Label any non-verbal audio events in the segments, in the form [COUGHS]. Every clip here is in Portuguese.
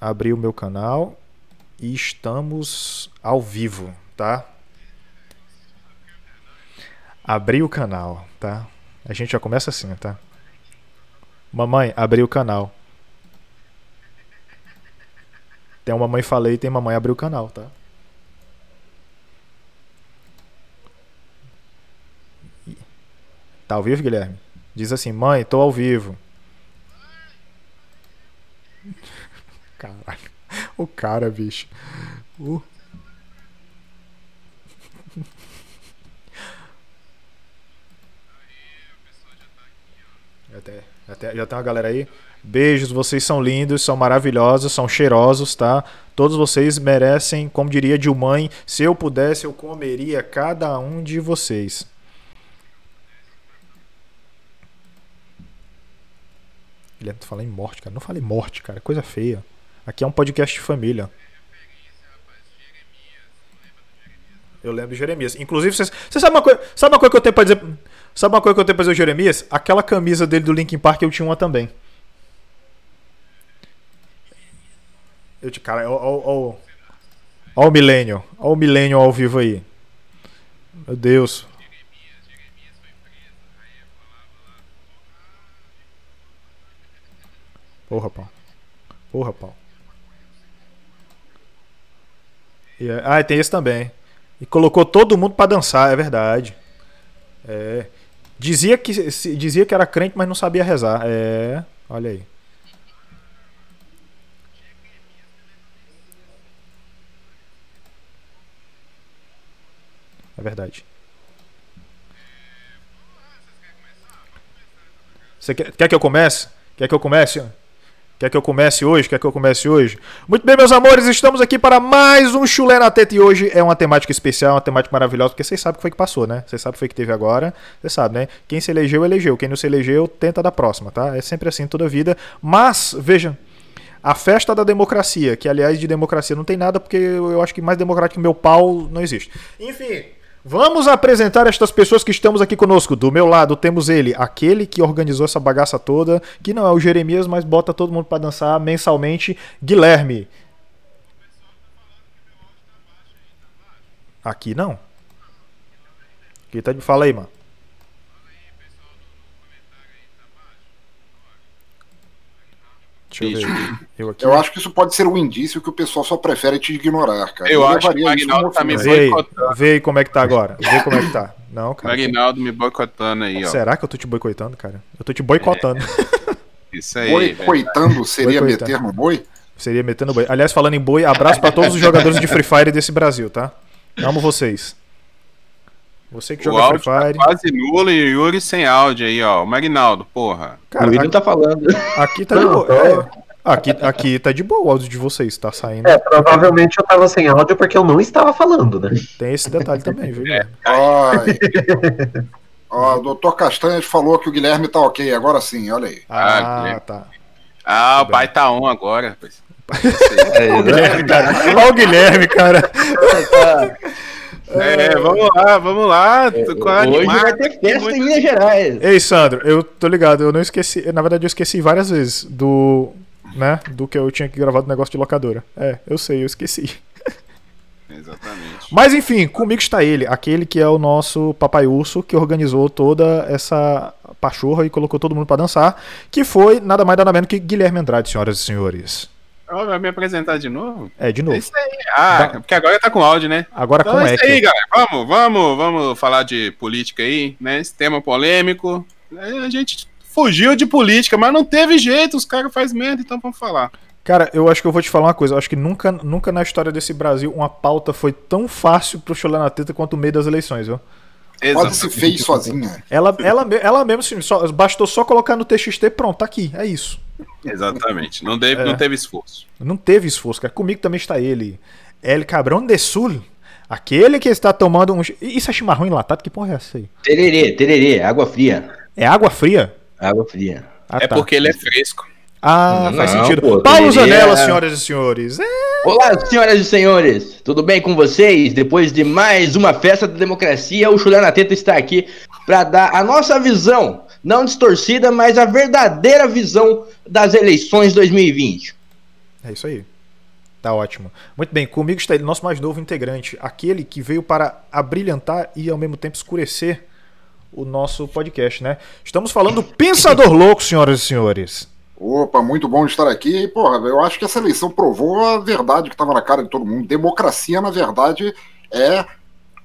abri o meu canal e estamos ao vivo, tá? Abri o canal, tá? A gente já começa assim, tá? Mamãe, abri o canal. Tem uma mamãe falei, tem mamãe abriu o canal, tá? Tá ao vivo, Guilherme? Diz assim, mãe, tô ao vivo. Caralho. O cara, bicho. Uh. Até, até, já tem uma galera aí. Beijos, vocês são lindos, são maravilhosos, são cheirosos, tá? Todos vocês merecem, como diria Dilmãe, se eu pudesse, eu comeria cada um de vocês. Guilherme, tu fala em morte, cara. Não falei morte, cara. Coisa feia. Aqui é um podcast de família. Eu lembro de Jeremias. Inclusive, você sabe uma coisa, sabe uma coisa que eu tenho pra dizer? Sabe uma coisa que eu tenho pra dizer Jeremias? Aquela camisa dele do Linkin Park eu tinha uma também. Eu te, cara, ó, ó o milênio. Ó o milênio ao vivo aí. Meu Deus. Porra, pau. Porra, pau. Ah, tem esse também. E colocou todo mundo para dançar, é verdade. É. Dizia que, dizia que era crente, mas não sabia rezar. É. Olha aí. É verdade. Você quer, quer que eu comece? Quer que eu comece? Quer que eu comece hoje? Quer que eu comece hoje? Muito bem, meus amores, estamos aqui para mais um Chulé na Teta e hoje é uma temática especial, uma temática maravilhosa, porque vocês sabem o que foi que passou, né? Vocês sabem o que foi que teve agora, vocês sabem, né? Quem se elegeu, elegeu. Quem não se elegeu, tenta da próxima, tá? É sempre assim toda a vida. Mas, veja, a festa da democracia, que aliás de democracia não tem nada, porque eu acho que mais democrático que meu pau não existe. Enfim. Vamos apresentar estas pessoas que estamos aqui conosco. Do meu lado temos ele, aquele que organizou essa bagaça toda, que não é o Jeremias, mas bota todo mundo para dançar mensalmente, Guilherme. Aqui não. Aqui tá de fala aí, mano. Deixa eu ver. Eu, aqui... eu acho que isso pode ser um indício que o pessoal só prefere te ignorar, cara. Eu, eu acho que o Magnaldo tá me boicotando. Vê aí como é que tá agora. Vê como é que tá. Não, cara. Magnaldo me boicotando aí, ó. Será que eu tô te boicotando, cara? Eu tô te boicotando. É. Isso aí. Boicotando seria boicotando. meter no boi? Seria metendo boi. Aliás, falando em boi, abraço para todos os jogadores de Free Fire desse Brasil, tá? Amo vocês. Você que joga Free tá Fire. Tá quase nulo e Yuri sem áudio aí, ó. O Magnaldo, porra. Cara, o Yuri tá falando. Aqui tá de boa. É, aqui, aqui tá de boa o áudio de vocês, tá saindo. É, provavelmente eu tava sem áudio porque eu não estava falando, né? Tem esse detalhe também, viu? É. Ó, o doutor Castanhas falou que o Guilherme tá ok, agora sim, olha aí. Ah, ah tá. Ah, o pai tá on agora. [LAUGHS] É, o Guilherme, cara. Olha o Guilherme, cara. [LAUGHS] É, vamos lá, vamos lá. É, hoje vai ter festa muito... em Minas Gerais. Ei, Sandro, eu tô ligado, eu não esqueci. Na verdade, eu esqueci várias vezes do. Né? Do que eu tinha que gravar do negócio de locadora. É, eu sei, eu esqueci. [LAUGHS] Exatamente. Mas enfim, comigo está ele, aquele que é o nosso papai urso que organizou toda essa pachorra e colocou todo mundo para dançar, que foi nada mais nada menos que Guilherme Andrade, senhoras e senhores. Oh, vai me apresentar de novo? É, de novo. É isso aí. Ah, da... porque agora tá com áudio, né? Agora então, com é isso aí, galera. Vamos, vamos, vamos falar de política aí, né? Esse tema polêmico. A gente fugiu de política, mas não teve jeito, os caras fazem merda, então vamos falar. Cara, eu acho que eu vou te falar uma coisa. Eu acho que nunca, nunca na história desse Brasil uma pauta foi tão fácil pro Cholar na Teta quanto o meio das eleições, viu? Quase se fez sozinha. Ela, ela, ela mesmo, assim, só, bastou só colocar no TXT, pronto, tá aqui, é isso. Exatamente. Não, teve, é. não teve esforço. Não teve esforço, cara. Comigo também está ele. El Cabrão de Sul. Aquele que está tomando um. Isso é chimarrão enlatado? Que porra é essa aí? Tererê, tererê, água fria. É água fria? Água fria. Ah, é tá. porque ele é fresco. Ah, não, faz sentido. Pô, Paulo Zanella, senhoras e senhores. É... Olá, senhoras e senhores. Tudo bem com vocês? Depois de mais uma festa da democracia, o Chulé na Teta está aqui para dar a nossa visão não distorcida, mas a verdadeira visão das eleições 2020. É isso aí. Tá ótimo. Muito bem, comigo está ele, nosso mais novo integrante, aquele que veio para abrilhantar e ao mesmo tempo escurecer o nosso podcast, né? Estamos falando do Pensador Louco, senhoras e senhores. Opa, muito bom estar aqui. Porra, eu acho que essa eleição provou a verdade que estava na cara de todo mundo. Democracia, na verdade, é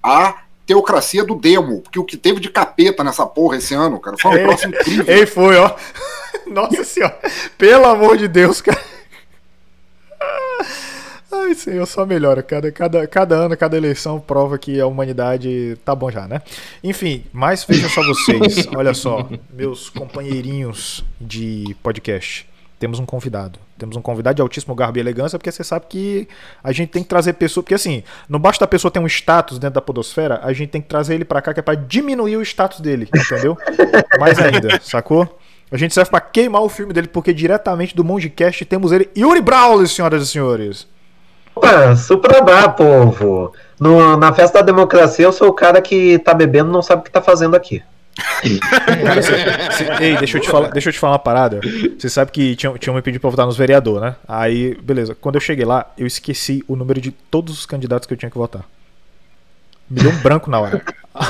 a teocracia do demo. Porque o que teve de capeta nessa porra esse ano, cara, foi um troço incrível. Ei, foi, ó. [LAUGHS] Nossa senhora. Pelo amor de Deus, cara. Ai, senhor, só melhora. Cada, cada, cada ano, cada eleição prova que a humanidade tá bom já, né? Enfim, mas vejam só vocês. [LAUGHS] Olha só, meus companheirinhos de podcast. Temos um convidado. Temos um convidado de altíssimo garbo e elegância, porque você sabe que a gente tem que trazer pessoa. Porque assim, não basta a pessoa ter um status dentro da Podosfera, a gente tem que trazer ele pra cá, que é pra diminuir o status dele, entendeu? [LAUGHS] Mais ainda, sacou? A gente serve pra queimar o filme dele, porque diretamente do Mondcast temos ele, Yuri Brawley, senhoras e senhores. Opa, suprabá, povo. No, na festa da democracia, eu sou o cara que tá bebendo e não sabe o que tá fazendo aqui. Cara, cê- cê- ei, deixa eu, te falar, deixa eu te falar uma parada. Você sabe que tinham, tinham me pedido pra votar nos vereador, né? Aí, beleza. Quando eu cheguei lá, eu esqueci o número de todos os candidatos que eu tinha que votar. Me deu um branco na hora.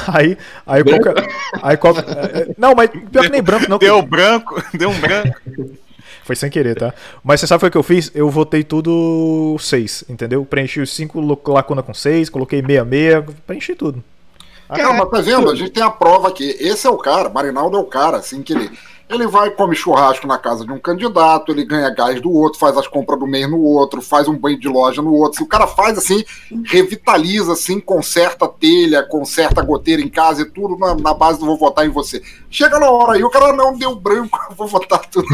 Aí, aí qual que- aí é, é, Não, mas pior que nem branco, não. Deu branco, [LAUGHS] deu um branco. Foi sem querer, tá? Mas você sabe o que eu fiz? Eu votei tudo seis, entendeu? Preenchi os cinco lo- lacuna com seis, coloquei meia meia, preenchi tudo. Cara, mas tá vendo? A gente tem a prova aqui. Esse é o cara, Marinaldo é o cara, assim, que ele. Ele vai, come churrasco na casa de um candidato, ele ganha gás do outro, faz as compras do mês no outro, faz um banho de loja no outro. Se o cara faz assim, revitaliza assim, conserta a telha, conserta a goteira em casa e tudo na, na base do vou votar em você. Chega na hora aí, o cara não deu branco, [LAUGHS] vou votar tudo.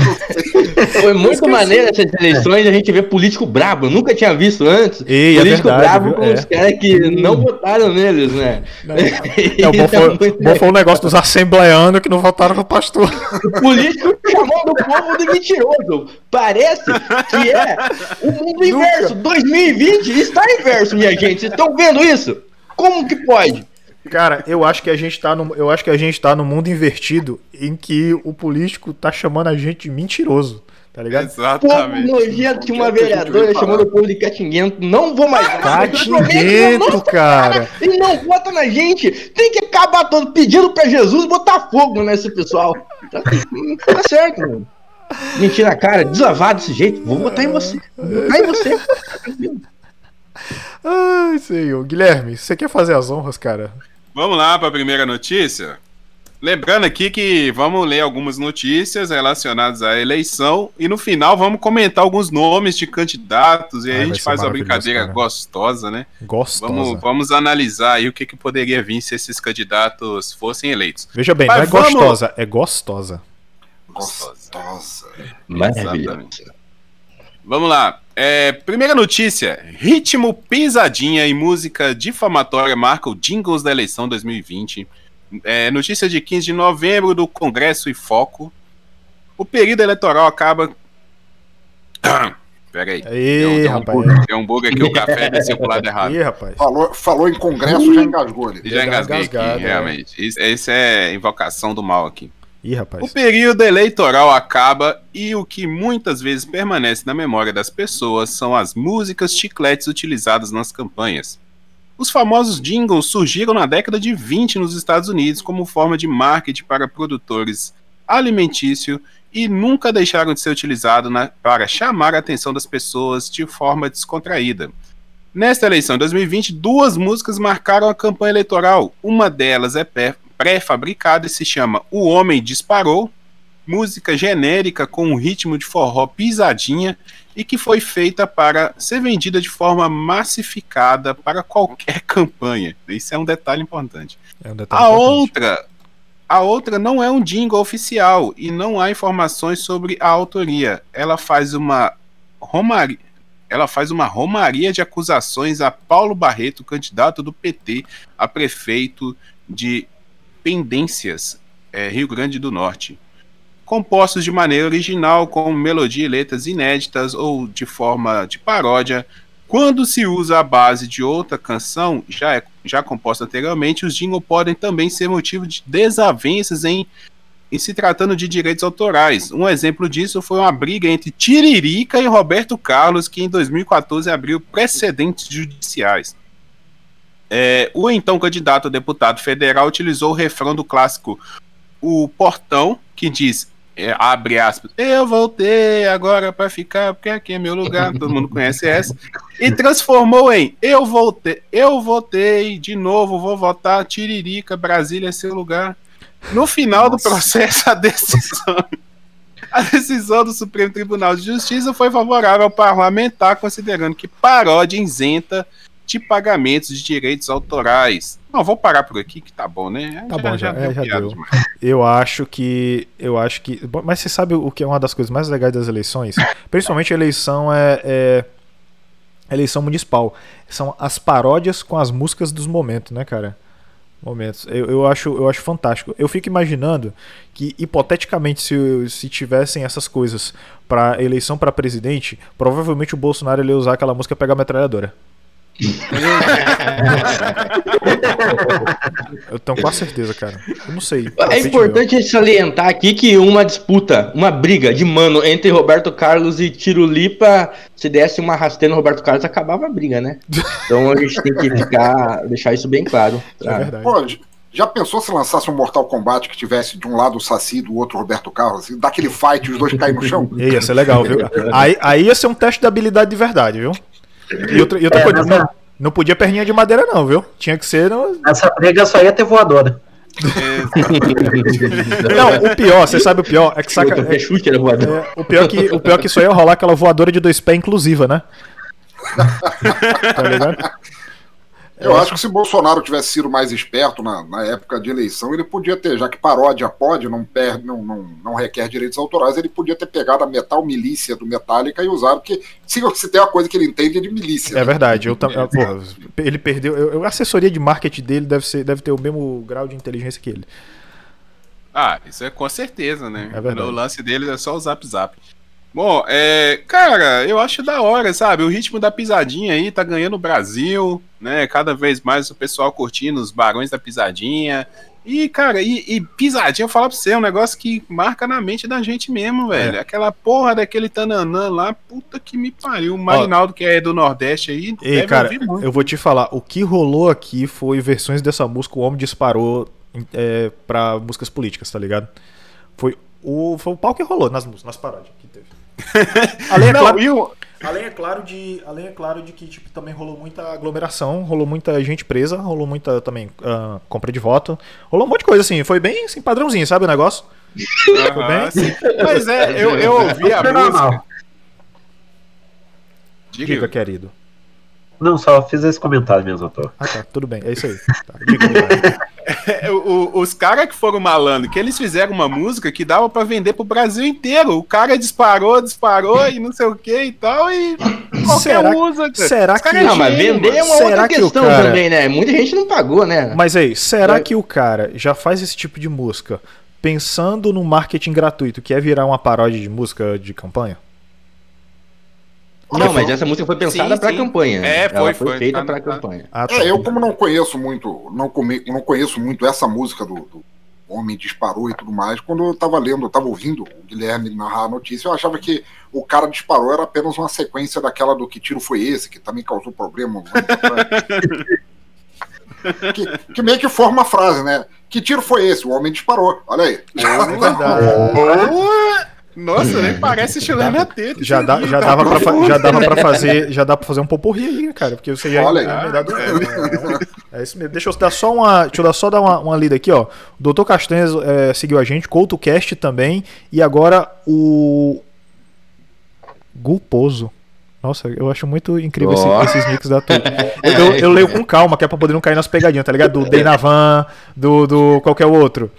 Foi muito maneiro essas eleições a gente ver político brabo. Eu nunca tinha visto antes. Ei, é político verdade, brabo viu? com É. os caras que não votaram neles, né? [LAUGHS] É, o bom foi, muito bom foi o negócio dos assembleanos que não votaram no pastor. político [LAUGHS] chamando o povo de mentiroso. Parece que é o mundo inverso. 2020 está inverso, minha gente. Vocês estão vendo isso? Como que pode? Cara, eu acho que a gente tá no, eu acho que a gente tá no mundo invertido em que o político tá chamando a gente de mentiroso, tá ligado? Exatamente. nojento, tinha uma Onde é que vereadora chamando o povo de catinguento. Não vou mais. Catinguento, Nossa, cara. E não vota na gente. Tem que acabar todo pedindo pra Jesus botar fogo nesse pessoal. Tá, tá certo, mano. Mentira na cara, deslavado desse jeito. Vou votar em você. Vou votar em você. Ai, senhor. Guilherme, você quer fazer as honras, cara? Vamos lá para a primeira notícia. Lembrando aqui que vamos ler algumas notícias relacionadas à eleição e no final vamos comentar alguns nomes de candidatos e aí Ai, a gente faz uma brincadeira cara. gostosa, né? Gostosa. Vamos, vamos analisar aí o que, que poderia vir se esses candidatos fossem eleitos. Veja bem, Mas não é vamos- gostosa, é gostosa. Gostosa. Maravilhoso. Vamos lá. É, primeira notícia: ritmo, pisadinha e música difamatória marcam jingles da eleição 2020. É, notícia de 15 de novembro do Congresso e Foco. O período eleitoral acaba. [COUGHS] Pera aí. Ih, Deu, deu um deu um bug aqui, o café [LAUGHS] desceu pro lado errado. Ih, rapaz. Falou, falou em congresso, já engasgou ali. Já engasguei aqui, é. realmente. Isso, essa é invocação do mal aqui. Ih, O rapaz. período eleitoral acaba e o que muitas vezes permanece na memória das pessoas são as músicas chicletes utilizadas nas campanhas. Os famosos jingles surgiram na década de 20 nos Estados Unidos como forma de marketing para produtores alimentício e nunca deixaram de ser utilizados para chamar a atenção das pessoas de forma descontraída. Nesta eleição de 2020, duas músicas marcaram a campanha eleitoral. Uma delas é pré-fabricada e se chama O Homem Disparou, música genérica com um ritmo de forró pisadinha e que foi feita para ser vendida de forma massificada para qualquer [LAUGHS] campanha. Isso é um detalhe importante. É um detalhe A importante. outra, a outra não é um jingle oficial e não há informações sobre a autoria. Ela faz uma romaria, ela faz uma romaria de acusações a Paulo Barreto, candidato do PT a prefeito de Pendências, eh, Rio Grande do Norte. Compostos de maneira original, com melodia e letras inéditas ou de forma de paródia, quando se usa a base de outra canção, já, é, já composta anteriormente, os jingles podem também ser motivo de desavenças em em se tratando de direitos autorais. Um exemplo disso foi uma briga entre Tiririca e Roberto Carlos, que em 2014 abriu precedentes judiciais. É, o então candidato a deputado federal utilizou o refrão do clássico O Portão, que diz, é, abre aspas, eu voltei agora para ficar, porque aqui é meu lugar, todo mundo conhece essa, e transformou em eu voltei, eu votei, de novo, vou votar, Tiririca, Brasília é seu lugar. No final do processo, a decisão, a decisão do Supremo Tribunal de Justiça foi favorável ao parlamentar, considerando que paródia isenta de pagamentos de direitos autorais. Não, vou parar por aqui que tá bom, né? Tá bom, já, é, já deu. demais. Eu acho que. Eu acho que. Mas você sabe o que é uma das coisas mais legais das eleições? [LAUGHS] Principalmente a eleição é. é eleição municipal. São as paródias com as músicas dos momentos, né, cara? Momentos. Eu, eu, acho, eu acho fantástico. Eu fico imaginando que, hipoteticamente, se, se tivessem essas coisas pra eleição para presidente, provavelmente o Bolsonaro ia usar aquela música Pega a Metralhadora. [LAUGHS] Eu tenho quase certeza, cara. Eu não sei. É importante salientar aqui que uma disputa, uma briga de mano entre Roberto Carlos e Tirulipa, se desse uma rasteira no Roberto Carlos, acabava a briga, né? Então a gente tem que ficar, deixar isso bem claro. É verdade. Pô, já pensou se lançasse um Mortal Kombat que tivesse de um lado o Saci do outro o Roberto Carlos? E daquele fight os dois caem no chão? E Ia ser legal, viu? Aí, aí ia ser um teste de habilidade de verdade, viu? E outra, e outra É, coisa, nessa- não, não podia perninha de madeira, não, viu? Tinha que ser. no- Nessa briga só ia ter voadora. Não, o pior, você sabe o pior? É que saca. Saca, é, chute era voador. é, o, pior que, o pior que só ia rolar aquela voadora de dois pés inclusiva, né? [LAUGHS] Tá ligado? Eu acho que se Bolsonaro tivesse sido mais esperto na, na época de eleição, ele podia ter, já que paródia pode, não, perde, não, não, não requer direitos autorais, ele podia ter pegado a metal milícia do Metallica e usado, porque se, se tem uma coisa que ele entende é de milícia. É verdade. Eu, tam- eu- porra, ele perdeu. eu- eu- a assessoria de marketing dele deve, ser, deve ter o mesmo grau de inteligência que ele. Ah, isso é com certeza, né? É verdade. O lance deles é só o zap zap. Bom, é, cara, eu acho da hora, sabe? O ritmo da pisadinha aí tá ganhando o Brasil, né? Cada vez mais o pessoal curtindo os barões da pisadinha. E, cara, e, e pisadinha, eu falo pra você, é um negócio que marca na mente da gente mesmo, velho. Aquela porra daquele tananã lá, puta que me pariu. O Marinaldo, que é do Nordeste aí, Ei, deve cara, eu vou te falar, o que rolou aqui foi versões dessa música, o homem disparou é, pra músicas políticas, tá ligado? Foi o, foi o pau que rolou nas músicas, nas paródias. [LAUGHS] além, é Não, claro, e o- além, é claro de, além é claro de que tipo, também rolou muita aglomeração, rolou muita gente presa, rolou muita também ah, compra de voto, rolou um monte de coisa assim, foi bem assim, padrãozinho, sabe o negócio? Aham, bem? sim. Mas é, eu, eu ouvi a música. normal. Diga, Diga, querido. Não, só fiz esse comentário mesmo, tô. Ah tá, tudo bem, é isso aí. Tá, diga, [LAUGHS] [LAUGHS] o- o- os caras que foram malandro, que eles fizeram uma música que dava pra vender pro Brasil inteiro. O cara disparou, disparou e não sei o que e tal, e qualquer Será- um usa. cara. será que- é Não, mas vender é uma Será outra que o questão cara- também, né? Muita gente não pagou, né? Mas aí, será Vai- que o cara já faz esse tipo de música pensando no marketing gratuito, que é virar uma paródia de música de campanha? Não, mas essa música foi pensada sim. campanha. É, Ela foi, foi, foi. feita Tá- pra tá- campanha. Ah, tá. É, eu como não conheço muito, não, come, não conheço muito essa música do, do Homem Disparou e tudo mais, quando eu tava lendo, eu tava ouvindo o Guilherme narrar a notícia, eu achava que o cara disparou era apenas uma sequência daquela do que tiro foi esse, que também causou problema. atrás. [LAUGHS] que, que meio que forma a frase, né? Que tiro foi esse? O homem disparou. Olha aí. É verdade. [LAUGHS] Nossa, nem parece chilena na teta. Já, dá, aí, já, tá dava pra, fa- profundo. já dava pra fazer, já dá para fazer um poporri aí, cara, porque você já Olha já emendado- é, é isso mesmo. Deixa eu dar só uma, deixa eu dar só dar uma, uma lida aqui, ó. O Doutor Castanhas é, seguiu a gente, CoutoCast também e agora o Gulposo. Nossa, eu acho muito incrível esse- Ó. esses nicks da turma. [LAUGHS] Eu, eu- eu leio com calma, que é pra poder não cair nas pegadinhas, tá ligado? Do Deinavan, do, do qualquer outro.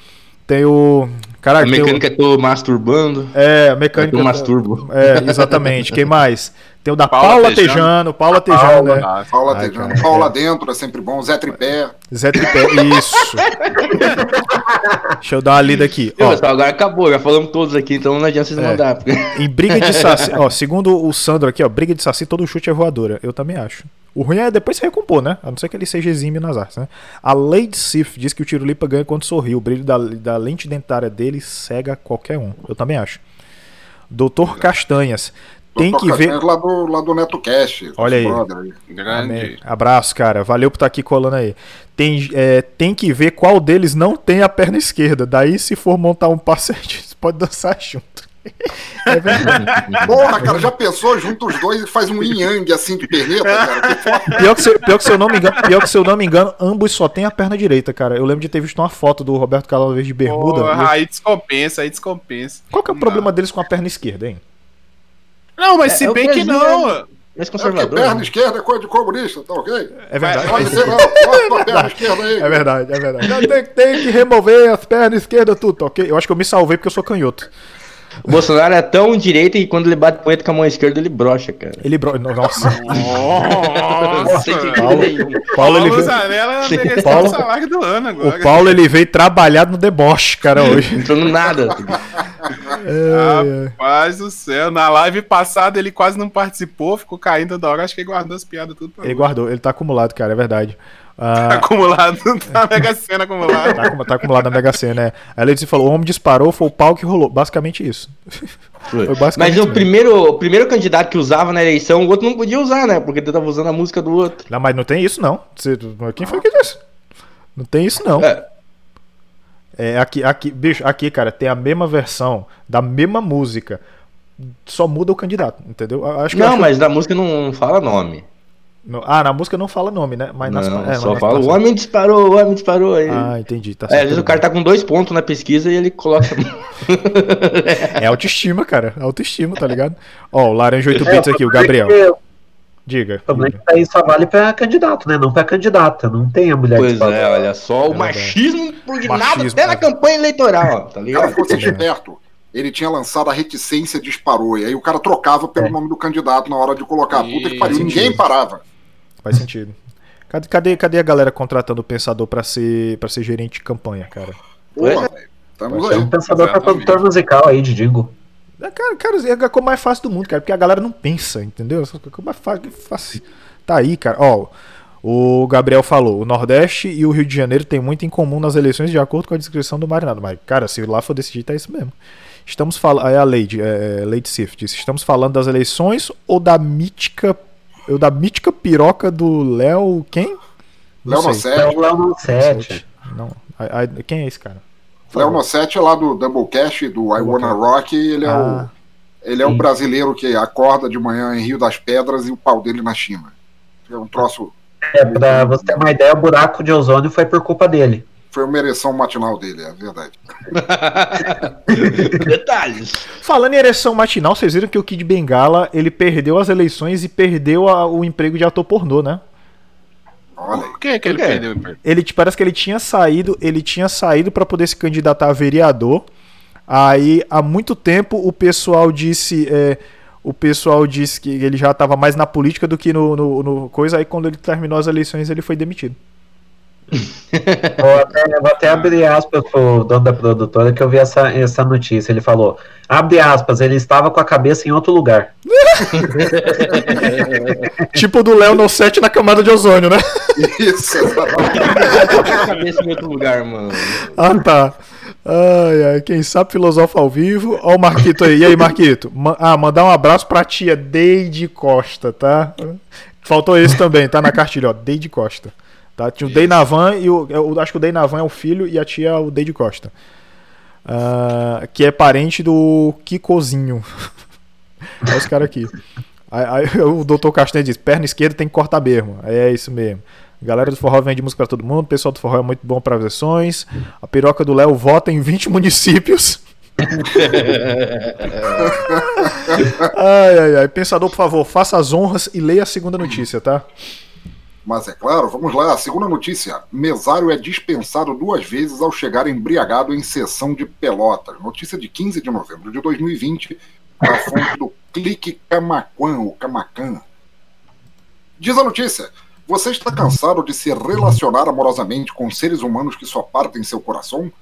Tem o. A Caralho, tem o- mecânica tô masturbando. É, a Eu mecânica. tô masturbo. É, exatamente. [LAUGHS] Quem mais? Tem o da Paula Paula Tejano. Tejano, Paula Tejano, né? Ah, Paula Ai, Tejano. cara. Paula dentro é sempre bom. Zé Tripé. Zé Tripé, isso. [LAUGHS] Deixa eu dar uma lida aqui. Ó, pessoal, agora acabou, já falamos todos aqui, então não adianta vocês É. mandar. porque- em briga de saci, ó, segundo o Sandro aqui, ó, briga de saci, todo chute é voadora. Eu também acho. O ruim é depois se recompor, né? A não ser que ele seja exímio nas artes, né? A Lady Sif diz que o Tirulipa ganha quando sorri. O brilho da, da lente dentária dele cega qualquer um. Eu também acho. Doutor Castanhas. Tem que ver. Lá do, lá do Neto Cash. Olha aí. brother grande. Abraço, cara. Valeu por estar aqui colando aí. Tem, é, tem que ver qual deles não tem a perna esquerda. Daí, se for montar um par [LAUGHS] certinho, você pode dançar junto. [LAUGHS] É verdade. Porra, cara, já pensou? Junta os dois e faz um yang assim de perneta, cara. Que foda. Pior que, se, pior, que se eu não me engano, pior que se eu não me engano, ambos só tem a perna direita, cara. Eu lembro de ter visto uma foto do Roberto Carlos uma vez de bermuda. Porra, eu- aí descompensa, aí descompensa. Qual que é o Não. problema deles com a perna esquerda, hein? Não, mas É, se é bem que não. Mais É porque conservador. perna né? esquerda é coisa de comunista, tá ok? É verdade. Pode ser, não. Corta tua perna esquerda aí. É verdade, é verdade. Não, tem, tem que remover as pernas esquerdas, tudo, tá ok? Eu acho que eu me salvei porque eu sou canhoto. O Bolsonaro é tão direito que quando ele bate punheta com a mão esquerda, ele brocha, cara. Ele. Bro... Nossa. Nossa, Sem Paulo-. Paulo, ele veio, Paulo- o salário do ano agora. o Paulo ele veio trabalhado no deboche, cara, hoje. Entrou no nada. É, é. Rapaz do céu, na live passada ele quase não participou, ficou caindo toda hora, acho que ele guardou as piadas tudo pra Ele hoje. guardou, ele tá acumulado, cara, é verdade. Tá Ah, [LAUGHS] acumulado, tá mega cena acumulado. tá, tá acumulado na Mega Sena, né? Aí ele disse, falou: o homem disparou, foi o pau que rolou. Basicamente isso. Foi basicamente Mas o mesmo. primeiro, o primeiro candidato que usava na eleição, o outro não podia usar, né? Porque ele tava usando a música do outro. Não, mas não tem isso, não. Quem foi que disse? Não tem isso, não. É. É, aqui, aqui, bicho, aqui, cara, tem a mesma versão da mesma música. Só muda o candidato, entendeu? Acho que Não, acho- mas na música não fala nome. no- ah, na música não fala nome, né? Mas nas, não, é, mas só nas fala o homem disparou, o homem disparou. Aí. Ah, entendi. Tá É, às vezes o cara tá com dois pontos na pesquisa e ele coloca. [LAUGHS] [LAUGHS] É autoestima, cara. Autoestima, tá ligado? Ó, o Laranja 8 bits aqui, o Gabriel. O Diga. problema é diga. que daí só vale pra candidato, né? Não pra candidata. Não tem a mulher que pois fala. é, olha só, o É machismo impugnado Machismo, até na é. campanha eleitoral, tá O cara ligado? ficou sempre esperto. Ele tinha lançado a reticência disparou. E aí o cara trocava pelo É. nome do candidato na hora de colocar. Puta que pariu, ninguém parava. Faz sentido. Cadê, cadê, cadê a galera contratando o pensador pra ser, pra ser gerente de campanha, cara? Porra, é. Estamos é aí. um pensador pra Exatamente. produtor musical aí de Dingo. É, Cara, cara, é a coisa mais fácil do mundo, cara, porque a galera não pensa, entendeu? Coisa mais fácil, fácil. Tá aí, cara. Ó, o Gabriel falou: o Nordeste e o Rio de Janeiro têm muito em comum nas eleições, de acordo com a descrição do Marinado. Mas, cara, se lá for decidir, tá isso mesmo. Estamos falando. É a Lady, é, Lady Sif disse: estamos falando das eleições ou da mítica. Ou da mítica piroca do Léo. Quem? Não Léo. É o Léo 7. Não. Quem é esse cara? Léo Nossetti é lá do Doublecast, do I Wanna Rock. Ele é, Ah. o, ele é o Sim. brasileiro que acorda de manhã em Rio das Pedras e o pau dele na China. É um troço. É, pra você ter uma ideia, o buraco de ozônio foi por culpa dele. Foi uma ereção matinal dele, é verdade. [LAUGHS] Detalhes. Falando em ereção matinal, vocês viram que o Kid Bengala ele perdeu as eleições e perdeu a- o emprego de ator pornô, né? Olha. Por que, que ele perdeu o emprego? Ele te- parece que ele tinha saído, ele tinha saído para poder se candidatar a vereador. Aí há muito tempo o pessoal disse, é, o pessoal disse que ele já estava mais na política do que no, no- no coisa. Aí quando ele terminou as eleições ele foi demitido. Vou até, vou até abrir aspas pro dono da produtora que eu vi essa, essa notícia. Ele falou: abre aspas, ele estava com a cabeça em outro lugar. [LAUGHS] tipo do Léo no 7 na camada de ozônio, né? Isso, a cabeça em outro lugar, mano. Ah, tá. Ai, ai, quem sabe filosofa ao vivo. Ó o Marquito aí. E aí, Marquito? Ma- ah, mandar um abraço pra tia Deide Costa, tá? Faltou esse também, tá na cartilha, ó. Deide Costa. Tá? Tinha o Dei Navan e o. Eu acho que o Dei Navan é o filho e a tia é o Deide Costa. Ah, que é parente do Kikozinho. [LAUGHS] Olha os caras aqui. Aí, aí [LAUGHS] o doutor Castanha diz: perna esquerda tem que cortar mesmo. Aí é isso mesmo. Galera do forró vende música pra todo mundo. O pessoal do forró é muito bom para versões. A piroca do Léo vota em 20 [LAUGHS] municípios. ai, ai, ai. Pensador, por favor, faça as honras e leia a segunda notícia, tá? Mas é claro, vamos lá. A segunda notícia: mesário é dispensado duas vezes ao chegar embriagado em sessão de pelotas. Notícia de 15 de novembro de 2020, da fonte do clique Camaquan, ou Camacan. Diz a notícia. Você está cansado de se relacionar amorosamente com seres humanos que só partem seu coração?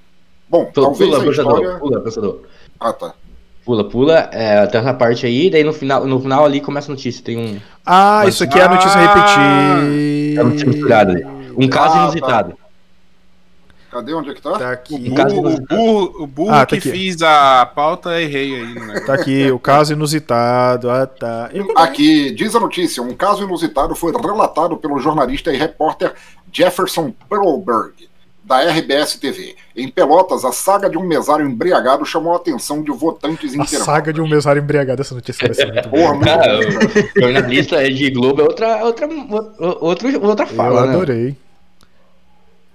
Bom, Pula, talvez pula, a história. pula. Ah, tá. Pula, pula, é, tem essa parte aí, daí no final, no final ali começa a notícia. Tem um, Ah, Mas- isso aqui é a notícia Ah, repetir. é uma notícia misturada ali. Um caso Ah, tá. inusitado. Cadê onde é que tá? Tá O aqui. Caso burro, o burro, o burro Ah, tá que aqui. fiz a pauta, errei aí. Né? Tá aqui, o caso inusitado. Ah, tá. Eu- Aqui, diz a notícia, um caso inusitado foi relatado pelo jornalista e repórter Jefferson Perlberg, da RBS TV. Em Pelotas, a saga de um mesário embriagado chamou a atenção de votantes A internautas. saga de um mesário embriagado. Essa notícia vai ser muito boa. Cara, o jornalista de Globo é outra, outra, outra, outra Eu fala, né? adorei.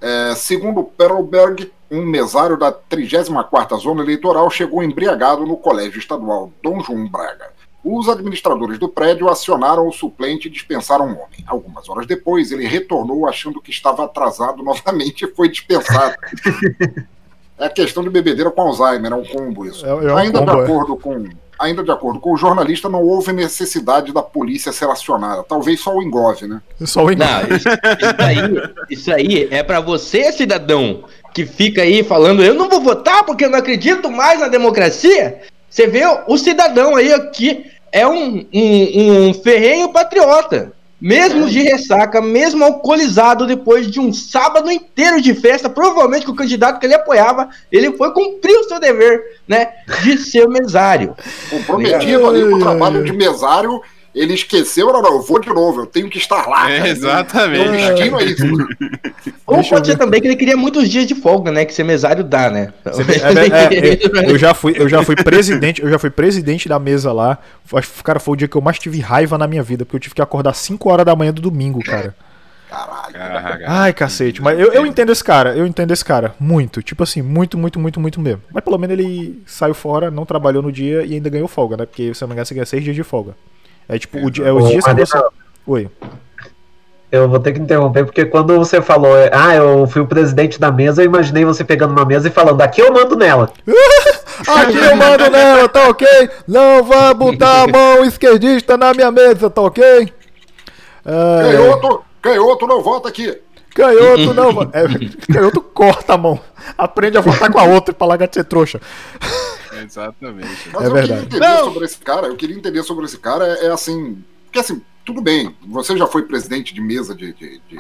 É, segundo Perlberg, um mesário da 34ª Zona Eleitoral chegou embriagado no Colégio Estadual Dom João Braga. Os administradores do prédio acionaram o suplente e dispensaram o homem. Algumas horas depois, ele retornou achando que estava atrasado [LAUGHS] novamente e foi dispensado. é questão de bebedeira com Alzheimer, é um combo isso. É, é um ainda, combo, de é. acordo com, ainda de acordo com o jornalista, não houve necessidade da polícia ser acionada. Talvez só o engove, né? Só o engano. Não, isso, isso aí, isso aí é pra você, cidadão, que fica aí falando, eu não vou votar porque eu não acredito mais na democracia. Você vê o cidadão aí aqui é um, um, um ferrenho patriota. Mesmo de ressaca, mesmo alcoolizado depois de um sábado inteiro de festa, provavelmente com o candidato que ele apoiava, ele foi cumprir o seu dever, né, de ser mesário. [LAUGHS] comprometido ali com o trabalho de mesário, ele esqueceu, não, não, eu vou de novo, eu tenho que estar lá. É, cara. exatamente. Meu destino é isso. [LAUGHS] Ou eu pode ser também que ele queria muitos dias de folga, né, que ser mesário dá, né. Você vê- [LAUGHS] é, é, é, eu já fui, eu já fui presidente, eu já fui presidente da mesa lá. Acho que, cara, foi o dia que eu mais tive raiva na minha vida, porque eu tive que acordar 5 horas da manhã do domingo, cara. Caralho. Caraca. Ai, cacete, mas eu, eu entendo esse cara, eu entendo esse cara, muito, tipo assim, muito, muito, muito, muito mesmo. Mas pelo menos ele saiu fora, não trabalhou no dia e ainda ganhou folga, né? Porque se eu não me engano, você ganha 6 dias de folga. É tipo, o é os Ô, dias que você. Oi. Eu vou ter que interromper, porque quando você falou, ah, eu fui o presidente da mesa, eu imaginei você pegando uma mesa e falando, aqui eu mando nela. [LAUGHS] Aqui eu mando nela, tá ok? Não vai botar a mão esquerdista na minha mesa, tá ok? É, Canhoto, canhoto não vota aqui. canhoto não. [LAUGHS] É, canhoto corta a mão. Aprende a votar com a outra pra largar de ser trouxa. [LAUGHS] Exatamente. Mas É eu verdade. queria entender Não. sobre esse cara, eu queria entender sobre esse cara, é, é assim, porque assim, tudo bem, você já foi presidente de mesa de, de, de,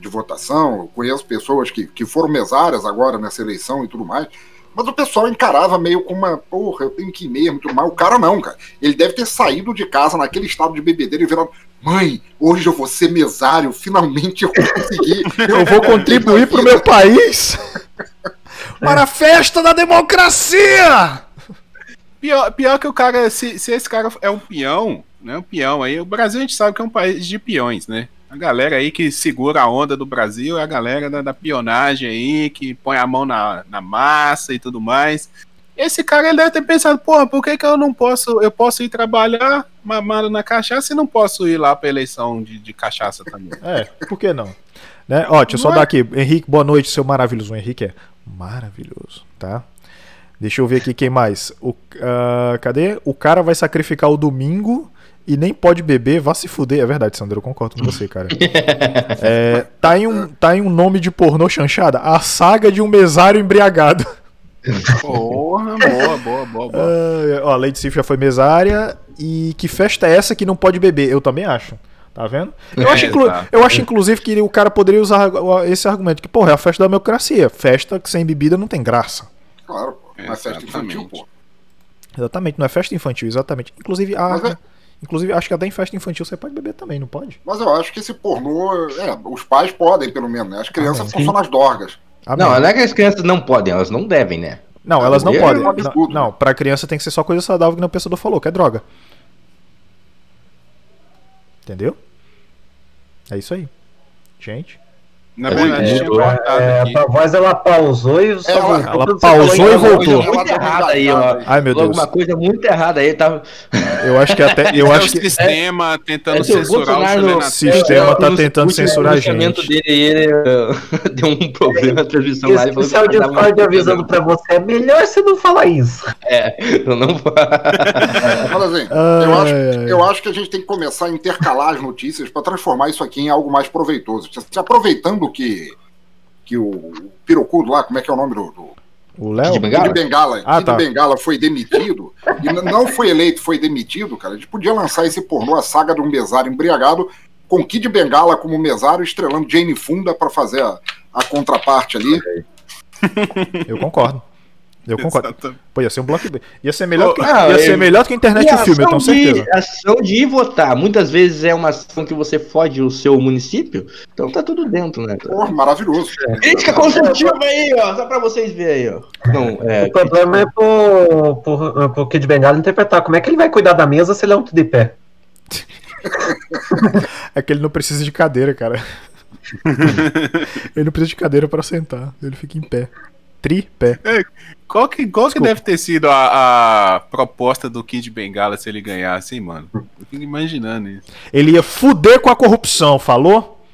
de votação, eu conheço pessoas que, que foram mesárias agora nessa eleição e tudo mais, mas o pessoal encarava meio com uma, porra, eu tenho que ir mesmo, tudo mais. O cara não, cara. Ele deve ter saído de casa naquele estado de bebedeira e virado, mãe, hoje eu vou ser mesário, finalmente eu consegui. [LAUGHS] Eu vou contribuir pro meu país [LAUGHS] para a festa da democracia! Pior, pior que o cara, se, se esse cara é um peão, né? Um peão aí, o Brasil a gente sabe que é um país de peões, né? A galera aí que segura a onda do Brasil é a galera da, da pionagem aí, que põe a mão na, na massa e tudo mais. Esse cara ele deve ter pensado, porra, por que, que eu não posso, eu posso ir trabalhar mamado na cachaça e não posso ir lá pra eleição de, de cachaça também? É, por que não? Né? Ó, deixa eu só dar aqui. Henrique, boa noite, seu maravilhoso. O Henrique é maravilhoso, tá? Deixa eu ver aqui quem mais. O, ah, cadê? O cara vai sacrificar o domingo e nem pode beber, vá se fuder. É verdade, Sandro, eu concordo com você, cara. [LAUGHS] É, tá, em um, tá em um nome de pornô chanchada? A saga de um mesário embriagado. Porra, boa, boa, boa, boa. Ah, ó, a Lady Sif já foi mesária. E que festa é essa que não pode beber? Eu também acho. Tá vendo? Eu, É, acho, inclu- tá. eu acho, inclusive, que o cara poderia usar esse argumento: que, porra, é a festa da democracia. Festa que sem bebida não tem graça. Claro, não é festa infantil, Exatamente. pô. Exatamente, não é festa infantil, exatamente. Inclusive, a, é- inclusive acho que até em festa infantil você pode beber também, não pode? Mas eu acho que esse pornô, é, os pais podem, pelo menos, né? As crianças Amém. são só nas dorgas. Amém. Não, não é que as crianças não podem, elas não devem, né? Não, elas não É podem. um absurdo. Não, não, pra criança tem que ser só coisa saudável que o pensador falou, que é droga. Entendeu? É isso aí. Gente. Na É, verdade, é, tinha É, aqui. a voz ela pausou e só Ela- voltou ela pausou falou e voltou. Coisa muito errada aí, ó. Ai, meu Deus. Alguma coisa muito errada aí. Tá... Eu acho que até. Eu é acho o que. sistema tentando É, se o censurar o na Sistema tá tentando censurar a gente. dele, ele uh, [LAUGHS] deu um problema na transmissão lá. ele falou Esse é o que uma- Discord avisando pra você, é melhor você não falar isso. É, eu não vou. [LAUGHS] Assim, eu, acho, eu acho que a gente tem que começar a intercalar as notícias para transformar isso aqui em algo mais proveitoso. Se aproveitando que, que o pirocudo lá, como é que é o nome do. do O De Léo? Kid Bengala? Bengala, Ah, Kid tá. Bengala foi demitido, e não foi eleito, foi demitido, cara. A gente podia lançar esse pornô, a saga de um mesário embriagado, com Kid Bengala como mesário, estrelando Jane Funda para fazer a, a contraparte ali. Eu concordo. Eu concordo. Exatamente. Pô, ia ser um blockbuster. Ia ser melhor que, Ah, ia ser eu- melhor que a internet e o filme, eu tenho ação certeza. De, ação de ir votar. Muitas vezes é uma ação que você fode o seu município, então tá tudo dentro, né? Porra, maravilhoso. Crítica construtiva aí, ó. Só pra vocês verem aí, ó. Não, é. O problema é pro, pro, pro Kid Bengala interpretar. Como é que ele vai cuidar da mesa se ele é um de pé? [LAUGHS] É que ele não precisa de cadeira, cara. [LAUGHS] ele não precisa de cadeira pra sentar. Ele fica em pé. Tripé. Qual que, qual que deve ter sido a, a proposta do Kid Bengala se ele ganhasse, hein, mano? Eu fico imaginando isso. Ele ia fuder com a corrupção, falou?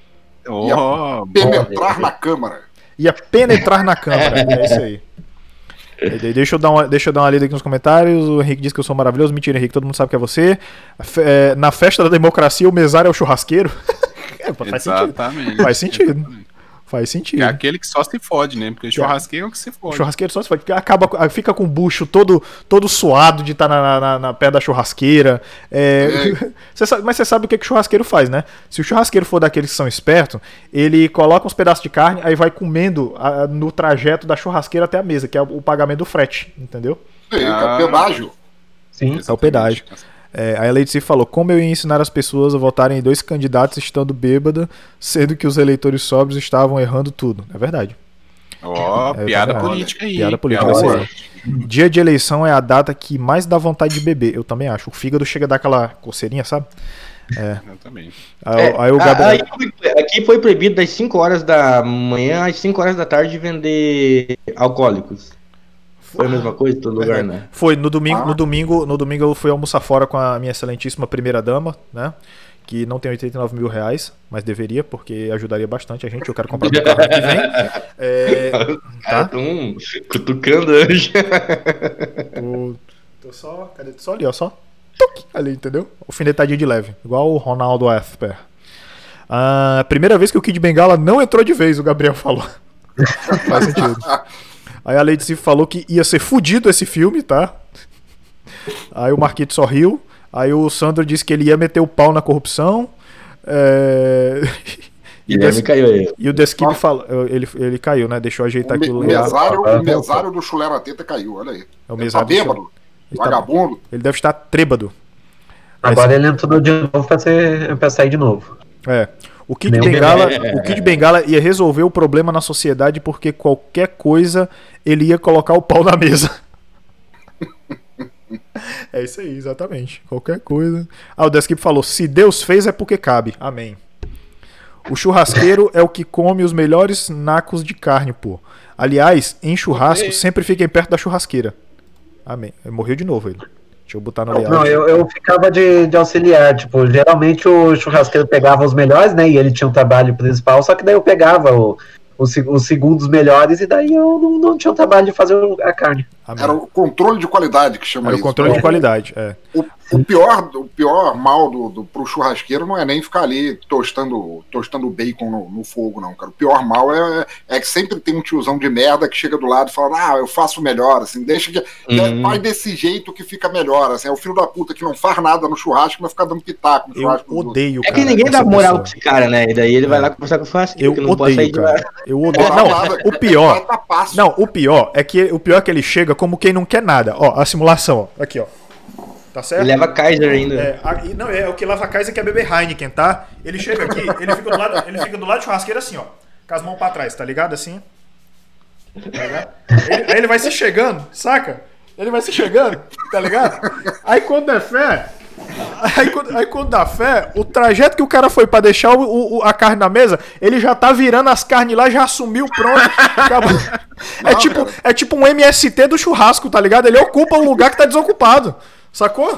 Oh, Penetrar na Câmara. Ia penetrar na câmara. [LAUGHS] É isso aí. Deixa eu, dar uma, deixa eu dar uma lida aqui nos comentários. O Henrique diz que eu sou maravilhoso. Mentira, Henrique, todo mundo sabe que é você. É, na festa da democracia, o mesário é o churrasqueiro. [LAUGHS] É, faz sentido. exatamente. Faz sentido. Exatamente. Faz sentido. É aquele que só se fode, né? Porque o churrasqueiro é o que se O fode. churrasqueiro só se faz, porque acaba, com- fica com o bucho todo, todo suado de estar na, na, na pé da churrasqueira. É, [LAUGHS] Você sabe- mas você sabe o que, que o churrasqueiro faz, né? Se o churrasqueiro for daqueles que são espertos, ele coloca uns pedaços de carne, aí vai comendo ah, no trajeto da churrasqueira até a mesa, que é o pagamento do frete, entendeu? Aí, Ah. pedágio. Sim. É o pedágio. É, aí a Leite falou: como eu ia ensinar as pessoas a votarem em dois candidatos estando bêbada, sendo que os eleitores sóbrios estavam errando tudo. É verdade. Ó, É piada verdade. política aí. Piada política, Piada. Dia de eleição é a data que mais dá vontade de beber, eu também acho. O fígado chega a dar aquela coceirinha, sabe? Exatamente. Aí, É, aí o Gabriel. aí foi- aqui foi proibido das 5 horas da manhã às 5 horas da tarde vender alcoólicos. Foi a mesma coisa em todo lugar, né? Foi no domingo, Ah. no domingo, no domingo eu fui almoçar fora com a minha excelentíssima primeira dama, né? Que não tem 89 mil reais, mas deveria, porque ajudaria bastante a gente. Eu quero comprar meu carro que vem. [LAUGHS] É, Cara, tá? tão cutucando hoje. Tô, tô só. Cadê? Só ali, ó. Só. Tuc, ali, entendeu? Alfinetadinho de leve. Igual o Ronaldo Esper. Ah, primeira vez que o Kid Bengala não entrou de vez, o Gabriel falou. [LAUGHS] Faz sentido. [LAUGHS] Aí a Lady Sif falou que ia ser fudido esse filme, tá? Aí o Marquito só riu. Aí o Sandro disse que ele ia meter o pau na corrupção. É... [LAUGHS] E, o Guilherme Des... caiu aí. e o Deskib falou. Ele, ele caiu, né? Deixou eu ajeitar O, aquilo o lá. mesário, Ah, o mesário do Chulé na teta caiu, olha aí. É o Ele tá mesário do bêbado, Ele tá- vagabundo. Ele deve estar trêbado. Agora ele entrou de novo pra, ser, pra sair de novo. É. O Kid, Meu Bengala, o Kid Bengala ia resolver o problema na sociedade porque qualquer coisa ele ia colocar o pau na mesa. [LAUGHS] É isso aí, exatamente. Qualquer coisa. Ah, o Deskip falou: se Deus fez é porque cabe. Amém. O churrasqueiro é o que come os melhores nacos de carne, pô. Aliás, em churrasco, sempre fiquem perto da churrasqueira. Amém. Morreu de novo ele. Deixa eu botar no Não, layout. eu, eu ficava de, de auxiliar. Tipo, geralmente o churrasqueiro pegava os melhores, né? E ele tinha um trabalho principal, só que daí eu pegava o, os, os segundos melhores e daí eu não, não tinha o trabalho de fazer a carne. Amém. Era o controle de qualidade que chama Era o isso. controle de qualidade. É. O, o pior, o pior mal do, do, pro churrasqueiro não é nem ficar ali tostando, tostando bacon no, no fogo, não, cara. O pior mal é, é que sempre tem um tiozão de merda que chega do lado e fala, ah, eu faço melhor, assim, deixa que. Uhum. Faz desse jeito que fica melhor. Assim, é o filho da puta que não faz nada no churrasco, mas fica dando pitaco no Eu churrasco. outros. odeio. É que ninguém dá moral pessoa. esse cara, né? E daí ele vai lá conversar com o churrasqueiro, Eu que não pode sair odeio, de lá. cara. Eu odeio. Não, o pior. Não, o pior é que o pior é que ele chega como quem não quer nada. Ó, a simulação, ó. Aqui, ó. Tá certo? Ele leva Kaiser ainda. É, a- não, é o que lava a casa que é beber Heineken, tá? Ele chega aqui, ele fica do lado, ele fica do lado do churrasqueiro assim, ó. Com as mãos pra trás, tá ligado? Assim. Tá ligado? Ele- aí ele vai se chegando, saca? Ele vai se chegando, tá ligado? Aí quando é fé, Aí, quando, aí quando dá fé, o trajeto que o cara foi pra deixar o, o- a carne na mesa, ele já tá virando as carnes lá, já assumiu, pronto. acabou. [LAUGHS] É, tipo, é tipo um MST do churrasco, tá ligado? Ele ocupa um lugar que tá desocupado. Sacou?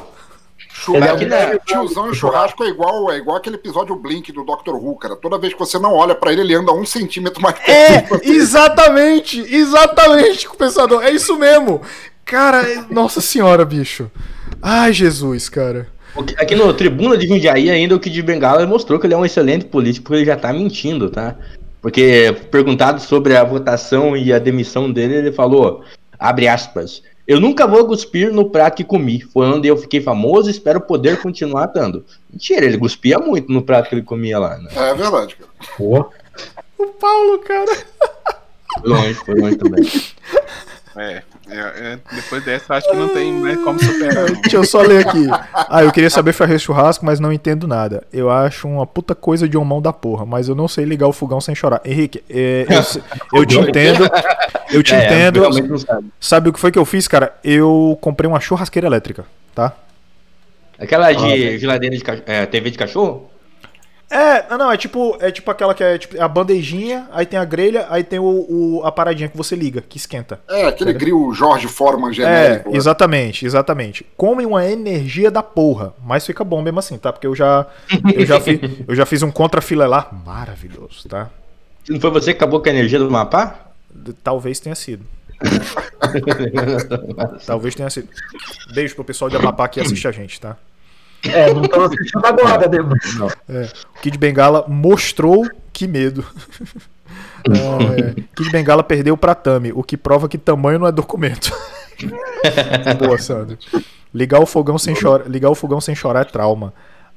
Ele é Churrasco, o Guilherme tiozão e churrasco é igual, é igual aquele episódio Blink do Dr. Who, cara. Toda vez que você não olha pra ele, ele anda um centímetro mais É, perto. exatamente, exatamente, pensador. É isso mesmo. Cara, é- nossa senhora, bicho. Ai, Jesus, cara. Aqui- no Tribuna de Jundiaí, ainda o Kid Bengala mostrou que ele é um excelente político, porque ele já tá mentindo, tá? Porque perguntado sobre a votação e a demissão dele, ele falou, abre aspas, eu nunca vou cuspir no prato que comi, foi onde eu fiquei famoso e espero poder continuar dando. Mentira, ele cuspia muito no prato que ele comia lá, né? É verdade, cara. Pô, O Paulo, cara. Foi longe, foi longe também. É, é, é, depois dessa acho que não tem mais como superar. não. [LAUGHS] Deixa eu só ler aqui. Ah, eu queria saber fazer churrasco, mas não entendo nada. Eu acho uma puta coisa de homão da porra, mas eu não sei ligar o fogão sem chorar. Henrique, é, eu, eu te [LAUGHS] entendo. Eu te É, entendo. sabe. Sabe o que foi que eu fiz, cara? Eu comprei uma churrasqueira elétrica, tá? Aquela de geladeira de cachorro, é, TV de cachorro? É, não, não, é tipo, é tipo aquela que é tipo, a bandejinha, aí tem a grelha, aí tem o, o- a paradinha que você liga, que esquenta. É, aquele grill Jorge Foreman É, genérico. né? exatamente, exatamente. Come uma energia da porra, mas fica bom mesmo assim, tá? Porque eu já eu já, fi- [LAUGHS] eu já fiz um contrafilé lá maravilhoso, tá? Não foi você que acabou com a energia do mapa? Talvez tenha sido. [LAUGHS] Talvez tenha sido. Beijo pro pessoal de Amapá que assiste a gente, tá? É, não estão assistindo agora, né? Mas... O Kid Bengala mostrou que medo. É, Kid Bengala perdeu pra Tami, o que prova que tamanho não é documento. [LAUGHS] Boa, Sandro. Ligar o fogão sem chorar, ligar o fogão sem chorar é trauma.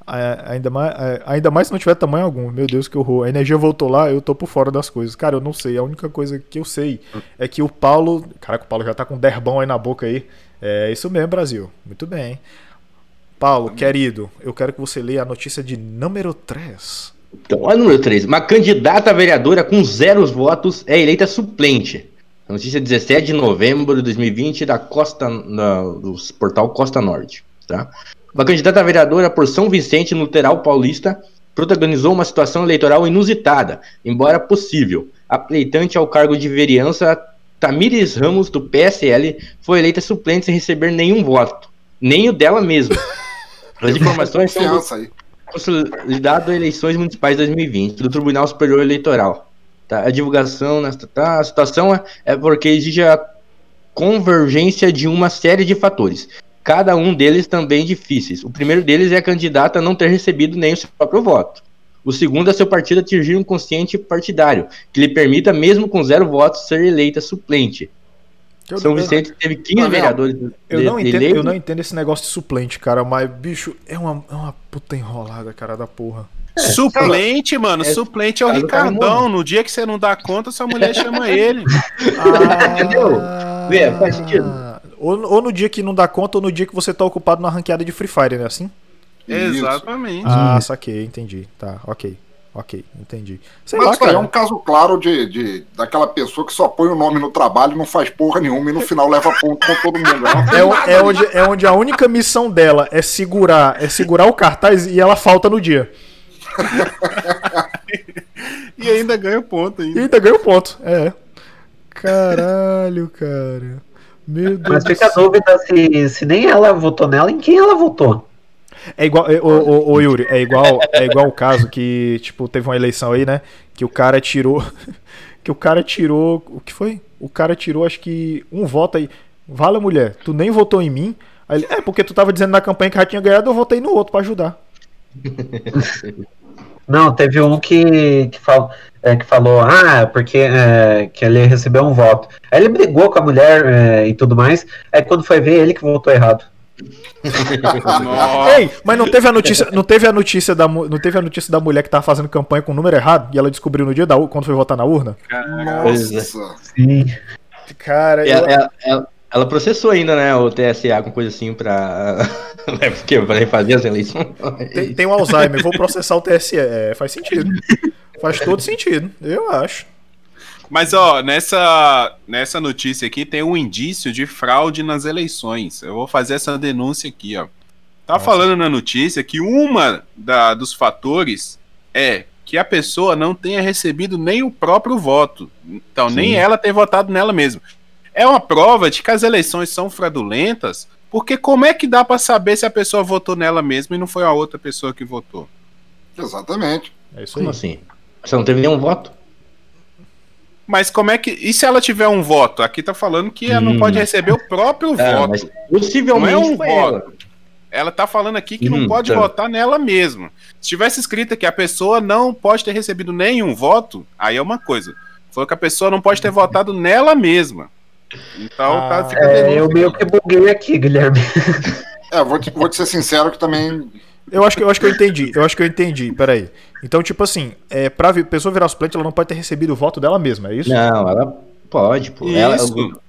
É, ainda, mais, é, ainda mais se não tiver tamanho algum. Meu Deus, que horror. A energia voltou lá, eu tô por fora das coisas. Cara, eu não sei. A única coisa que eu sei é que o Paulo. Caraca, o Paulo já tá com um derbão aí na boca aí. É isso mesmo, Brasil. Muito bem. Paulo, querido, eu quero que você leia a notícia de número 3. Então, olha o número 3. Uma candidata a vereadora com zero votos é eleita suplente. Notícia 17 de novembro de 2020 da Costa, na- do portal Costa Norte. Tá? Uma candidata a vereadora por São Vicente, no Litoral Paulista, protagonizou uma situação eleitoral inusitada, embora possível. A pleitante ao cargo de vereança, Tamires Ramos, do PSL, foi eleita suplente sem receber nenhum voto, nem o dela mesma. [LAUGHS] As informações são consolidado eleições municipais 2020 do Tribunal Superior Eleitoral. Tá? A divulgação nesta tá? a situação é, é porque exige a convergência de uma série de fatores. Cada um deles também difíceis. O primeiro deles é a candidata não ter recebido nem o seu próprio voto. O segundo é seu partido atingir um consciente partidário, que lhe permita, mesmo com zero votos, ser eleita suplente. Eu, São Vicente teve 15 Tá vendo? vereadores eu de- não entendo, eu não entendo esse negócio de suplente, cara, mas, bicho, é uma, é uma puta enrolada, cara, da porra. Suplente, mano, é- suplente é o Ricardão. No dia que você não dá conta, sua mulher [LAUGHS] chama ele. Entendeu? Vê, faz sentido. Ou, ou no dia que não dá conta, ou no dia que você tá ocupado na ranqueada de Free Fire, né? Assim? Exatamente. Ah, saquei, entendi. Tá, ok. Ok, entendi. Sei Mas lá, é cara. um caso claro de, de- daquela pessoa que só põe o nome no trabalho, não faz porra nenhuma e no final leva ponto com todo mundo. É, nada é ali. onde, é onde a única missão dela é segurar, é segurar o cartaz e ela falta no dia. [LAUGHS] E ainda ganha ponto E ainda. ainda ganha o ponto. É. Caralho, cara. Meu Deus Mas fica a dúvida se, se nem ela votou nela, em quem ela votou. É igual, ô, ô, ô, Yuri, é igual, é igual o caso que, tipo, teve uma eleição aí, né? Que o cara tirou. [LAUGHS] Que o cara tirou. O que foi? O cara tirou, acho que, um voto aí. Vala, mulher, tu nem votou em mim. Aí ele, é, porque tu tava dizendo na campanha que já tinha ganhado, eu votei no outro pra ajudar. [LAUGHS] Não, teve um que, que, fal, é, que falou, ah, porque é, que ele recebeu um voto. Aí ele brigou com a mulher é, e tudo mais. Aí quando foi ver, ele que votou errado. Ei, mas não teve a notícia, não teve a notícia da, não teve a notícia da mulher que tava fazendo campanha com o número errado e ela descobriu no dia da quando foi votar na urna? É. Nossa. Sim. Cara, Ela, ela- ela- ela processou ainda, né, o TSA com coisa assim pra. [LAUGHS] é porque pra refazer as eleições. tem, tem um Alzheimer, vou processar o TSE. É, faz sentido. Faz todo sentido, eu acho. Mas, ó, nessa, nessa notícia aqui tem um indício de fraude nas eleições. Eu vou fazer essa denúncia aqui, ó. Tá falando na notícia que uma da, dos fatores é que a pessoa não tenha recebido nem o próprio voto. Então, nem ela ter votado nela mesma. É uma prova de que as eleições são fraudulentas, porque como é que dá pra saber se a pessoa votou nela mesma e não foi a outra pessoa que votou? Exatamente. É isso aí. Como assim? Você não teve nenhum voto? Mas como é que. E se ela tiver um voto? Aqui tá falando que ela não Hum. pode receber o próprio Ah, voto. mas possivelmente Não é um foi voto. ela. Ela tá falando aqui que não Hum, pode tá. votar nela mesma. Se tivesse escrito que a pessoa não pode ter recebido nenhum voto, aí é uma coisa. Falou que a pessoa não pode ter votado nela mesma. Então Ah, tá, fica a É, eu meio que buguei aqui, Guilherme. É, vou te, vou te ser sincero que também. Eu acho que eu acho que eu entendi. Eu acho que eu entendi. Peraí. Então, tipo assim, é, pra vi- pessoa virar suplente, ela não pode ter recebido o voto dela mesma, é isso? Não, ela pode, pô. Ela, Isso.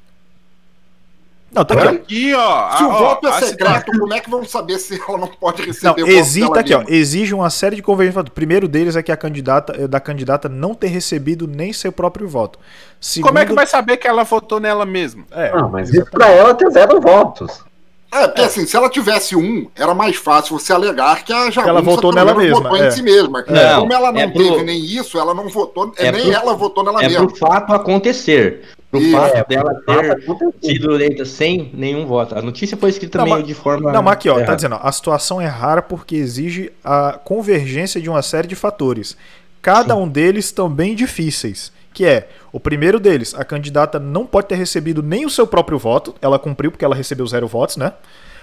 Não, tá aqui, ó. Aqui, ó. Se o ó, voto é a secreto, como é que vão saber se ela não pode receber Não, o voto existe dela aqui, ó. Exige uma série de conveniências. O primeiro deles é que a candidata, é da candidata não ter recebido nem seu próprio voto. Segundo, Como é que vai saber que ela votou nela mesma? É, Não, mas isso pra ela ter zero votos. É, porque assim, se ela tivesse um, era mais fácil você alegar que a Jagunça ela votou nela mesma, votou é. em si mesma. Não, Como ela não é pro- teve nem isso, ela não votou, É nem pro- ela votou nela é mesma. pro fato acontecer. Pro Isso. fato É, dela ter sido eleita sem nenhum voto. A notícia foi escrita Não, meio mas- de forma. Não, mas aqui, ó, tá dizendo, ó, a situação é rara porque exige a convergência de uma série de fatores. Cada um deles também difíceis. Que é, o primeiro deles, a candidata não pode ter recebido nem o seu próprio voto. Ela cumpriu porque ela recebeu zero votos, né?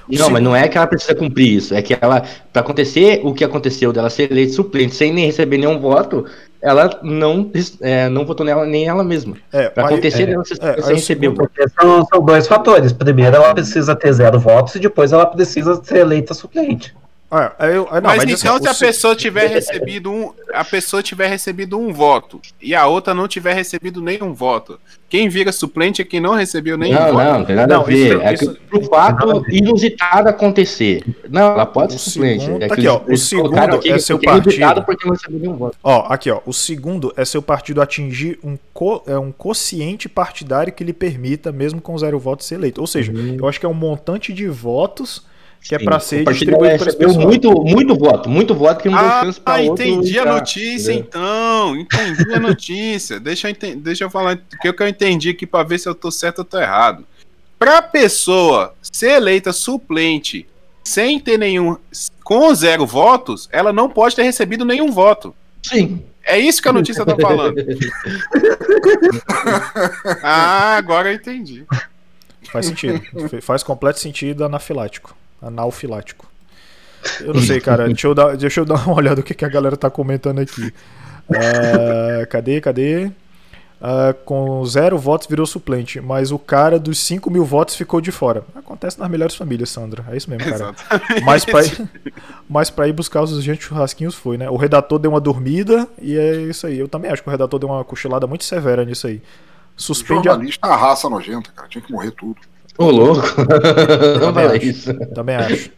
O Não, seg- mas não é que ela precisa cumprir isso. É que ela, pra acontecer o que aconteceu dela ser eleita suplente sem nem receber nenhum voto, ela não, é, não votou nela nem ela mesma. É, Pra mas- acontecer é, dela ser é, sem receber o segundo- voto. Porque são, são dois fatores. Primeiro, ela precisa ter zero votos e depois ela precisa ser eleita suplente. Ah, aí eu- aí não, mas, mas então, assim, se a se- pessoa tiver [LAUGHS] recebido um, a pessoa tiver recebido um voto e a outra não tiver recebido nenhum voto, quem vira suplente é quem não recebeu nenhum Não, voto. não, não tem nada Não, a ver. isso- é isso- pro fato inusitado acontecer. Não, ela pode ser suplente. segundo- É que aqui, ó, o segundo é seu é partido. porque não recebeu nenhum voto. Ó, aqui, ó. O segundo é seu partido atingir um, co, é, um quociente partidário que lhe permita, mesmo com zero votos, ser eleito. Ou seja, eu acho que é um montante de votos que é Sim, pra o ser distribuído para recebeu pessoal. muito, muito voto, muito voto que não deu Ah, chance pra outro. entendi a notícia entendeu? então. Entendi a notícia. deixa, eu deixa eu falar o que eu que eu entendi aqui pra ver se eu tô certo ou tô errado. Pra pessoa ser eleita suplente sem ter nenhum. com zero votos, ela não pode ter recebido nenhum voto. Sim. É isso que a notícia tá falando. [LAUGHS] Ah, agora eu entendi. Faz sentido. Faz completo sentido anafilático. Analfilático. Eu não sei, cara. Deixa eu dar, deixa eu dar uma [LAUGHS] olhada no que, que a galera tá comentando aqui. Ah, cadê, cadê? Ah, com zero votos virou suplente, mas o cara dos 5 mil votos ficou de fora. Acontece nas melhores famílias, Sandra. É isso mesmo, cara. Exatamente. Mas pra, ir, mas pra ir buscar os urgentes churrasquinhos foi, né? O redator deu uma dormida e é isso aí. Eu também acho que o redator deu uma cochilada muito severa nisso aí. Suspende a, Jornalista é uma raça nojenta, cara. Tinha que morrer tudo. Ô, louco. [LAUGHS] não Também fala acho. isso. Também acho.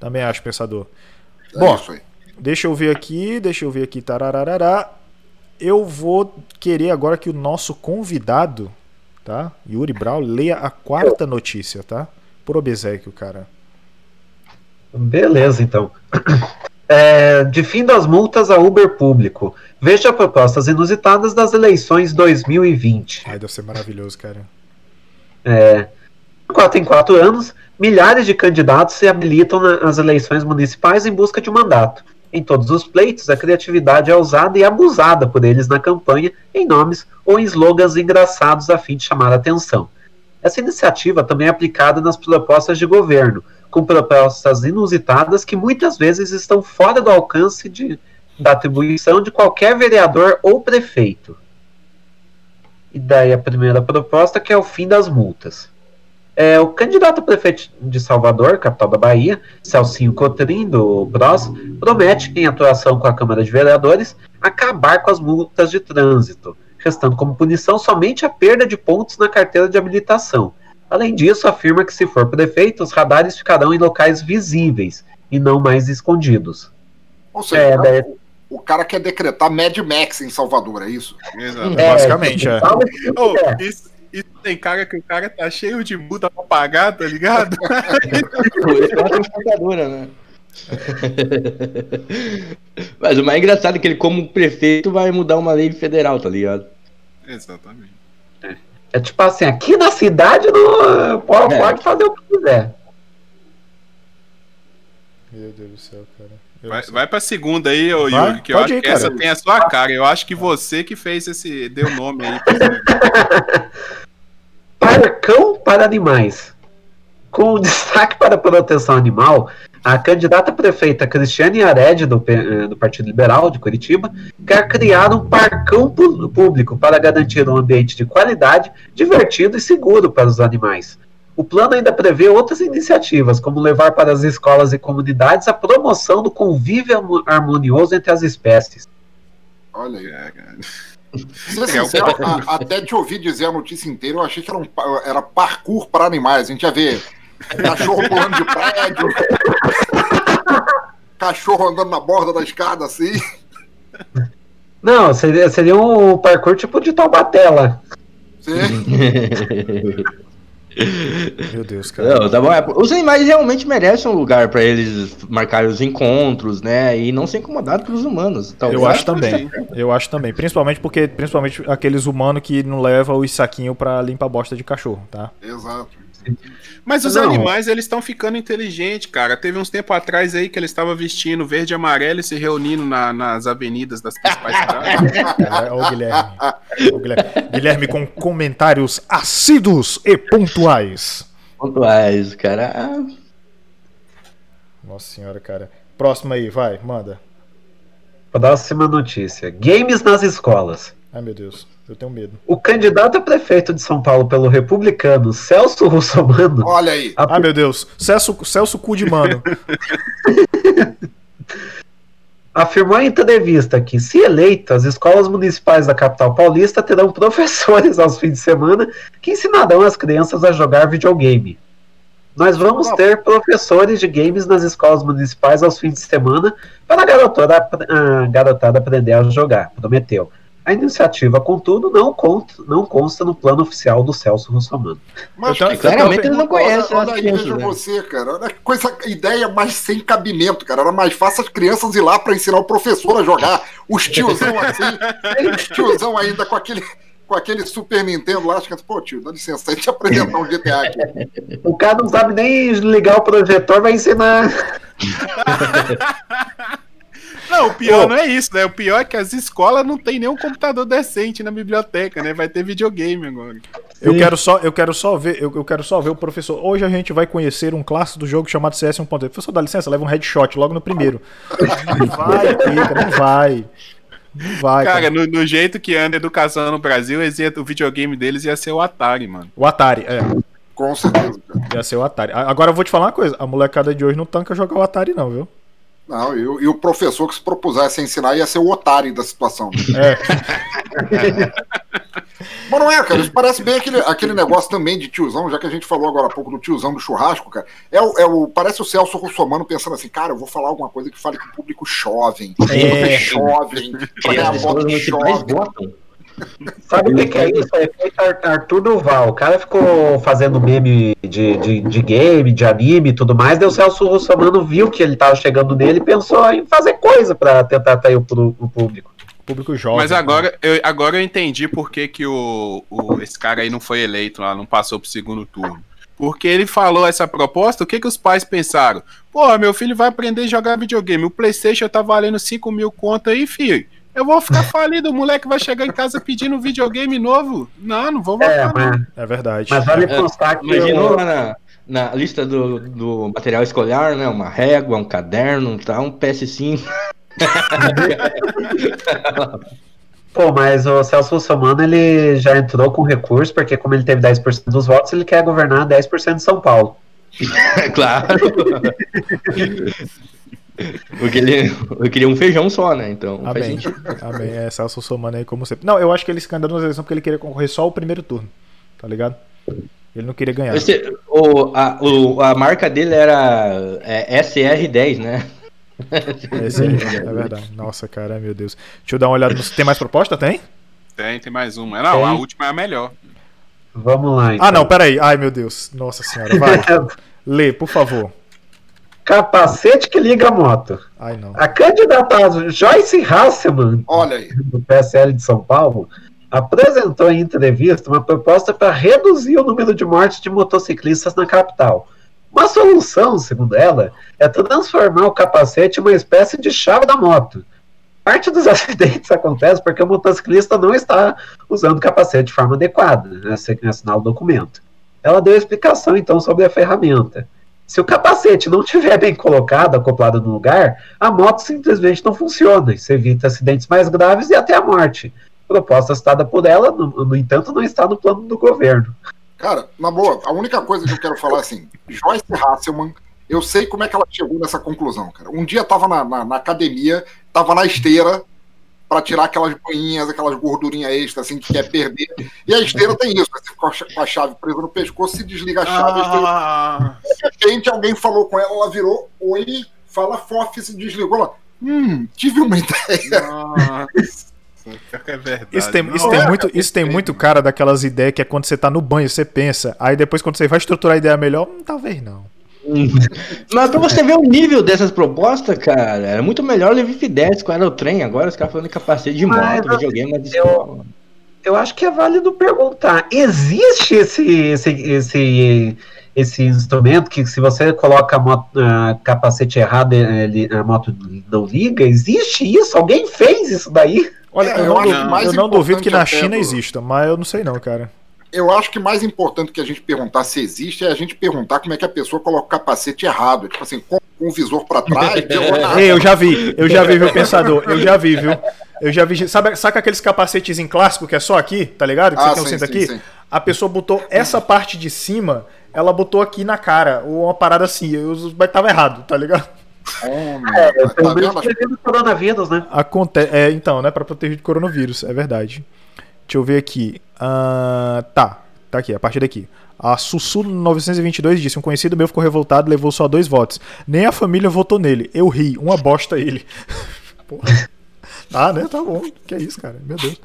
Também acho, pensador. É Bom. Deixa eu ver aqui, deixa eu ver aqui. Tarararará. Eu vou querer agora que o nosso convidado, tá? Yuri Brau, leia a quarta notícia, tá? Por obsequio, cara. Beleza, então. [CLEARS THROAT] É, de fim das multas a Uber público. Veja propostas inusitadas das eleições 2020. Ai, deve ser maravilhoso, cara. É, quatro em quatro anos, milhares de candidatos se habilitam na- nas eleições municipais em busca de mandato. Em todos os pleitos, a criatividade é usada e abusada por eles na campanha em nomes ou em slogans engraçados a fim de chamar a atenção. Essa iniciativa também é aplicada nas propostas de governo, com propostas inusitadas que muitas vezes estão fora do alcance de, da atribuição de qualquer vereador ou prefeito. E daí a primeira proposta, que é o fim das multas. É, o candidato a prefeito de Salvador, capital da Bahia, Celcinho Cotrim, do PROS, promete, em atuação com a Câmara de Vereadores, acabar com as multas de trânsito, restando como punição somente a perda de pontos na carteira de habilitação. Além disso, afirma que, se for prefeito, os radares ficarão em locais visíveis e não mais escondidos. Ou seja, É, o- daí- o cara quer decretar Mad Max em Salvador, é isso? Exato. É, basicamente, é. fala o que Oh, isso, isso tem cara que o cara tá cheio de multa pra pagar, tá ligado? [LAUGHS] Esse é uma transportadora, né? [LAUGHS] Mas o mais engraçado é que ele, como prefeito, vai mudar uma lei federal, tá ligado? Exatamente. É tipo assim, aqui na cidade não, pode, É. pode fazer o que quiser. Meu Deus do céu, cara. Eu Vai, vai pra segunda aí, ô Vai, Yuri, que eu pode acho ir, que essa tem a sua cara. Eu acho que você que fez esse. deu nome aí. [LAUGHS] Parcão para animais. Com destaque para a proteção animal, a candidata prefeita Cristiane Ared, do, eh, do Partido Liberal de Curitiba, quer criar um parcão público para garantir um ambiente de qualidade, divertido e seguro para os animais. O plano ainda prevê outras iniciativas, como levar para as escolas e comunidades a promoção do convívio harmo- harmonioso entre as espécies. Olha. É, cara. Sincero, a- até te ouvir dizer a notícia inteira, eu achei que era, um, era parkour para animais. A gente ia ver cachorro pulando de prédio, cachorro andando na borda da escada assim. Não, seria, seria um parkour tipo de Taubaté lá. Sim. [LAUGHS] Meu Deus, cara. Não, tá bom. É, Os animais realmente merecem um lugar pra eles marcarem os encontros, né? E não ser incomodados pelos humanos. Talvez. Eu acho também. Eu acho também. Principalmente porque, principalmente aqueles humanos que não levam os saquinhos pra limpar bosta de cachorro, tá? Exato. Mas os Não. animais, eles estão ficando inteligentes, cara. Teve uns tempo atrás aí que eles estavam vestindo verde e amarelo e se reunindo na- nas avenidas das principais cidades. Ó o Guilherme. O Guilherme. Guilherme com comentários assíduos e pontuais. Pontuais, cara. Nossa senhora, cara. Próximo aí, vai, manda. Próxima notícia: Games nas escolas. Ai, meu Deus. Eu tenho medo. O candidato a prefeito de São Paulo pelo republicano, Celso Russomano, Olha aí. Ai, meu Deus. Celso, Celso cu de mano. [LAUGHS] afirmou em entrevista que, se eleito, as escolas municipais da capital paulista terão professores aos fins de semana que ensinarão as crianças a jogar videogame. Nós vamos ter professores de games nas escolas municipais aos fins de semana para a garotada, a garotada aprender a jogar, prometeu. A iniciativa, contudo, não consta, não consta no plano oficial do Celso Russomano. Mas tô- claramente ele não conhece olha, as olha aí, crianças, veja né? você, cara. Olha que coisa, ideia mais sem cabimento, cara. Era mais fácil as crianças ir lá pra ensinar o professor a jogar. Os tiozão assim, [LAUGHS] os tiozão ainda com aquele, com aquele Super Nintendo lá. Acho que, pô, tio, dá licença, aí te apresentar um GTA aqui. O cara não sabe nem ligar o projetor, vai ensinar. [LAUGHS] Não, o pior Ô. não é isso, né? O pior é que as escolas não tem nenhum computador decente na biblioteca, né? Vai ter videogame agora. Eu Sim. quero só, eu quero só ver, eu, eu quero só ver o professor. Hoje a gente vai conhecer um clássico do jogo chamado CS 1.0. Professor, dá licença, leva um headshot logo no primeiro. Não vai, Pica, não vai. Não vai, cara. Cara, no, no jeito que anda a educação no Brasil, ia- o videogame deles ia ser o Atari, mano. O Atari, é. Com certeza, cara. Ia ser o Atari. Agora eu vou te falar uma coisa: a molecada de hoje não tanca jogar o Atari, não, viu? Não, e, o- e o professor que se propusesse a ensinar ia ser o otário da situação. É. [LAUGHS] Mas não é, cara. Isso parece bem aquele, aquele negócio também de tiozão, já que a gente falou agora há pouco do tiozão do churrasco, cara. É o, é o, parece o Celso Russomano pensando assim, cara, eu vou falar alguma coisa que fale com o público jovem. É. Jovem, pra ganhar voto jovem. Sabe o que, que é isso? É efeito Ar- Arthur Duval. O cara ficou fazendo meme de, de, de game, de anime e tudo mais. O Celso Russomano viu que ele tava chegando nele e pensou em fazer coisa pra tentar atrair o, pro- o público. Público jovem. Mas agora eu, agora eu entendi por que, que o, o- esse cara aí não foi eleito lá, não passou pro segundo turno. Porque ele falou essa proposta, o que, que os pais pensaram? Pô, meu filho vai aprender a jogar videogame. O Playstation tá valendo 5 mil conto aí, filho. Eu vou ficar falido, o moleque vai chegar em casa pedindo um videogame novo. Não, não vou É, votar. não. mas, É verdade. mas vale É, constar que. Imaginou o- lá na, na lista do, do material escolar, né? Uma régua, um caderno, tá? um PS5. [LAUGHS] Pô, mas o Celso Russomano ele já entrou com recurso, porque como ele teve 10% dos votos, ele quer governar 10% de São Paulo. [LAUGHS] claro. [LAUGHS] Porque ele, eu queria um feijão só, né? Então faz Amém. sentido. Amém. É Celso Somano aí, como sempre. Não, eu acho que ele se candidatou nas eleições porque ele queria concorrer só ao primeiro turno. Tá ligado? Ele não queria ganhar. Esse- o, a, o- a marca dele era é, SR10, né? Esse aí, é verdade. Nossa, cara, meu Deus. Deixa eu dar uma olhada. No... Tem mais proposta? Tem? Tem, tem mais uma. Não, a Tem. última é a melhor. Vamos lá, então. Ah, não, peraí. Ai, meu Deus. Nossa senhora, vai. [LAUGHS] Lê, por favor. Capacete que liga a moto. Ai, não. A candidata Joyce Hasselman, Olha aí. do PSL de São Paulo, apresentou em entrevista uma proposta para reduzir o número de mortes de motociclistas na capital. Uma solução, segundo ela, é transformar o capacete em uma espécie de chave da moto. Parte dos [LAUGHS] acidentes acontece porque o motociclista não está usando o capacete de forma adequada, né, sem assinar o documento. Ela deu explicação, então, sobre a ferramenta. Se o capacete não estiver bem colocado, acoplado no lugar, a moto simplesmente não funciona. Isso evita acidentes mais graves e até a morte. A proposta citada por ela, no, no entanto, não está no plano do governo. Cara, na boa, a única coisa que eu quero falar é assim, Joyce Hasselman, eu sei como é que ela chegou nessa conclusão, cara. Um dia tava na, na, na academia, tava na esteira para tirar aquelas banhinhas, aquelas gordurinhas extras, assim, que quer perder. E a esteira tem isso, você fica com a chave presa no pescoço, se desliga a chave, a esteira Ah, De repente, alguém falou com ela, ela virou, oi, fala fof, se desligou. Ela, hum, tive uma [LAUGHS] ideia. nossa, é verdade. Isso tem, isso Não, tem é, muito, isso tem muito cara daquelas ideias que é quando você tá no banho, você pensa. Aí depois, quando você vai estruturar a ideia melhor, hum, talvez não. [LAUGHS] Mas pra você ver o nível dessas propostas, cara, era muito melhor o Levi 10 qual era o trem, agora os caras falando de capacete de Mas, moto, videogame, mas eu- Eu acho que é válido perguntar: existe esse, esse, esse, esse instrumento que, se você coloca a moto, ah, capacete errado, ele, a moto não liga? Existe isso? Alguém fez isso daí? Olha, É, eu, eu não, eu não duvido que na até China do- exista, mas eu não sei não, cara. Eu acho que mais importante que a gente perguntar se existe é a gente perguntar como é que a pessoa coloca o capacete errado. Tipo assim, com, com o visor pra trás. [LAUGHS] Ei, eu já vi, eu já vi, viu, pensador? Eu já vi, viu? Eu já vi. Sabe, saca aqueles capacetes em clássico que é só aqui, tá ligado? Que Ah, você tem um sim, aqui? sim. A pessoa botou essa parte de cima, ela botou aqui na cara, ou uma parada assim, eu, mas tava errado, tá ligado? É, tá pelo menos vendo? coronavírus, né? Aconte é, então, né, pra proteger de coronavírus, é verdade. Deixa eu ver aqui. Ah, tá, tá aqui, a partir daqui. A Sussu 922 disse: Um conhecido meu ficou revoltado e levou só dois votos. Nem a família votou nele. Eu ri, uma bosta ele. [LAUGHS] Porra. Ah, né? Tá bom. Que é isso, cara? Meu Deus.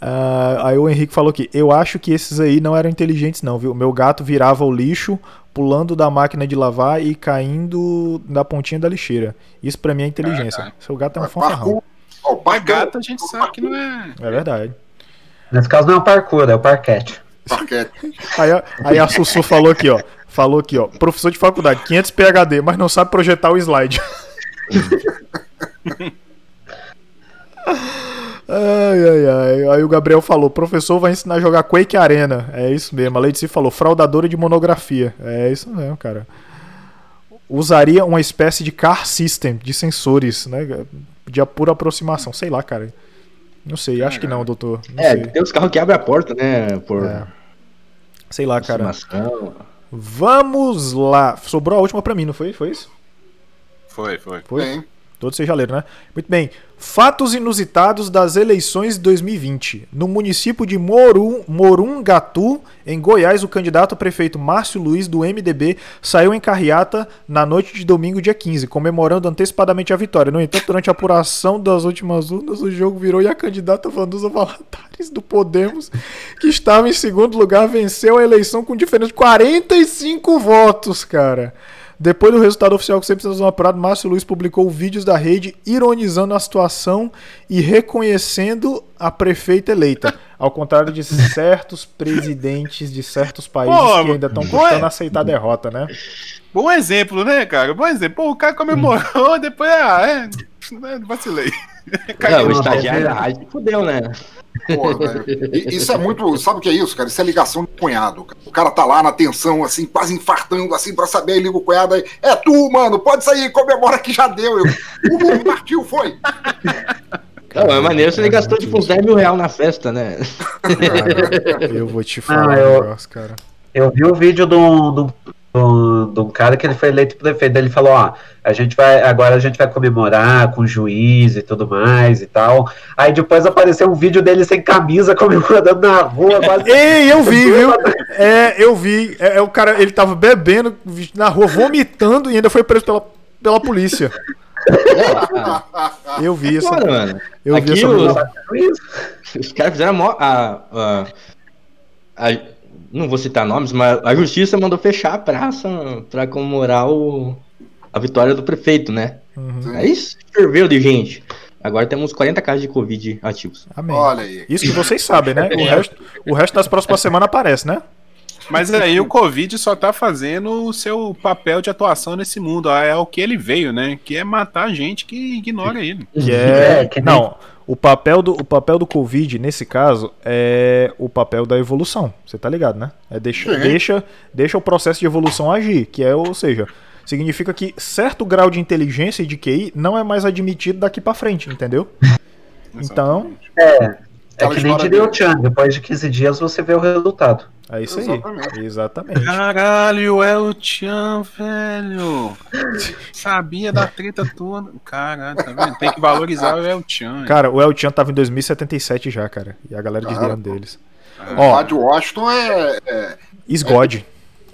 Ah, aí o Henrique falou aqui: Eu acho que esses aí não eram inteligentes, não, viu? Meu gato virava o lixo, pulando da máquina de lavar e caindo da pontinha da lixeira. Isso pra mim é inteligência. Seu gato é um fanfarrão. O gato a gente sabe que não é. É verdade. Nesse caso não é o parkour, é o parquete. parquete. Aí, a- aí a Sussu falou aqui, ó. Falou aqui, ó. Professor de faculdade, 500 PHD, mas não sabe projetar o slide. [LAUGHS] Ai, ai, ai. Aí o Gabriel falou: professor vai ensinar a jogar Quake Arena. É isso mesmo. A Leite falou: fraudadora de monografia. É isso mesmo, cara. Usaria uma espécie de car system de sensores, né? De pura aproximação. Sei lá, cara. Não sei, acho que não, doutor. Não É, sei. tem os carros que abrem a porta, né? Por É. Sei lá, cara. Vamos lá. Sobrou a última pra mim, não foi? Foi isso? Foi, foi. Foi? Todos vocês já leram, né? Muito bem. Fatos inusitados das eleições de 2020. No município de Morum, Morungatu, em Goiás, o candidato a prefeito Márcio Luiz, do MDB, saiu em carreata na noite de domingo, dia 15, comemorando antecipadamente a vitória. No entanto, durante a apuração das últimas urnas, o jogo virou e a candidata Vanduza Valadares, do Podemos, que estava em segundo lugar, venceu a eleição com diferença de 45 votos, cara. Depois do resultado oficial que sempre sendo apurado, Márcio Luiz publicou vídeos da rede ironizando a situação e reconhecendo a prefeita eleita. Ao contrário de certos presidentes de certos países Pô, que ainda estão custando é- aceitar a derrota, né? Bom exemplo, né, cara? Bom exemplo. Pô, o cara comemorou, [LAUGHS] depois, ah, é. né, Vacilei. Não, o estagiário da rádio fudeu, né? E- Isso é muito. Sabe o que é isso, cara? Isso é ligação do cunhado. cara. O cara tá lá na tensão, assim, quase infartando, assim, pra saber, aí liga o cunhado aí. É tu, mano, pode sair, comemora que já deu. Eu, o mundo partiu, foi. Não, é maneiro se ele gastou tipo uns 10 mil reais na festa, né? Cara, eu vou te falar Ah, um eu- negócio, cara. Eu vi o vídeo de um, de um- cara que ele foi eleito prefeito. Ele falou: Ó, a gente vai, agora a gente vai comemorar com juiz e tudo mais e tal. Aí depois apareceu um vídeo dele sem camisa [LAUGHS] comemorando na rua. quase- Ei, eu vi, viu? É, eu vi. É, é o cara, ele tava bebendo na rua, vomitando e ainda foi preso pela, pela polícia. [LAUGHS] Eu vi isso. Foda, mano. Eu vi Aqui essa os, visão. Juiz. os caras fizeram a, a, a- não vou citar nomes, mas a justiça mandou fechar a praça pra comemorar o, a vitória do prefeito, né? Uhum. Aí ferveu de gente. Agora temos 40 casos de Covid ativos. Amém. Olha aí. Isso que vocês sabem, né? O resto, o resto das próximas semanas aparece, né? Mas aí o Covid só tá fazendo o seu papel de atuação nesse mundo. É o que ele veio, né? Que é matar gente que ignora ele. Que é. É, que nem- Não, o papel, do, o papel do Covid, nesse caso, é o papel da evolução. Você tá ligado, né? É deixa, Sim. deixa, deixa o processo de evolução agir. Que é, ou seja, significa que certo grau de inteligência e de QI não é mais admitido daqui pra frente, entendeu? [LAUGHS] Então, É, é que nem diria o. Chan, depois de 15 dias você vê o resultado. é isso Exatamente. aí. Exatamente. Caralho, é o Tchan, velho. Sabia da treta toda. Caralho, tá vendo? Tem que valorizar o El Chan. Cara, o El Chan tava em 2077 já, cara. E a galera desviando deles. O Ó, Rádio Washington é, é Isgod.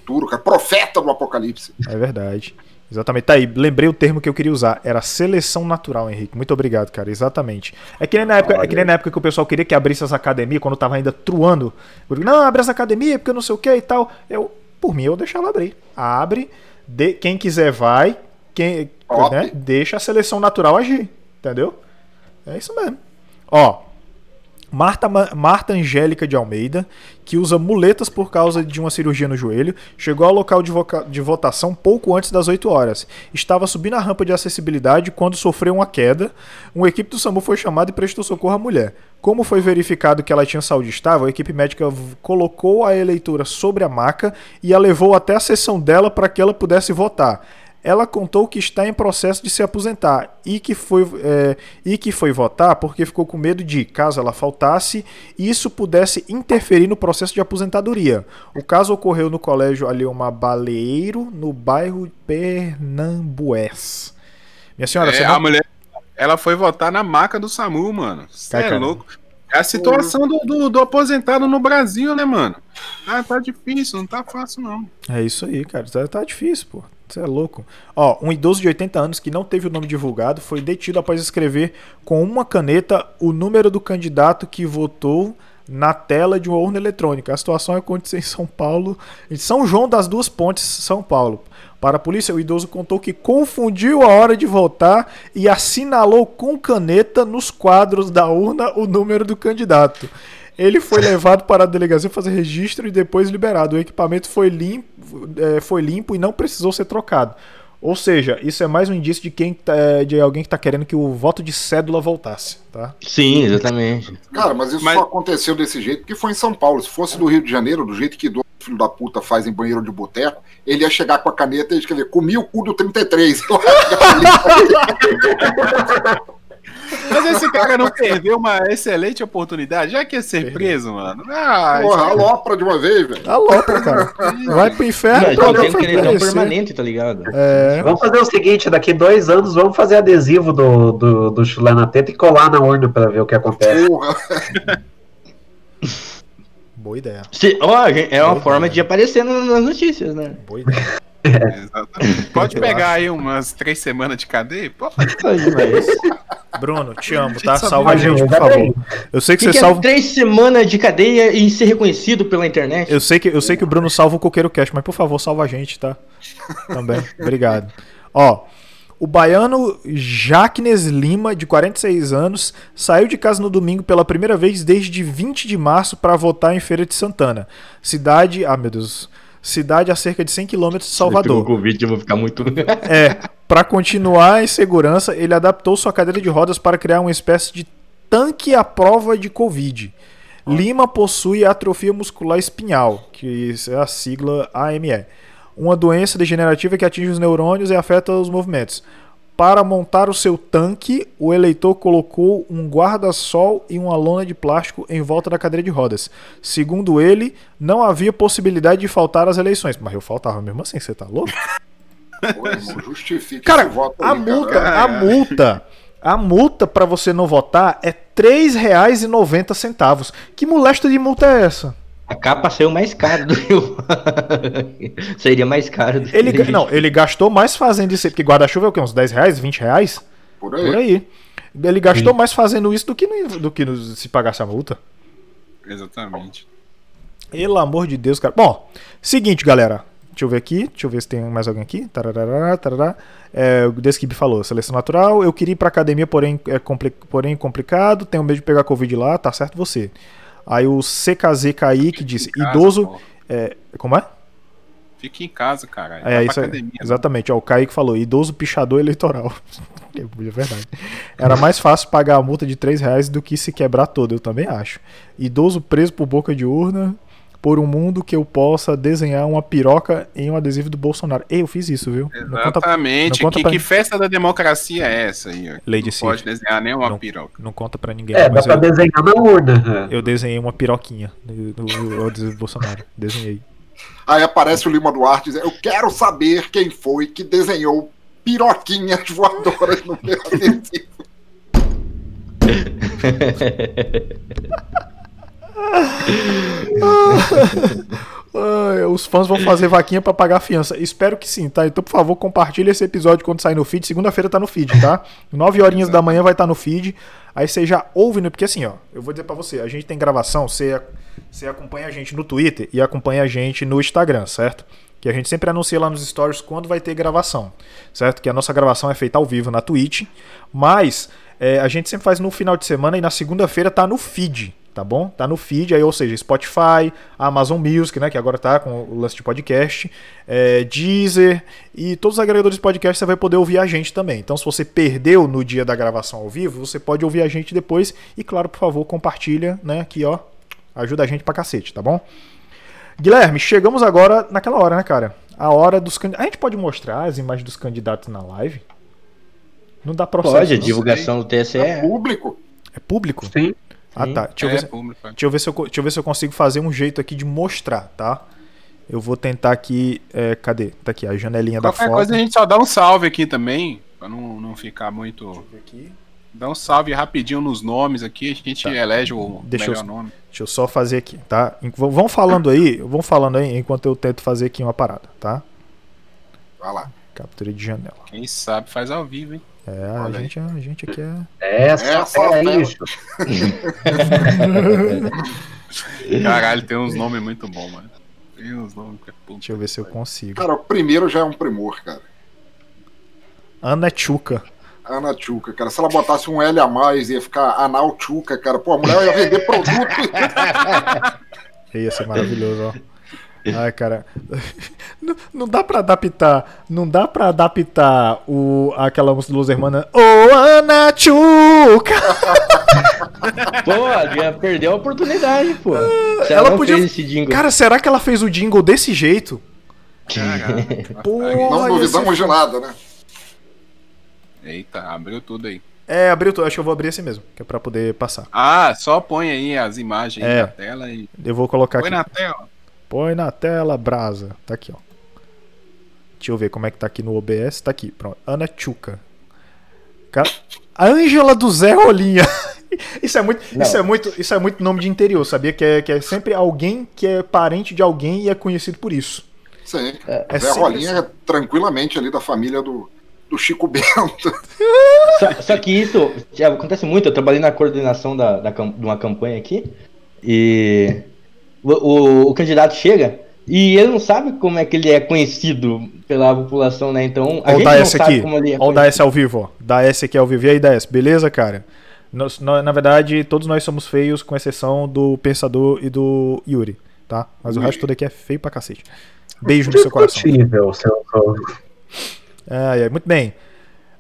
duro, cara. Profeta do apocalipse. É verdade. Exatamente. Tá aí, lembrei o termo que eu queria usar. Era seleção natural, Henrique. Muito obrigado, cara. Exatamente. É que nem na época, é que, nem na época que o pessoal queria que abrisse as academias, quando tava ainda truando. Eu digo, Não, abre as academias, porque eu não sei o que e tal. Eu, por mim, eu deixava abrir. Abre, de, quem quiser vai, quem, né, deixa a seleção natural agir. Entendeu? É isso mesmo. Ó, Marta, Ma- Marta Angélica de Almeida, que usa muletas por causa de uma cirurgia no joelho, chegou ao local de, de votação pouco antes das 8 horas. Estava subindo a rampa de acessibilidade quando sofreu uma queda. Uma equipe do SAMU foi chamada e prestou socorro à mulher. Como foi verificado que ela tinha saúde estável, a equipe médica colocou a eleitora sobre a maca e a levou até a sessão dela para que ela pudesse votar. Ela contou que está em processo de se aposentar e que foi, é, e que foi votar porque ficou com medo de, caso ela faltasse, isso pudesse interferir no processo de aposentadoria. O caso ocorreu no colégio Alioma Baleiro, no bairro Pernambués. Minha senhora, É, você a não... mulher, ela foi votar na maca do SAMU, mano. Você é louco. É a situação do, do, do aposentado no Brasil, né, mano? Ah, tá difícil, não tá fácil, não. É isso aí, cara. Tá, tá difícil, pô. Você é louco. Ó, um idoso de 80 anos que não teve o nome divulgado foi detido após escrever com uma caneta o número do candidato que votou na tela de uma urna eletrônica. A situação aconteceu em São Paulo, em São João das Duas Pontes, São Paulo. Para a polícia, o idoso contou que confundiu a hora de votar e assinalou com caneta nos quadros da urna o número do candidato. Ele foi [LAUGHS] levado para a delegacia fazer registro e depois liberado. O equipamento foi limpo, é, foi limpo e não precisou ser trocado. Ou seja, isso é mais um indício de quem tá- de alguém que está querendo que o voto de cédula voltasse, tá? Sim, exatamente. Cara, mas isso Mas- só aconteceu desse jeito porque foi em São Paulo. Se fosse do Rio de Janeiro, do jeito que do filho da puta faz em banheiro de boteco, ele ia chegar com a caneta e escrever: comi o cu do 33. [LAUGHS] Mas esse cara não perdeu uma excelente oportunidade, já que ia ser preso, mano. Ah, Porra, alopra de uma vez, velho. Alopra, cara. Vai pro inferno. Imagina, pronto, tem merecer. permanente, tá ligado? É, Vamos fazer o seguinte, daqui dois anos vamos fazer adesivo do, do, do chulé na teta e colar na urna pra ver o que acontece. Porra. boa ideia. Se, ó, é uma Boa forma ideia. de aparecer nas notícias, né? Boa ideia. Exatamente. Pode pegar aí umas três semanas de cadeia? Pô, Mas, Bruno, te amo, tá? Salva a gente, por favor. Eu sei que que você que é salva. três semanas de cadeia e ser reconhecido pela internet? Eu sei que, eu sei que o Bruno salva o Coqueiro Cash, mas por favor, salva a gente, tá? Também. Obrigado. Ó, o baiano Jaquines Lima, de 46 anos, saiu de casa no domingo pela primeira vez desde 20 de março para votar em Feira de Santana. Cidade. Ah, meu Deus. Cidade a cerca de 100 quilômetros de Salvador. Covid, eu vou ficar muito. [LAUGHS] É, para continuar em segurança, ele adaptou sua cadeira de rodas para criar uma espécie de tanque à prova de Covid. Lima possui atrofia muscular espinhal, que é a sigla AME, uma doença degenerativa que atinge os neurônios e afeta os movimentos. Para montar o seu tanque, o eleitor colocou um guarda-sol e uma lona de plástico em volta da cadeira de rodas. Segundo ele, não havia possibilidade de faltar às eleições. Mas eu faltava mesmo assim, você tá louco? Pô, irmão, justifique Cara, esse voto a aí, multa, cara. a multa, a multa para você não votar é R$ 3,90. Que molesta de multa é essa? A capa saiu mais caro do que o. [LAUGHS] Seria mais caro do que Ele, gente- não, ele gastou mais fazendo isso aí, porque guarda-chuva é o quê? Uns 10 reais, 20 reais? Por aí. Por aí. Ele gastou mais fazendo isso do que, no- do que no- se pagasse a multa. Exatamente. Pelo amor de Deus, cara. Bom, seguinte, galera. Deixa eu ver aqui. Deixa eu ver se tem mais alguém aqui. Tarará. É, o Deskip falou: seleção natural. Eu queria ir pra academia, porém, é compli porém complicado. Tenho medo de pegar Covid lá. Tá certo você. Aí o CKZ Kaique disse: casa, idoso. É, como é? Fica em casa, cara. É, isso academia, né? Exatamente. Ó, o Kaique falou: idoso pichador eleitoral. [LAUGHS] é verdade. Era mais fácil pagar a multa de 3 reais do que se quebrar todo, eu também acho. Idoso preso por boca de urna por um mundo que eu possa desenhar uma piroca em um adesivo do Bolsonaro. Ei, eu fiz isso, viu? Não conta, Exatamente. não conta que, pra- que festa da democracia é essa aí? ó? Lady não Sif. pode desenhar nenhuma Não. piroca. não conta pra ninguém, É, dá mas pra eu, desenhar na urna. eu desenhei uma piroquinha no, adesivo do Bolsonaro. Desenhei. Aí aparece o Lima Duarte dizendo: Eu quero saber quem foi que desenhou piroquinhas voadoras no meu adesivo. [LAUGHS] Os fãs vão fazer vaquinha pra pagar a fiança. Espero que sim, tá? Então, por favor, compartilhe esse episódio quando sair no feed. Segunda-feira tá no feed, tá? 9 horinhas da manhã vai estar no feed. Aí você já ouve, né? Porque assim, ó, eu vou dizer pra você, a gente tem gravação, você, você acompanha a gente no Twitter e acompanha a gente no Instagram, certo? Que a gente sempre anuncia lá nos stories quando vai ter gravação, certo? Que a nossa gravação é feita ao vivo na Twitch, mas é, a gente sempre faz no final de semana e na segunda-feira tá no feed, tá bom? Tá no feed, aí, ou seja, Spotify, Amazon Music, né, que agora tá com o lance de podcast, é, Deezer e todos os agregadores de podcast você vai poder ouvir a gente também. Então, se você perdeu no dia da gravação ao vivo, você pode ouvir a gente depois e, claro, por favor, compartilha, né, aqui, ó, ajuda a gente pra cacete, tá bom? Guilherme, chegamos agora naquela hora, né, cara? A hora dos candidatos. A gente pode mostrar as imagens dos candidatos na live? Não dá processo. Pode, a divulgação do TSE. É público. É público? Sim. Ah, tá. Deixa eu, é ver, se- público. deixa, eu ver se eu, deixa eu ver se eu consigo fazer um jeito aqui de mostrar, tá? Eu vou tentar aqui. é, cadê? Tá aqui, a janelinha da Qualquer foto. coisa a gente só dá um salve aqui também, pra não, não ficar muito. Aqui. Dá um salve rapidinho nos nomes aqui, a gente elege o Tá. Deixa eu- melhor nome. Deixa eu só fazer aqui, tá? Vão falando aí, vão falando aí enquanto eu tento fazer aqui uma parada, tá? Vai lá. Captura de janela. Quem sabe faz ao vivo, hein? É, a Olha aí. gente, a gente aqui é. Essa, Essa é fera. isso. [LAUGHS] Caralho, tem uns nomes muito bons, mano. Tem uns nomes que é puta. Deixa eu ver se eu consigo. Cara, o primeiro já é um primor, cara. Ana Chuca. Ana Tchuca, cara. Se ela botasse um L a mais, ia ficar Anal Tchuca, cara. Pô, a mulher ia vender produto. [LAUGHS] Ia ser maravilhoso, ó. [LAUGHS] Ai, cara. [LAUGHS] Não, não dá pra adaptar. Não dá pra adaptar o, aquela música do Los Hermanos. Ô, Ana Chuca! [LAUGHS] Pô, já perdeu a oportunidade, pô. Se ela não podia- fez esse jingle. Cara, será que ela fez o jingle desse jeito? Porra, Não duvidamos de nada, né? Eita, abriu tudo aí. É, abriu tudo. Acho que eu vou abrir esse mesmo, que é pra poder passar. Ah, só põe aí as imagens É. na tela e. Eu vou colocar Põe aqui. na tela. Põe na tela, brasa. Tá aqui, ó. Deixa eu ver como é que tá aqui no OBS. Tá aqui, pronto. Ana Chuca. Cara, Ângela do Zé Rolinha. [LAUGHS] Isso é muito, Não. isso é muito, isso é muito nome de interior, sabia? Que é, que é sempre alguém que é parente de alguém e é conhecido por isso. Sim. É Zé sempre Rolinha é tranquilamente ali da família do, do Chico Bento. [LAUGHS] Só, só que isso acontece muito. Eu trabalhei na coordenação da, da de uma campanha aqui e o, o- o candidato chega e ele não sabe como é que ele é conhecido pela população, né? Então a Olha o gente da não S sabe aqui. como ele é Olha o da S ao vivo, ó. Da S aqui ao vivo. E aí, da S, beleza, cara? Nós- nó- na verdade, todos nós somos feios, com exceção do Pensador e do Yuri, tá? Mas o resto tudo aqui é feio pra cacete. Beijo no seu coração. Discutível, seu, seu- Ai, ai, muito bem.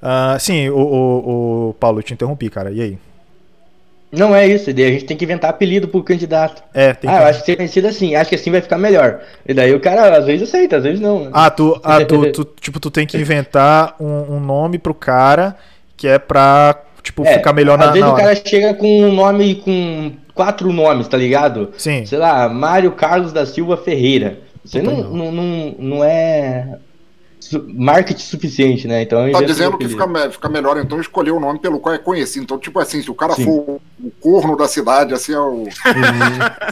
Ah, sim, o, o, o Paulo, eu te interrompi, cara. E aí? Não é isso, e daí a gente tem que inventar apelido pro candidato. É, tem ah, que... eu acho que ser conhecido assim, acho que assim vai ficar melhor. E daí o cara às vezes aceita, às vezes não. né? Ah, tu, ah, tu, [LAUGHS] tu, tipo, tu tem que inventar um, um nome pro cara que é pra, tipo, É, ficar melhor Às na, vezes na o cara chega com um nome com quatro nomes, tá ligado? Sim. Sei lá, Mário Carlos da Silva Ferreira. Puta, não, não, não, não é marketing suficiente, né? Então Tá dizendo que fica, fica melhor então escolher o nome pelo qual é conhecido. Então, tipo assim, se o cara Sim. for o corno da cidade, assim, é o,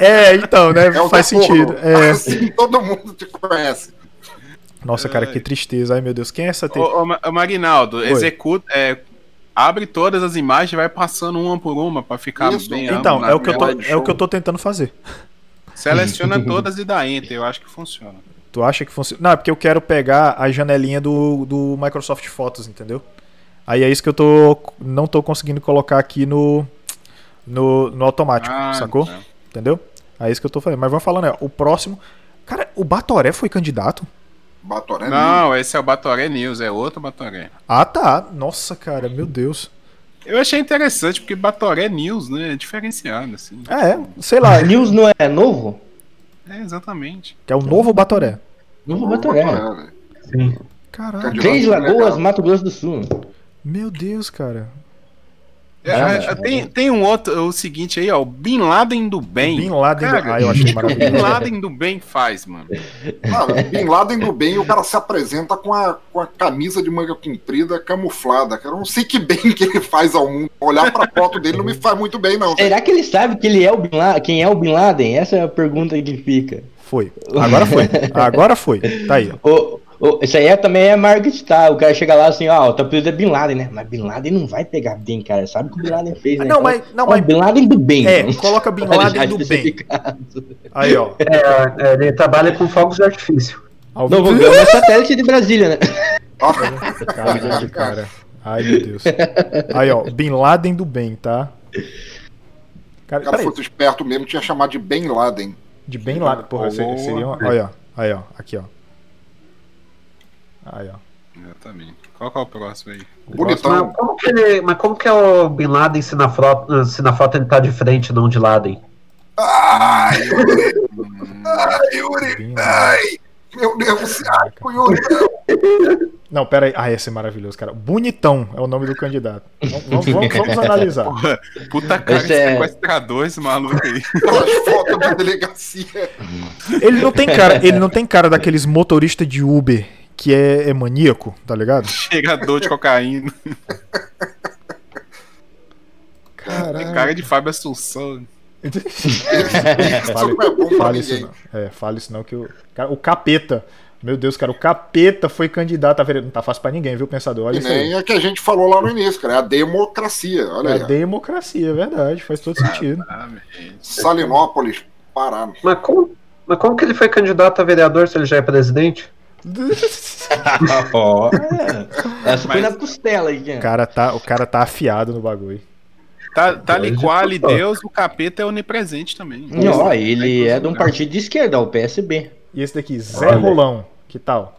É, então, né? [LAUGHS] é Faz sentido. É. [LAUGHS] Assim, todo mundo te conhece. Nossa, cara, que tristeza. Ai, meu Deus. Quem é essa? Te... Ô, ô, Ma- ô, Marinaldo, executa. é, abre todas as imagens e vai passando uma por uma pra ficar Isso. bem Então, é o, que eu tô, é o que eu tô tentando fazer. Seleciona [LAUGHS] todas e dá enter, eu acho que funciona. Tu acha que funciona? Não, é porque eu quero pegar a janelinha do, do Microsoft Photos, entendeu? Aí é isso que eu tô não tô conseguindo colocar aqui no no, no automático, Ah, sacou? tá. Entendeu? É isso que eu tô falando. Mas vamos falando, é, o próximo. Cara, o Batoré foi candidato? Batoré Não, esse é o Batoré News, é outro Batoré. Ah, tá. Nossa, cara, meu Deus. Eu achei interessante porque Batoré News, né, é diferenciado, assim. É, sei lá, News não é novo? É, exatamente. que é o novo Batoré. Novo Batoré. velho. Sim. Caralho, Três legal. Lagoas, Mato Grosso do Sul. meu Deus, cara. É, Ah, é, tem, tem um outro, o seguinte aí, ó, o Bin Laden do bem. Bin Laden do... Cara, Ah, eu achei Bin maravilhoso. Laden do bem faz, mano. Cara, Bin Laden do bem, o cara se apresenta com a, com a camisa de manga comprida camuflada. Cara, eu não sei que bem que ele faz ao mundo. Olhar pra foto dele não me faz muito bem, não. Será que ele sabe que ele é o Bin Laden, quem é o Bin Laden? Essa é a pergunta que fica. Foi. Agora foi. [LAUGHS] Agora foi. Tá aí. ó. Ô, isso aí é, também é marketing, tá? O cara chega lá assim, ó, o teu apelido é Bin Laden, né? Mas Bin Laden não vai pegar bem, cara. Sabe o que o Bin Laden fez, né? Não, mas- não, Ó, mas- Bin Laden do bem. É, então. coloca Bin [LAUGHS] Laden do bem. especificado. Aí, ó. É, é, ele trabalha com fogos de artifício. Ao Não, vou ver o satélite de Brasília, né? Ó, Caralho, cara. Ai, meu Deus. Aí, ó. Bin Laden do bem, tá? Cara, o cara fosse esperto mesmo, tinha chamado de Ben Laden. De Bin Laden. Porra, seria, seria uma... Olha, ó. Aí, ó. Aqui, ó. Aí, ó. Exatamente. Qual que é o próximo aí? O Bonitão. Mas como que, ele, mas como que é o Bin Laden se na, foto, se na foto ele tá de frente, não de [LAUGHS] Laden? Ai, Yuri! Ai, Yuri! Ai, meu Deus! Ai, Yuri! Não, pera aí. Ah, esse é maravilhoso, cara. Bonitão é o nome do candidato. Vamos, vamos, vamos- analisar. Puta cara Esse de é- sequestrador esse maluco aí. Aquelas fotos da delegacia. Ele não tem cara, ele não tem cara daqueles motoristas de Uber que é, é maníaco, tá ligado? [LAUGHS] Cheirador de cocaína. Caralho. Cara de Fábio Assunção. É pra Fale isso não. É, fale isso não que o cara, o capeta. Meu Deus, cara, o capeta foi candidato a vereador. Não tá fácil pra ninguém, viu, pensador? Olha E isso aí. nem é que a gente falou lá no início, cara. É a democracia. Olha É aí. a democracia, é verdade, faz todo sentido. Ah. Salinópolis, Pará. Mas como, mas como que ele foi candidato a vereador se ele já é presidente? [LAUGHS] Ó. Essa foi Mas- na costela aí, O cara. cara tá, o cara tá afiado no bagulho. Tá, tá ali Hoje qual eu tô. Deus, o capeta é onipresente também. Ó, ele é de um partido de esquerda, o PSB. E esse daqui, Zé Olha. Rolão, que tal?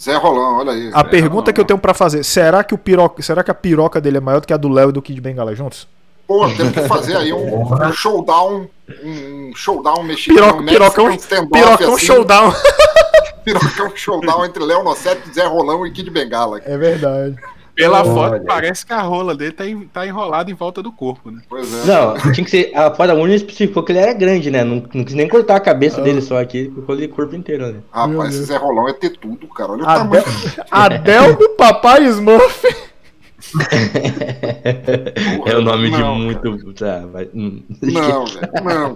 Zé Rolão, olha aí. A pergunta que eu tenho pra fazer, será que o piroca, será que a piroca dele é maior do que a do Léo e do Kid Bengala juntos? Pô, temos que fazer aí um, um showdown. Um showdown mexicano. Piroca, pirocão, pirocão assim. showdown. [LAUGHS] Pirocão showdown entre Léo Nossetti, Zé Rolão e Kid Bengala. É verdade. Pela Olha. foto, parece que a rola dele tá, en- tá enrolada em volta do corpo, né? Pois é. Não, tinha que ser. A foda única especificou que ele era grande, né? Não, não quis nem cortar a cabeça dele só aqui, colocou ele o corpo inteiro, né? Rapaz, esse. Zé Rolão é ter tudo, cara. Olha o Adel, tamanho. Adel do Papai Smurf. [LAUGHS] É o nome de Não, muito. Tá, vai. hum. Não, velho. Não.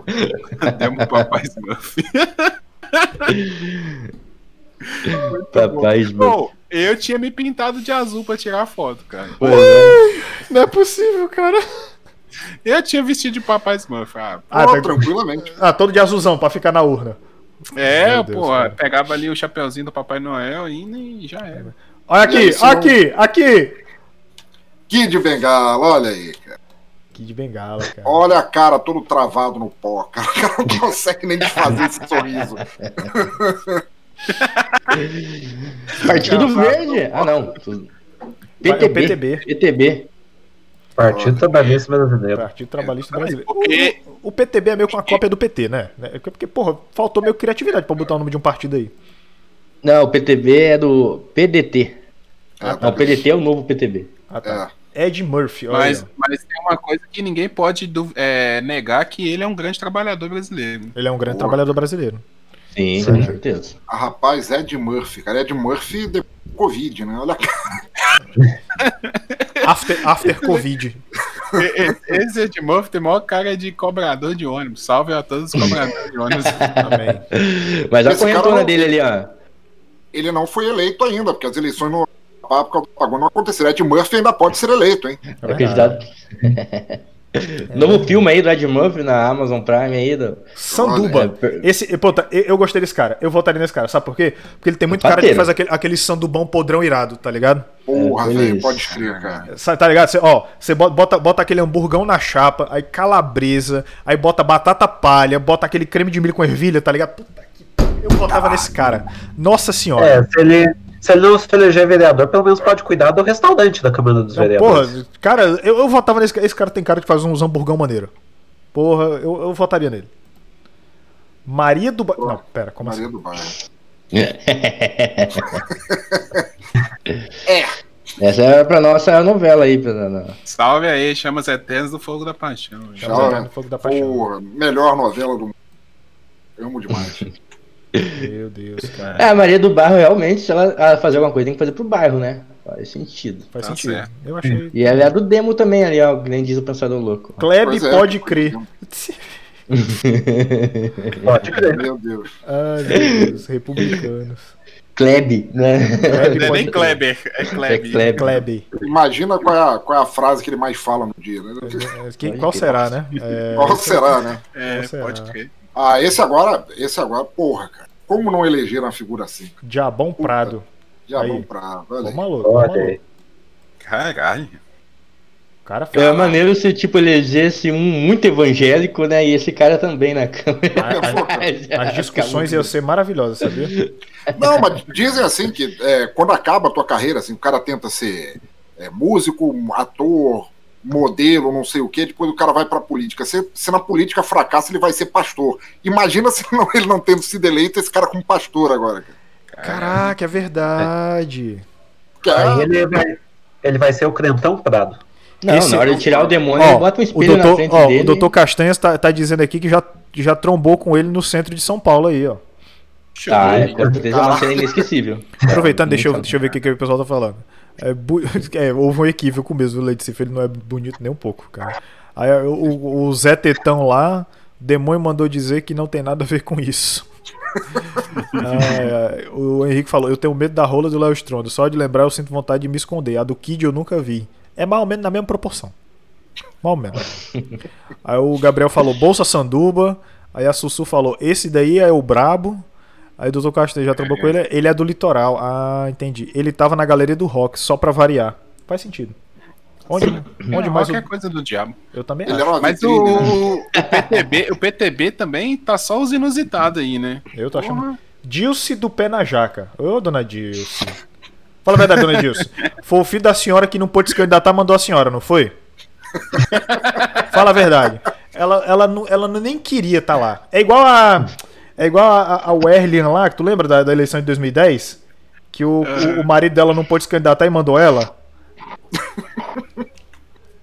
Pro papai Smurf. [LAUGHS] Papai Smurf. Eu tinha me pintado de azul pra tirar a foto, cara. Pô, né? Não é possível, cara. Eu tinha vestido de papai Smurf. Ah, Ah, Pô, tá- tranquilamente. Ah, todo de azulzão pra ficar na urna. é, Deus, pô, cara. pegava ali o chapeuzinho do Papai Noel e, já era. Olha aqui, aí, aqui, aqui. Kid Bengala, olha aí, cara. Kid Bengala, cara. Olha a cara todo travado no pó, cara. O cara não [LAUGHS] consegue nem desfazer esse sorriso. [LAUGHS] [LAUGHS] Partido Verde? Ah, não. É PTB. PTB. PTB. Partido Trabalhista Brasileiro. Partido Trabalhista Brasileiro. porque- O, o PTB é meio com a cópia do PT, né? É Porque, porra, faltou meio criatividade pra botar o nome de um partido aí. Não, o PTB é do PDT. É, Não, o PDT é o novo PTB. Ah, tá. É. Ed Murphy, olha Mas, mas tem uma coisa que ninguém pode é, negar que ele é um grande trabalhador brasileiro. Ele é um grande Boa. trabalhador brasileiro. Sim, Sim. com certeza. Ah, rapaz, Ed Murphy, cara. Ed Murphy depois do Covid, né? Olha a cara. [LAUGHS] After, after Covid. Esse Ed Murphy tem maior cara de cobrador de ônibus. Salve a todos os cobradores de ônibus. [LAUGHS] Também. Mas a correntona não- dele ali, ó. Ele não foi eleito ainda, porque as eleições no causa do apagão não aconteceram. Ed Murphy ainda pode ser eleito, hein? É É verdade. Candidato. Novo filme aí do Ed Murphy na Amazon Prime aí. Do... Sanduba. Esse, puta, eu, eu gostei desse cara. Eu votaria nesse cara. Sabe por quê? Porque ele tem muito cara que faz aquele, aquele sandubão podrão irado, tá ligado? Porra, É, velho, pode crer, cara. Tá ligado? Cê, ó, você bota, bota, bota aquele hamburgão na chapa, aí calabresa, aí bota batata palha, bota aquele creme de milho com ervilha, tá ligado? Puta que pariu, Eu votava nesse cara. Nossa senhora. É, se ele, se ele não se eleger vereador, pelo menos pode cuidar do restaurante da Câmara dos Não, Vereadores. porra, cara, eu, eu votava nesse cara. Esse cara tem cara de fazer uns hamburgão maneiro. Porra, eu, eu votaria nele. Maria do Ba... Não, pera, como Maria assim? do Bairro. [LAUGHS] Essa é pra nossa novela aí. Na- Salve aí, chamas eternas do fogo da paixão. Chama Zé no Fogo da Paixão. Porra, melhor novela do mundo. Eu amo demais. [LAUGHS] Meu Deus, cara. É, a Maria do Bairro, realmente, se ela, ela fazer alguma coisa, tem que fazer pro bairro, né? Faz sentido. Faz Tá sentido. certo. Eu achei. E ela é do demo também ali, ó. que Nem diz o Pensador Louco. Kleb é. pode crer. [LAUGHS] Pode crer. Meu Deus. Ai, meu Deus, republicanos. Kleb, né? Kleb Não é pode nem. Kleber, é É. Kleb. Kleb. Imagina qual é, a, qual é a frase que ele mais fala no dia, né? Que- qual será, né? É, Qual será, né? É, Qual será? pode crer. Ah, esse agora, esse agora, porra, cara. Como não eleger uma figura assim? Diabão Prado. Já Aí. vamos pra. Olha Ô, aí. maluco, Olha maluco. aí. Caralho. O cara É maneiro se, tipo, elegesse um muito evangélico, né? E esse cara também na [LAUGHS] câmera. A- a- As discussões iam ser maravilhosas, sabia? Não, mas dizem assim que é, quando acaba a tua carreira, assim, o cara tenta ser é, músico, ator, modelo, não sei o quê, depois o cara vai pra política. Se, se na política fracassa, ele vai ser pastor. Imagina [LAUGHS] se não- ele não tendo sido eleito, esse cara como pastor agora. cara. Caraca, é verdade. É- Aí ele vai, ele vai ser o crentão Prado. Não, Esse- na hora de tirar o demônio, Ó, ele bota um o espelho na doutor, frente ó, dele. o doutor Castanhas tá, tá dizendo aqui que já, já trombou com ele no centro de São Paulo aí, ó. Tá, é, com certeza é uma cena inesquecível. Aproveitando, deixa eu, deixa eu ver o que, que o pessoal tá falando. É, [LAUGHS] é, houve um equívoco mesmo, o Lady Sif, ele não é bonito nem um pouco, cara. Aí o, o- Zé Tetão lá, o demônio mandou dizer que não tem nada a ver com isso. Ai, [LAUGHS] o Henrique falou: Eu tenho medo da rola do Léo Stronda. Só de lembrar eu sinto vontade de me esconder. A do Kid eu nunca vi. É mais ou menos na mesma proporção. Mais ou menos. [LAUGHS] Aí o Gabriel falou: Bolsa Sanduba. Aí a Sussu falou: Esse daí é o Brabo. Aí o Dr. Castanho já trombou com ele. Ele é do litoral. Ah, entendi. Ele tava na galeria do rock, só pra variar. Faz sentido. Onde, onde Não, mais qualquer o... coisa do diabo. Eu também Ele acho. era uma Mas vitrine, né? o, o PTB, o PTB também tá só os inusitados aí, né? Eu tô achando. Porra. Dilce do pé na jaca. Ô, dona Dilce. Fala a verdade, dona Dilce. Foi o filho da senhora que não pôde se candidatar, mandou a senhora, não foi? Fala a verdade. Ela, ela, não, ela não- nem queria estar lá. É igual a. É igual a, a Werlian lá, que tu lembra da, da eleição de 2010? Que o, o, o marido dela não pôde se candidatar e mandou ela?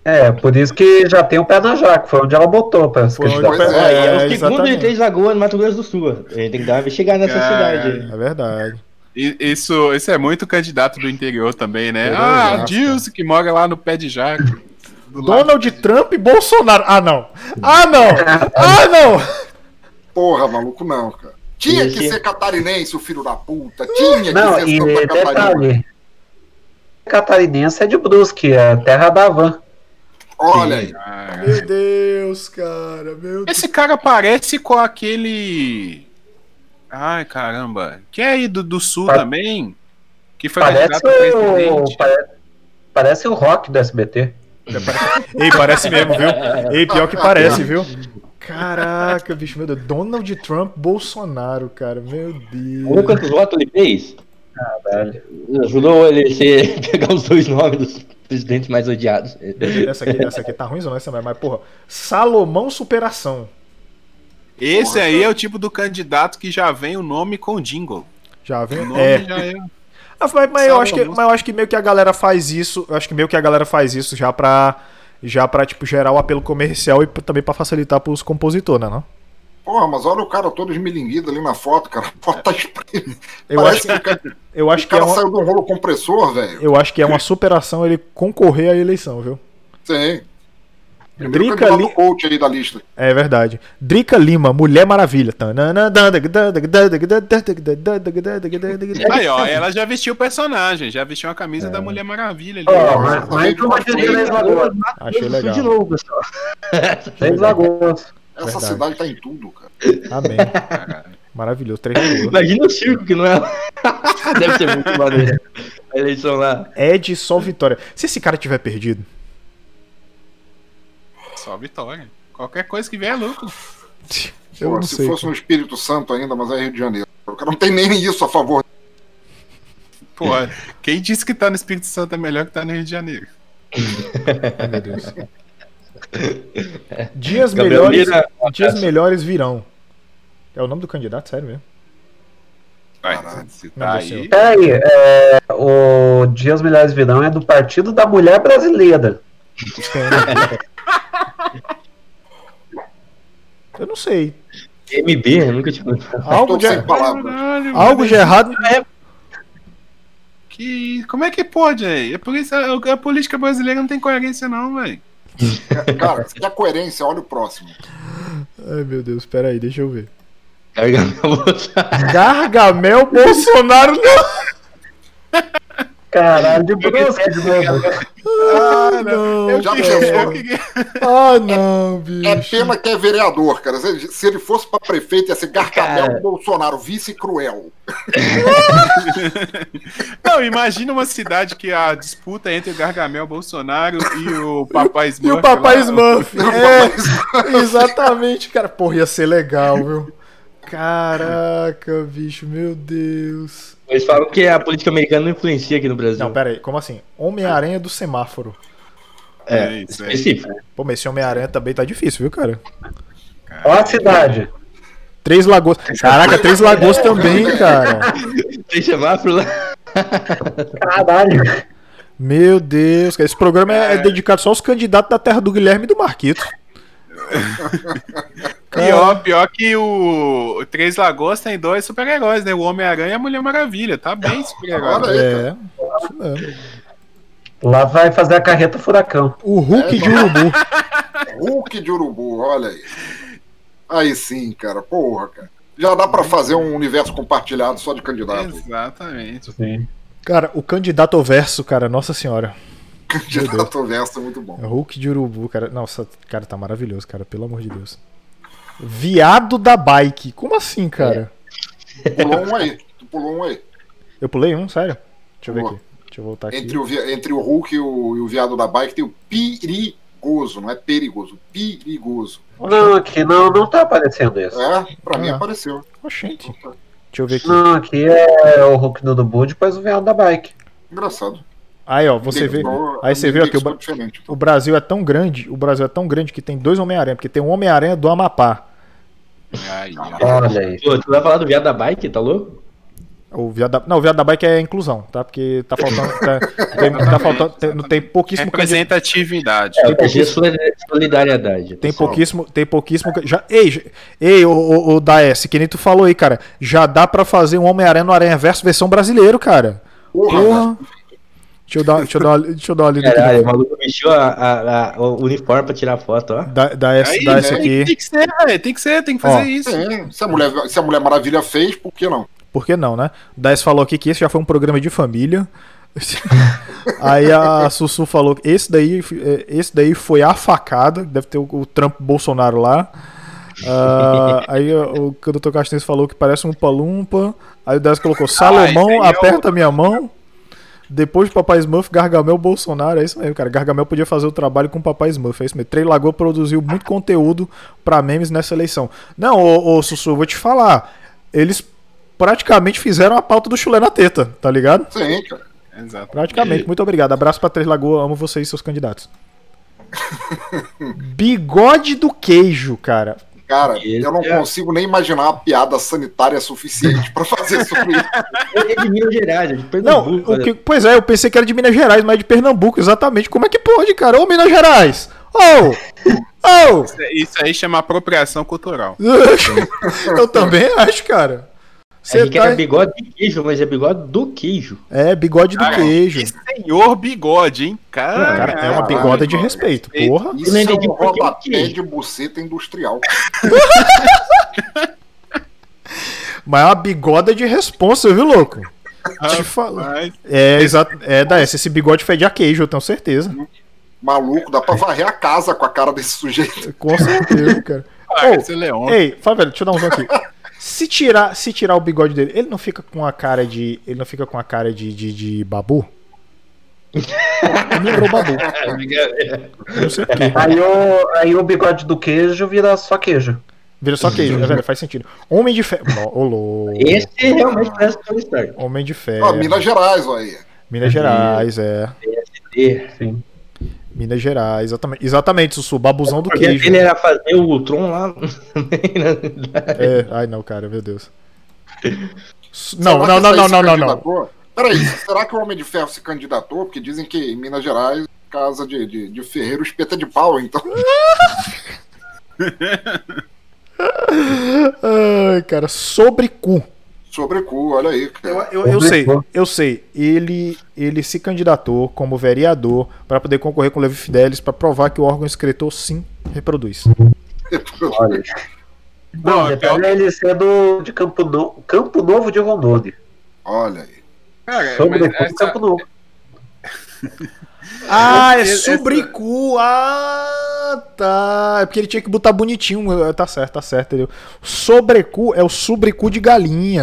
É, por isso que já tem o pé na jaca, foi onde ela botou pra se candidatar. É, É, é o segundo exatamente. de Três Lagoas, no Mato Grosso do Sul. A gente tem que dar uma investigada nessa Cara. cidade. É verdade. Isso, isso é muito candidato do interior também, né? Meu Ah, Dilson, que mora lá no pé de jaca. Donald Trump e Bolsonaro. Ah, não. Ah, não. [LAUGHS] Ah, não. Porra, maluco, não, cara. Tinha que Esse- ser catarinense, o filho da puta. Tinha que Não, ser e Santa Catarina. detalhe, catarinense é de Brusque, é a terra da van. Olha aí. Meu Deus, cara. Meu Deus. Esse cara parece com aquele. Ai, caramba. Que é aí do, do sul Pa- também? Que foi Parece o, pare- parece o rock do SBT. Ei, parece mesmo, viu? Ei, pior que parece, viu? Caraca, bicho, meu Deus. Donald Trump, Bolsonaro, cara. Meu Olha Deus. quantos votos ele fez. Caralho. Ajudou ele a [LAUGHS] pegar os dois nomes dos presidentes mais odiados. Essa aqui, essa aqui tá ruim, não essa, mas, porra. Salomão Superação. Esse aí é o tipo do candidato que já vem o nome com jingle. Já O vem? nome É. já é. Ah, mas, mas eu acho que, mas eu acho que meio que a galera faz isso. Eu acho que meio que a galera faz isso já pra. Já pra, tipo, gerar o apelo comercial e também pra facilitar pros compositores, né? Não? Porra, mas olha o cara todo esmilinguido ali na foto, cara. A foto tá espremida. Eu Parece acho, que cara, eu acho o que é cara uma, saiu de um rolo compressor, velho. eu acho que é uma superação ele concorrer à eleição, viu? Sim. Primeiro Drica Li- coach aí da lista. É verdade. Drica Lima, Mulher Maravilha. Aí, ó, ela já vestiu o personagem, já vestiu a camisa da Mulher Maravilha ali. Ó. mas, mas uma de Três Lagoas. Achei legal. De novo, pessoal. Três Lagoas. Essa Verdade. cidade tá em tudo, cara. Amém. [LAUGHS] Maravilhoso. Três Lagoas. Imagina o circo que não é. [LAUGHS] Deve ser muito maneiro. A eleição lá. Ed Sol Vitória. Se esse cara tiver perdido. Só vitória. Qualquer coisa que vier é lucro. Eu Pô, não se sei. fosse um Espírito Santo ainda, mas é Rio de Janeiro. O cara não tem nem isso a favor. Pô, quem disse que tá no Espírito Santo é melhor que tá no Rio de Janeiro? Ai, [LAUGHS] meu Deus. [LAUGHS] Dias Gabriel melhores, Lira, dias melhores virão. É o nome do candidato, sério mesmo? Caralho. tá aí. Peraí, é, o Dias Melhores Virão é do Partido da Mulher Brasileira. [LAUGHS] Eu não sei. MB, eu nunca tinha. Algo de, palavras. Caralho, algo de errado. Que... Como é que pode aí? É isso a, política brasileira não tem coerência, não, velho. Cara, se quer coerência, olha o próximo. Ai, meu Deus, pera aí, deixa eu ver. Minha bolsa. Gargamel Bolsonaro não. Caralho, de brusca de novo. Ah, não. Já cara. pensou? Eu queria- Ah, não, bicho. É pena que é vereador, cara. Se se ele fosse pra prefeito, ia ser Garcabel Cara. Bolsonaro, vice cruel. [LAUGHS] Não, imagina uma cidade que a disputa entre o Gargamel Bolsonaro e o Papai Smurf. E o Papai lá, Smurf. [LAUGHS] É, exatamente, cara. Porra, ia ser legal, viu? [LAUGHS] Caraca, bicho, meu Deus. Eles falam que a política americana não influencia aqui no Brasil. Não, pera aí, como assim? Homem-Aranha do semáforo. É, isso aí. Específico. Pô, mas esse Homem-Aranha também tá difícil, viu, cara? Ó a cidade. Três Lagoas. Caraca, Três Lagoas também, cara. Tem semáforo lá. Caralho. Meu Deus, cara. Esse programa é, é dedicado só aos candidatos da terra do Guilherme e do Marquito. [LAUGHS] Pior, pior que o, Três Lagoas tem dois super-heróis, né? O Homem-Aranha e a Mulher Maravilha. Tá bem super-herói. É. Lá vai fazer a carreta furacão. O Hulk de Urubu. [LAUGHS] Hulk de urubu, olha aí. Aí sim, cara. Porra, cara. Já dá pra fazer um universo compartilhado só de candidato. Exatamente. Cara, o candidato ao verso, cara, nossa senhora. Candidato verso é muito bom. É Hulk de Urubu, cara. Nossa, cara, tá maravilhoso, cara, pelo amor de Deus. Viado da bike. Como assim, cara? Pulou um aí. Tu pulou um aí. Eu pulei um, sério? Deixa eu ver Boa. aqui. Deixa eu voltar aqui. Entre o, entre o Hulk e o, e o viado da bike tem o perigoso, não é perigoso, perigoso. Não, aqui não, não tá aparecendo isso. É, pra mim Ah. apareceu. Oxente. Deixa eu ver aqui. Não, aqui é o Hulk do Dubu, depois o Veado da Bike. Engraçado. Aí, ó, você vê. Aí você viu aqui, o, o Brasil é tão grande, o Brasil é tão grande que tem dois Homem-Aranha, porque tem um Homem-Aranha do Amapá. Olha aí. Pô, tu vai falar do viado da bike, tá louco? O viado da... Não, o viado da bike é inclusão, tá? Porque tá faltando. Tá, tem, tá faltando. Tem, não tem pouquíssimo. Representatividade. Tem É, pouquíssimo, solidariedade. tem pessoal. pouquíssimo. Tem pouquíssimo. Já, ei, ei, o, o, o Daes, que nem tu falou aí, cara. Já dá pra fazer um Homem-Aranha no Aranha Verso versão brasileiro, cara. Porra, Porra. Deixa eu dar, deixa eu dar, uma- deixa eu dar uma lida Caralho, aqui. o maluco vestiu a, a- a- o uniforme pra tirar foto, ó. Da, da essa, Aí, essa né? aqui. Tem que ser, velho. Tem que ser, tem que fazer Ó. isso. Sim, se, a mulher, se a Mulher Maravilha fez, por que não? Por que não, né? Daes falou aqui que esse já foi um programa de família. [LAUGHS] Aí a Sussu falou que esse daí, esse daí foi a facada, deve ter o, o Trump Bolsonaro lá. Ah, [LAUGHS] aí o o Dr. Castanhos falou que parece um palumpa. Aí o Daes colocou Salomão, esse aí é o- aperta minha mão. Depois de Papai Smurf, Gargamel Bolsonaro. É isso mesmo, cara. Gargamel podia fazer o trabalho com Papai Smurf. É isso mesmo. Trey Lagoa produziu muito conteúdo pra memes nessa eleição. Não, ô, ô Sussu, vou te falar. Eles praticamente fizeram a pauta do chulé na teta, tá ligado? Sim, cara. Exato. Praticamente. Muito obrigado. Abraço pra Três Lagoas. Amo vocês e seus candidatos. [LAUGHS] Bigode do queijo, cara. Cara, Esse eu não é- consigo nem imaginar uma piada sanitária suficiente pra fazer sobre isso. Ele [LAUGHS] é de Minas Gerais, é de Não, Pernambuco. o que, pois é, eu pensei que era de Minas Gerais, mas é de Pernambuco, exatamente. Como é que pode, cara? Ô, Minas Gerais! Ô! Ô! Isso aí chama apropriação cultural. [LAUGHS] eu também acho, cara. Você que tá- era bigode de queijo, mas é bigode do queijo. É, bigode do Cara, queijo. que senhor bigode, hein? Cara, Cara, é uma bigoda de respeito, Respeito. porra. Isso é entendi um por que rodapé que- de buceta industrial. [LAUGHS] Mas é uma bigoda de responsa, viu, louco? Te falo. É, exato. É, da essa. Esse bigode fede a queijo, eu tenho certeza. Maluco, dá pra varrer a casa com a cara desse sujeito. Com certeza, cara. ah, Ô, esse é Leon. Ei, fala, velho, deixa eu dar um zoom aqui. [LAUGHS] Se tirar, se tirar o bigode dele, ele não fica com a cara de. Ele não fica com a cara de, de, de babu? Ele me lembrou babu. Eu não sei porquê. Aí o, aí o bigode do queijo vira só queijo. Vira só queijo, é, velho, faz sentido. Homem de ferro. Ô. Esse realmente parece Tony Stark. Homem de ferro. Ó, Minas Gerais, ó aí. Minas Gerais, é. E Sim. Minas Gerais, exatamente. Exatamente, Sussu, babuzão do queijo. dele era fazer o Ultron lá. [LAUGHS] É, ai não, cara, meu Deus. Não, que não, não, não, não, não, não. Peraí, será que o Homem de Ferro se candidatou? Porque dizem que em Minas Gerais, casa de, de, de ferreiro espeta de pau, então. [LAUGHS] Ai, cara, sobre cu. Sobre cu, olha aí, cara. Eu, eu sei, eu sei. Ele, ele se candidatou como vereador para poder concorrer com o Levi Fidelis para provar que o órgão excretor sim reproduz. Olha. Não, Não, é ele ser do, de Campo, no, Campo Novo de Rondônia. Olha aí. Cara, Sobre mas o cu, essa- Campo Novo. [LAUGHS] Ah, é Essa- sobre cu. Ah, tá. É porque ele tinha que botar bonitinho. Tá certo, tá certo, entendeu? Sobrecu é o sobrecu de galinha.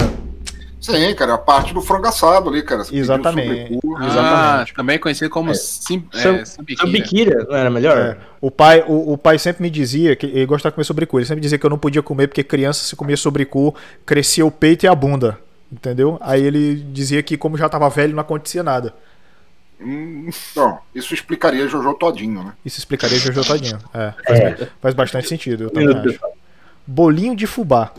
Sim, cara, é a parte do frango assado ali, cara. Você Exatamente. Ah, Exatamente. também conhecido como sim, Sam- é, sambiquira. Sambiquira, não era melhor? É. O pai, o, o pai sempre me dizia que ele gostava de comer sobrecu. Ele sempre dizia que eu não podia comer porque criança se comia sobrecu, crescia o peito e a bunda. Entendeu? Aí ele dizia que como já tava velho não acontecia nada. Hum, Então, isso explicaria Jojo todinho, né? Isso explicaria Jojo Todinho. É, faz, É. faz bastante sentido, eu também acho. Bolinho de fubá.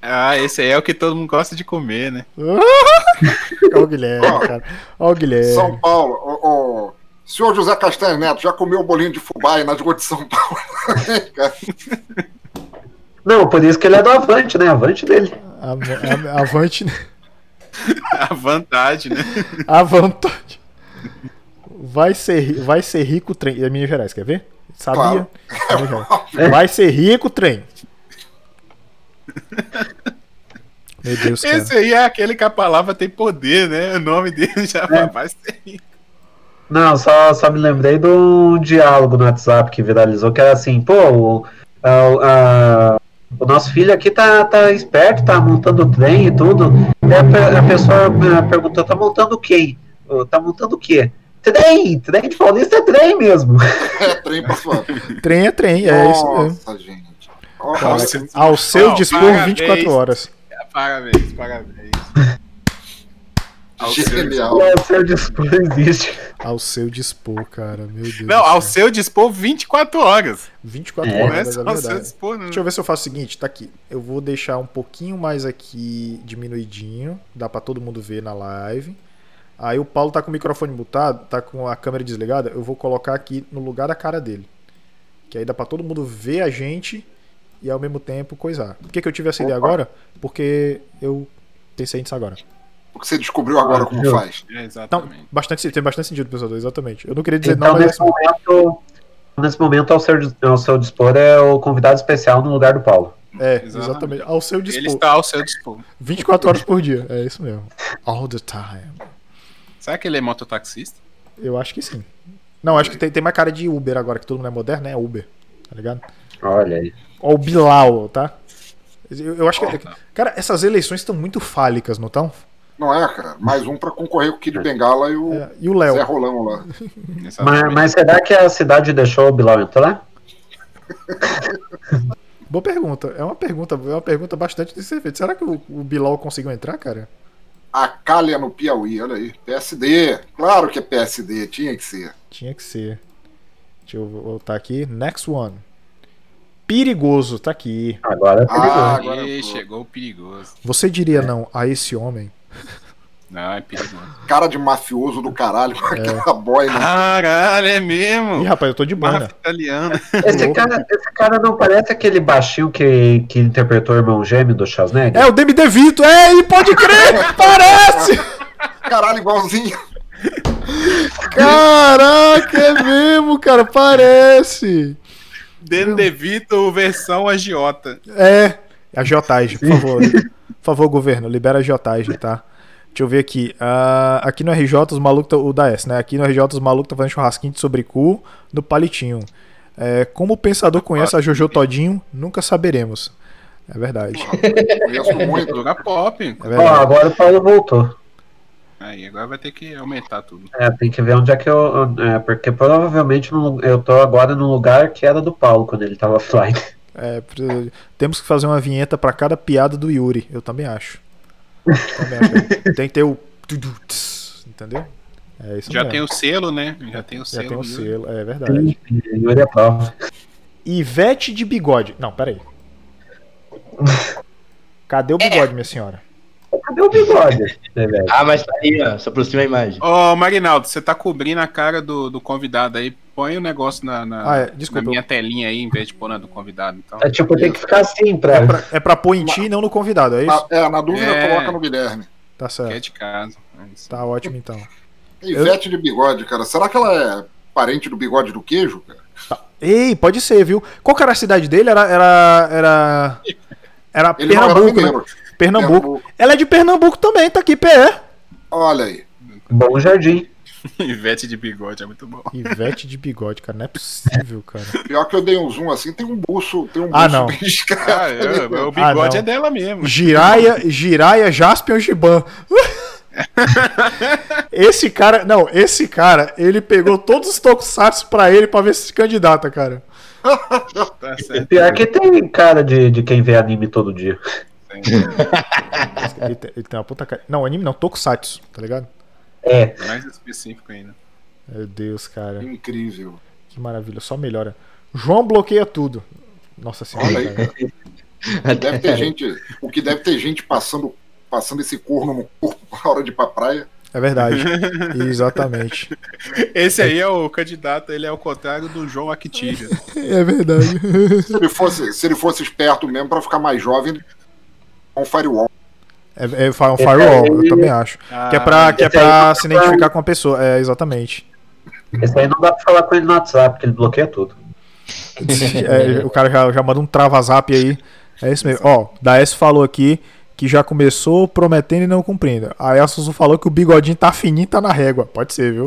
Ah, esse aí é o que todo mundo gosta de comer, né? [LAUGHS] Olha o Guilherme, cara. Olha o Guilherme. São Paulo, o, o senhor José Castanho Neto já comeu bolinho de fubá aí nas ruas de São Paulo? [LAUGHS] Não, por isso que ele é do Avante, né? Avante dele. A- a- Avante. A vantagem, né? A vontade. Vai ser, vai ser rico o trem. É Minas Gerais, quer ver? Sabia? Minas Gerais. [LAUGHS] Vai ser rico o trem. Meu Deus, cara. Esse aí é aquele que a palavra tem poder, né? O nome dele já vai ser. Não, só, só me lembrei de um diálogo no WhatsApp que viralizou, que era assim, pô, o, a- a- o nosso filho aqui tá, tá esperto, tá montando o trem e tudo. Daí a, a pessoa eh, perguntou, tá montando o quê? Tá montando o quê? Trem! Trem de Paulista é trem mesmo. [LAUGHS] é trem pra sua. Trem é trem, é isso mesmo. Nossa, gente. Nossa, Ao seu Não, dispor parabéns. 24 horas. Parabéns, parabéns. [LAUGHS] Ao seu Genial. O seu dispor existe. Ao seu dispor, cara. Meu Deus. Não, ao seu dispor 24 horas. 24 É, é horas, é ao seu verdade. dispor, não. Deixa eu ver se eu faço o seguinte, tá aqui. Eu vou deixar um pouquinho mais aqui diminuidinho, dá pra todo mundo ver na live. Aí o Paulo tá com o microfone mutado, tá com a câmera desligada, eu vou colocar aqui no lugar da cara dele. Que aí dá pra todo mundo ver a gente e ao mesmo tempo coisar. Por que, que eu tive essa ideia Opa. agora? Porque eu pensei nisso agora. Porque você descobriu agora como viu? faz. É, Não, exatamente. bastante, tem bastante sentido, pessoal, exatamente. Eu não queria dizer Então, não, mas nesse momento, nesse momento ao, seu, ao seu dispor é o convidado especial no lugar do Paulo. é, Exatamente. exatamente. Ao seu Ele dispor. está ao seu dispor. 24 horas por dia, é isso mesmo. All the time. Será que ele é mototaxista? Eu acho que sim. Não, acho que tem, tem mais cara de Uber agora, que todo mundo é moderno, né? É Uber. Tá ligado? Olha aí. Ó, o Bilal, tá? Eu, eu acho que. Tá. Cara, essas eleições estão muito fálicas, não estão? Não é, cara? Mais um pra concorrer com o Kid Bengala e o É, e o Zé Léo? Rolão lá. [LAUGHS] Mas, mas será que a cidade deixou o Bilal entrar? Boa pergunta. É uma pergunta, é uma pergunta bastante de ser feita. Será que o, o Bilal conseguiu entrar, cara? A Calha no Piauí, olha aí. PSD. Claro que é PSD, tinha que ser. Tinha que ser. Deixa eu voltar aqui. Next one. Perigoso, tá aqui. Agora é perigoso. Ah, agora chegou o perigoso. Você diria não a esse homem? [LAUGHS] Não, é perigoso. Cara de mafioso do caralho com [LAUGHS] É. aquela boina. Caralho, é mesmo. Ih, rapaz, eu tô de? Máfia italiana. [LAUGHS] Esse cara, esse cara não parece aquele baixinho que, que interpretou o irmão gêmeo do Schwarzenegger? É o Demi DeVito, é, e pode crer, [LAUGHS] parece! Caralho, igualzinho. Caraca, é mesmo, cara, parece! Danny DeVito versão agiota. É, agiotagem, por favor. por favor, governo, libera a agiotagem, tá? Deixa eu ver aqui. Ah, aqui no RJ, os malucos. tá- O da S, né? Aqui no RJ, os malucos tá fazendo churrasquinho de sobrecu no palitinho. É, como o pensador conhece a Jojo Todinho, nunca saberemos. É verdade. Conheço muito. Cultura pop. É agora o Paulo voltou. Aí, agora vai ter que aumentar tudo. É, tem que ver onde é que eu. É, porque provavelmente eu tô agora no lugar que era do Paulo quando ele tava offline. É, temos que fazer uma vinheta pra cada piada do Yuri. Eu também acho. [LAUGHS] Tem que ter o. Entendeu? É isso Já mesmo. tem o selo, né? Já tem o Já selo. tem o viu? selo, é verdade. Yuri é prova. Ivete de bigode. Não, peraí. [LAUGHS] Cadê o bigode, minha senhora? Cadê o bigode? [LAUGHS] Ah, mas tá aí, ó. Se aproxima a imagem. Ô, Marinaldo, você tá cobrindo a cara do, do convidado aí. Põe o negócio na, na, Ah, é, na minha telinha aí, em vez de pôr na do convidado. Então. É tipo, tem que ficar assim pra. É pra, é pra pôr em ti e não no convidado, é isso? Na, é, na dúvida, É. coloca no Guilherme. Tá Que é certo. de casa. É. Tá ótimo então. Ivete de bigode, cara. Será que ela é parente do bigode do queijo, cara? Ei, pode ser, viu? Qual que era a cidade dele? Era. Era. Era, era não era Pernambuco, né? Mineiro. Pernambuco. Ela é de Pernambuco também, tá aqui, PE. Olha aí. Bom jardim. [LAUGHS] Ivete de bigode é muito bom. Ivete de bigode, cara. Não é possível, cara. Pior que eu dei um zoom assim, tem um buço, tem um Ah, buço não. Ah, é, o Ah, bigode não. é dela mesmo. Giraia, Giraia Jaspion Giban. [LAUGHS] Esse cara, não, esse cara, ele pegou todos os tokusatsu pra ele pra ver se se candidata, cara. Tá certo. Pior que tem cara de, de quem vê anime todo dia. Ele tem, ele tem uma puta cara. Não, anime não, tokusatsu, tá ligado? É. Mais específico ainda. Meu Deus, cara. Incrível. Que maravilha, só melhora. João bloqueia tudo. Nossa senhora, Olha aí. cara. Deve ter gente. O que deve ter gente passando, passando esse corno no corpo [LAUGHS] na hora de ir pra praia. É verdade. Exatamente. Esse aí é o candidato, ele é o contrário do João Actilha. [LAUGHS] É verdade. Se ele fosse, se ele fosse esperto mesmo pra ficar mais jovem, um firewall. É, é fa- um firewall, eu também acho. Que é pra, que é pra se identificar com a pessoa. É, exatamente. Esse aí não dá pra falar com ele no WhatsApp, porque ele bloqueia tudo. [LAUGHS] É, o cara já, já manda um trava-zap aí. É isso mesmo. Ó, da S falou aqui que já começou prometendo e não cumprindo. Aí a Suzu falou que o bigodinho tá fininho, tá na régua. Pode ser, viu?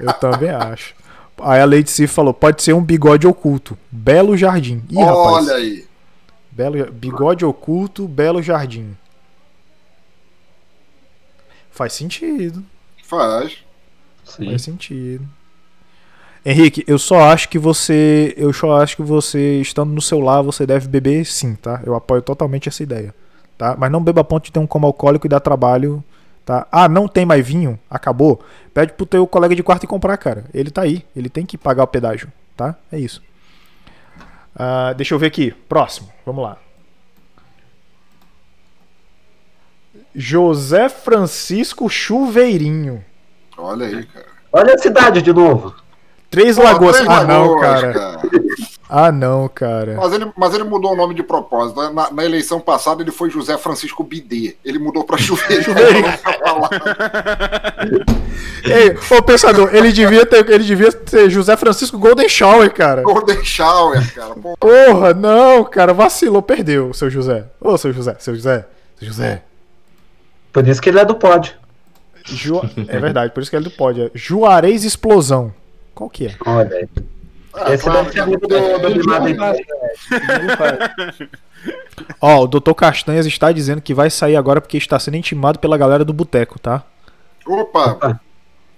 Eu também acho. Aí a Lady C falou, pode ser um bigode oculto. Belo jardim. Ih, rapaz. Olha aí. Belo, bigode oculto, belo jardim. Faz sentido. Faz. Sim. Faz sentido. Henrique, eu só acho que você. Eu só acho que você, estando no seu lar, você deve beber sim, tá? Eu apoio totalmente essa ideia. Tá? Mas não beba a ponto de ter um coma alcoólico e dar trabalho. Tá? Ah, não tem mais vinho? Acabou? Pede pro teu colega de quarto e comprar, cara. Ele tá aí. Ele tem que pagar o pedágio. Tá? É isso. Ah, deixa eu ver aqui. Próximo. Vamos lá. José Francisco Chuveirinho. Olha aí, cara. Olha a cidade de novo. Três Pô, Lagoas. Três Ah, não, Lagoas, cara. Ah, não, cara. Mas ele, mas ele mudou o nome de propósito. Na, na eleição passada ele foi José Francisco Bidê. Ele mudou pra Chuveiro. Chuveirinho. [LAUGHS] [LAUGHS] Ei, ô pensador, ele devia ter, ele devia ter José Francisco Golden Shower, cara. Golden Shower, cara. Pô, Porra, não, cara, vacilou, perdeu, seu José. Ô, seu José, seu José, seu José. Por isso que ele é do pod. Ju... É verdade, por isso que ele não pode. É Juarez Explosão. Qual que é? Olha aí. É, Esse claro, deve ser amigo do, do. Ó, o Dr. Castanhas está dizendo que vai sair agora porque está sendo intimado pela galera do boteco, tá? Opa,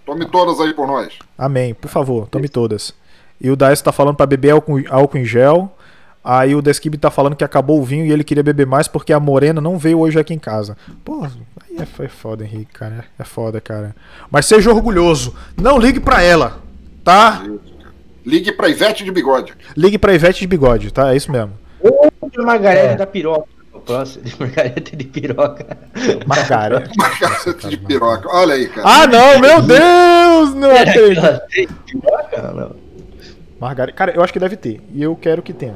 tome todas aí por nós. Amém, por favor, tome todas. E o Daes tá falando pra beber álcool, álcool em gel. Aí o Deskib tá falando que acabou o vinho e ele queria beber mais porque a Morena não veio hoje aqui em casa. Pô, aí é, é foda, Henrique, cara. É foda, cara. Mas seja orgulhoso. Não ligue pra ela, tá? Ligue pra Ivete de bigode. Ligue pra Ivete de bigode, tá? É isso mesmo. Ou a Margarete É. da piroca. próximo. De margareta de piroca. Margarete. Margarete de piroca. Olha aí, cara. Ah, não, meu Deus! Não acredito. tem piroca? Não. Margarete. Cara, eu acho que deve ter. E eu quero que tenha.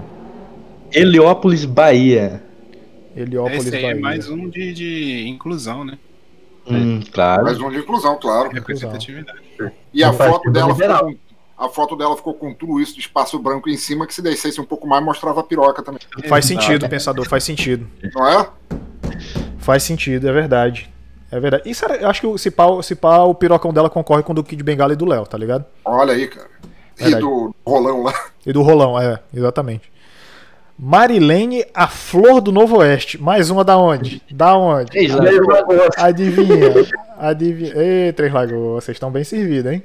Heliópolis, Bahia. Heliópolis, Esse aí é Bahia. mais um de, de inclusão, né? Hum, claro. Mais um de inclusão, claro. Representatividade. E a foto dela ficou com, a foto dela ficou com tudo isso de espaço branco em cima, que se descesse um pouco mais, mostrava a piroca também. Faz sentido, pensador, faz sentido. Não é? Faz sentido, é verdade. É verdade. Isso eu acho que o- se pá, se pá, o pirocão dela concorre com o do Kid Bengala e do Léo, tá ligado? Olha aí, cara. E Verdade. do rolão lá. E do Rolão, é, exatamente. Marilene, a flor do Novo Oeste. Mais uma da onde? Da onde? Três Três Lagoas. Adivinha. Adivinha. Ei, Três Lagoas, vocês estão bem servidos, hein?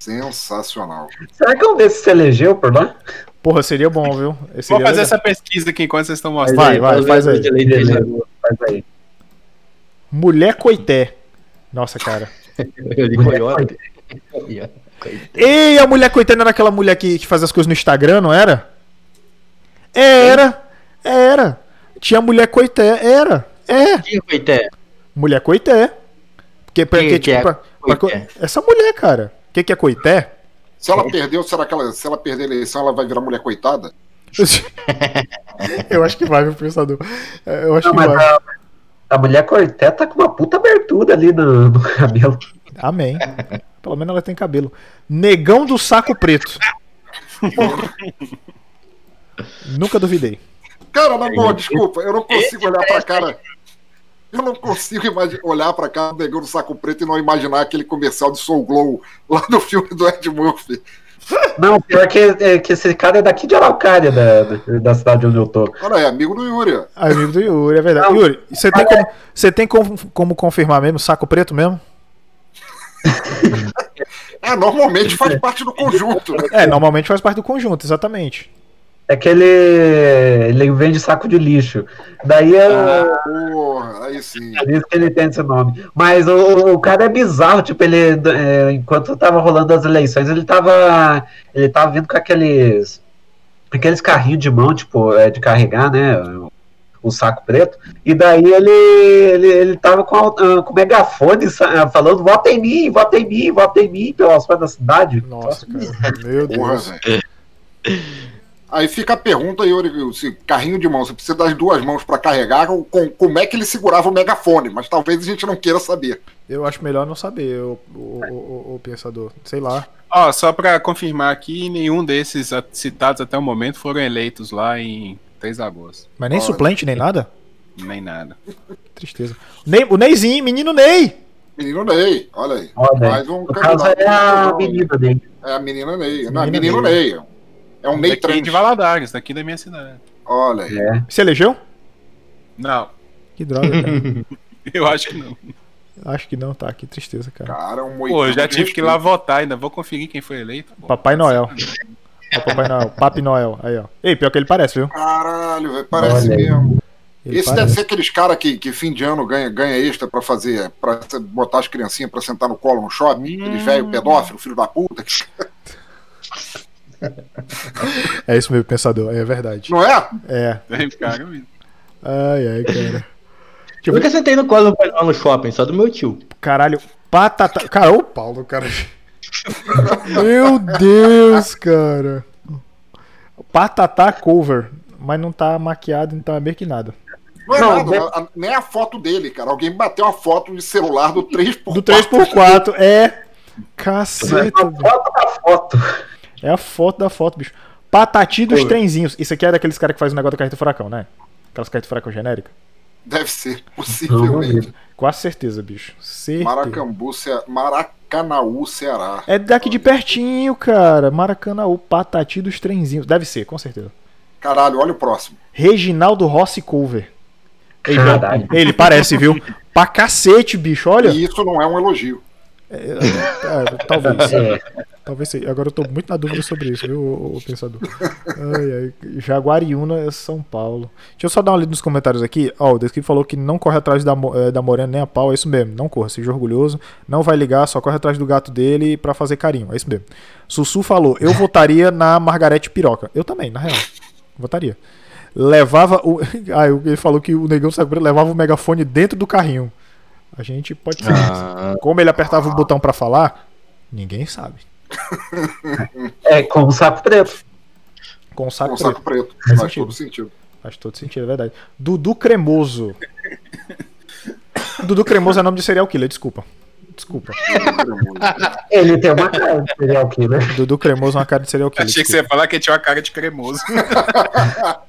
Sensacional. Será que um desses se elegeu por lá? Porra, seria bom, viu? Esse Vou fazer legal. essa pesquisa aqui enquanto vocês estão Vai, mostrando. vai, faz aí. Faz aí. Mulher Coité. Nossa, cara. Coiote. Coiote. Ei, a mulher Coité não era aquela mulher que, que faz as coisas no Instagram, não era? É, era. Era. Tinha mulher Coité, era. É. Quem é Coité? Mulher Coité. Porque, porque Quem que tipo, é pra- pra essa mulher, cara. O que, que é Coité? Se ela perdeu, será que ela, se ela perder a eleição, ela vai virar mulher coitada? [LAUGHS] Eu acho que vai, meu pensador. É, Eu acho Não, que mas vai. a, a mulher Corté tá com uma puta abertura ali no, no cabelo. Amém. Pelo menos ela tem cabelo. Negão do saco preto. [LAUGHS] Nunca duvidei. Cara, na boa, desculpa, eu não consigo olhar pra cara. Eu não consigo olhar pra cara do negão do saco preto e não imaginar aquele comercial de Soul Glow lá do filme do Ed Murphy. Não, pior que, é, que esse cara é daqui de Araucária, da, da, da cidade onde eu tô. Olha aí, amigo do Yuri. ó. Amigo do Yuri, é verdade. Não. Yuri, você tem, como, você tem como, como confirmar mesmo? Saco preto mesmo? É, normalmente faz parte do conjunto. né? É, normalmente faz parte do conjunto, exatamente. É que ele, ele vende saco de lixo. Daí é Porra, aí sim. por isso que ele tem esse nome. Mas o, o cara é bizarro, tipo, ele. é, enquanto tava rolando as eleições, ele tava. Ele tava vindo com aqueles. Aqueles carrinhos de mão, tipo, é, de carregar, né? O, saco preto. E daí ele, ele, ele tava com, a- com o megafone sa- falando: vota em mim, vota em mim, vota em mim, pelas ruas da cidade. Nossa, cara. Meu Porra, Deus. Aí fica a pergunta, Yuri, se carrinho de mão, você precisa das duas mãos pra carregar, com, como é que ele segurava o megafone? Mas talvez a gente não queira saber. Eu acho melhor não saber, o, o, o, o pensador. Sei lá. Ó, só pra confirmar aqui, nenhum desses citados até o momento foram eleitos lá em Três Lagoas. Mas nem Olha. suplente, nem nada? Nem nada. Tristeza. Ney, o Neyzinho, menino Ney. Menino Ney, olha aí. Olha, Mais um no caso é a menina dele. É a menina Ney. Não, é Menina menino Ney. Ney. É um Daqui trans. de Valadares, daqui da minha cidade. Olha aí. É. Você elegeu? Não, Que droga, cara. [LAUGHS] eu acho que não. Acho que não, tá. Que tristeza, cara. Cara, um Pô, eu já tive que ir lá votar, ainda vou conferir quem foi eleito. pô. Papai Noel. É o Papai Noel. Papi Noel. Aí, ó. Ei, pior que ele parece, viu? Caralho, velho, parece Olha mesmo. Ele Esse parece. deve ser aqueles caras que, que fim de ano ganha, ganha extra pra fazer, pra botar as criancinhas pra sentar no colo no shopping. Aqueles velho pedófilo, filho da puta. [LAUGHS] É isso mesmo, pensador. É verdade. Não é? É. Ficar. Ai, ai, cara. Eu nunca sentei no colo do no shopping, só do meu tio. Caralho. Patata. Cara, ô Paulo, cara. Meu Deus, cara. Patatá cover. Mas não tá maquiado, então é meio que nada. Não é Não, nada, deve- a- nem a foto dele, cara. Alguém bateu uma foto de celular do 3x4. Do 3x4, é. Caceta. Foto da foto. É a foto da foto, bicho. Patati dos Pô. trenzinhos. Isso aqui é daqueles caras que faz o negócio da carreta furacão, né? Aquelas carretas furacão genérica. Deve ser, [LAUGHS] possivelmente. Quase certeza, bicho. Certeza. Maracambu, Ce... Maracanaú, Ceará. É daqui de pertinho, cara. Maracanãú, Patati dos trenzinhos. Deve ser, com certeza. Caralho, olha o próximo. Reginaldo Rossi Cover. Ele, Caralho. ele parece, viu? Pra cacete, bicho. Olha. E isso não é um elogio. É, talvez. É. Talvez sim. Agora eu tô muito na dúvida sobre isso, viu, o, o pensador? Ai, ai. Jaguariúna, São Paulo. Deixa eu só dar uma lida nos comentários aqui. Ó, o Descript falou que não corre atrás da, eh, da Morena nem a pau. É isso mesmo. Não corra, seja orgulhoso. Não vai ligar, só corre atrás do gato dele pra fazer carinho. É isso mesmo. Sussu falou: eu votaria na Margarete Piroca. Eu também, na real. Votaria. levava o. [LAUGHS] Ah, ele falou que o negão levava o megafone dentro do carrinho. A gente pode saber. Ah, Como ele apertava o botão pra falar, ninguém sabe. É, com o saco preto. Com o saco Com preto. saco preto. Faz Faz sentido. todo sentido. Faz todo sentido, é verdade. Dudu Cremoso. Dudu Cremoso é nome de serial killer, desculpa. Desculpa. Ele tem uma cara de serial killer. Dudu Cremoso é uma cara de serial killer. Achei que você ia falar que ele tinha uma cara de cremoso. desculpa.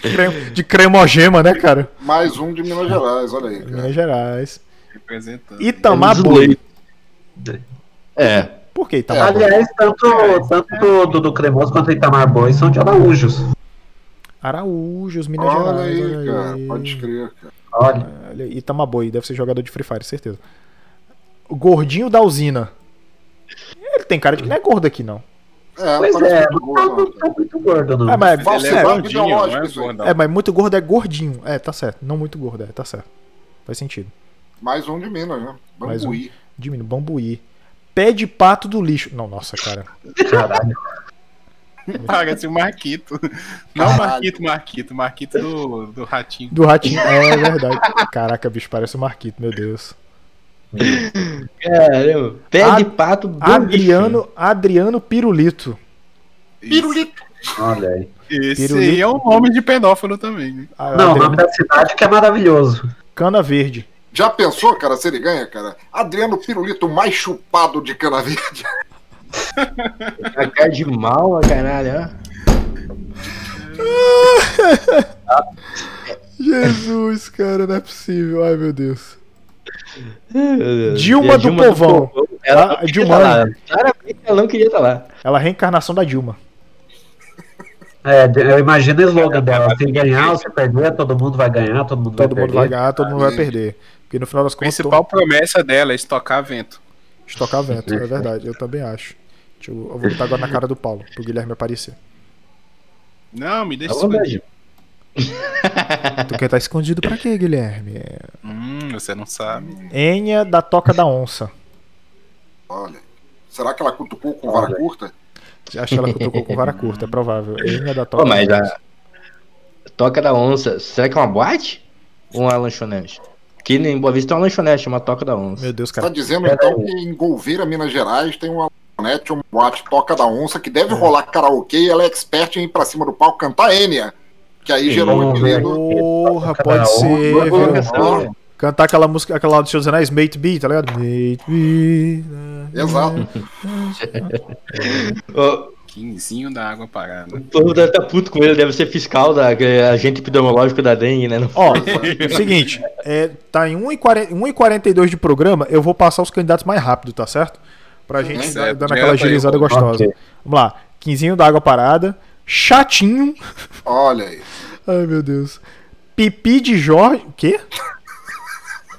Cre- De cremogema, né, cara? Mais um de Minas Gerais, olha aí. cara. Minas Gerais. Representando. Itamar Menos Boi. É. Por que Itamar Boi? Aliás, tanto, tanto do, do, Cremoso quanto do Itamar Boi são de Araújos. Araújos, Minas Olha Gerais. aí, olha cara. aí. Pode crer, cara. Olha. Itamar Boi, deve ser jogador de Free Fire, certeza. O gordinho da usina. Ele tem cara de que não é gordo aqui, não. É, Pois é, muito não tá, bom, não não. tá muito gordo, não. É, mas, é é, gordinho, não é é, mas muito gordo é gordinho. É, tá certo. Não muito gordo, é, tá certo. Faz sentido. Mais um de Minas, né? Mais um. Bambuí. Diminui, bambuí. Pé de pato do lixo. Não, nossa, cara. Caralho. Parece o Marquito. Não Caralho. Marquito, Marquito. Marquito do, do Ratinho. Do ratinho. É verdade. Caraca, bicho, parece o Marquito, meu Deus. Caramba. Pé Ad- de pato do Adriano, Adriano Pirulito. Pirulito. Olha aí. Esse Pirulito. aí é um nome de pedófilo também. né? Ah, Não, o nome da cidade que é maravilhoso. Cana Verde. Já pensou, cara, se ele ganha, cara? Adriano Pirulito, mais chupado de cana verde. A cara de mal, caralho. ó. [LAUGHS] Jesus, cara, não é possível. Ai, meu Deus. Dilma a do Povão. Ela Ah, Dilma. tá lá. Claramente ela não queria estar lá. Ela é a reencarnação da Dilma. É, eu imagino o slogan dela. Se ganhar ou se perder, todo mundo vai ganhar, todo mundo Todo vai mundo vai perder. ganhar, todo mundo vai perder. Porque no final das A contas, principal promessa dela é estocar vento. estocar vento. É verdade, eu também acho. Deixa eu, eu vou botar agora na cara do Paulo, pro Guilherme aparecer. Não, me deixa escondido. [LAUGHS] Tu quer estar escondido pra quê, Guilherme? Hum, você não sabe. Enha da Toca da Onça. Olha. Será que ela cutucou com vara curta? Acho que ela cutucou com vara curta, é provável. Enha da Toca Pô, mas da Onça. a Toca da Onça, será que é uma boate? Ou uma lanchonete? Aqui em Boa Vista tem uma lanchonete, chama Toca da Onça. Meu Deus, Você tá cara. dizendo então que em Golveira, Minas Gerais, tem uma lanchonete, um boate Toca da Onça, que deve rolar karaokê e ela é expert em ir pra cima do palco cantar Enya. Que aí Sim, gerou um apelido. Porra, pode ser, Onça. viu? Né? Cantar aquela música, aquela lá do Senhor dos Anéis, Mate B, tá ligado? Mate B. Exato. [LAUGHS] Quinzinho da água parada. O povo deve estar puto com ele, deve ser fiscal da é agente epidemiológico da dengue, né? Não- Ó, [LAUGHS] seguinte, é, tá em 1h40 1h42 de programa, eu vou passar os candidatos mais rápido, tá certo? Pra gente Certo, dar- dando aquela tá aí, agilizada ó. gostosa. Ok. Vamos lá. Quinzinho da água parada. Chatinho. Olha aí. Ai, meu Deus. Pipi de Jorge. O quê?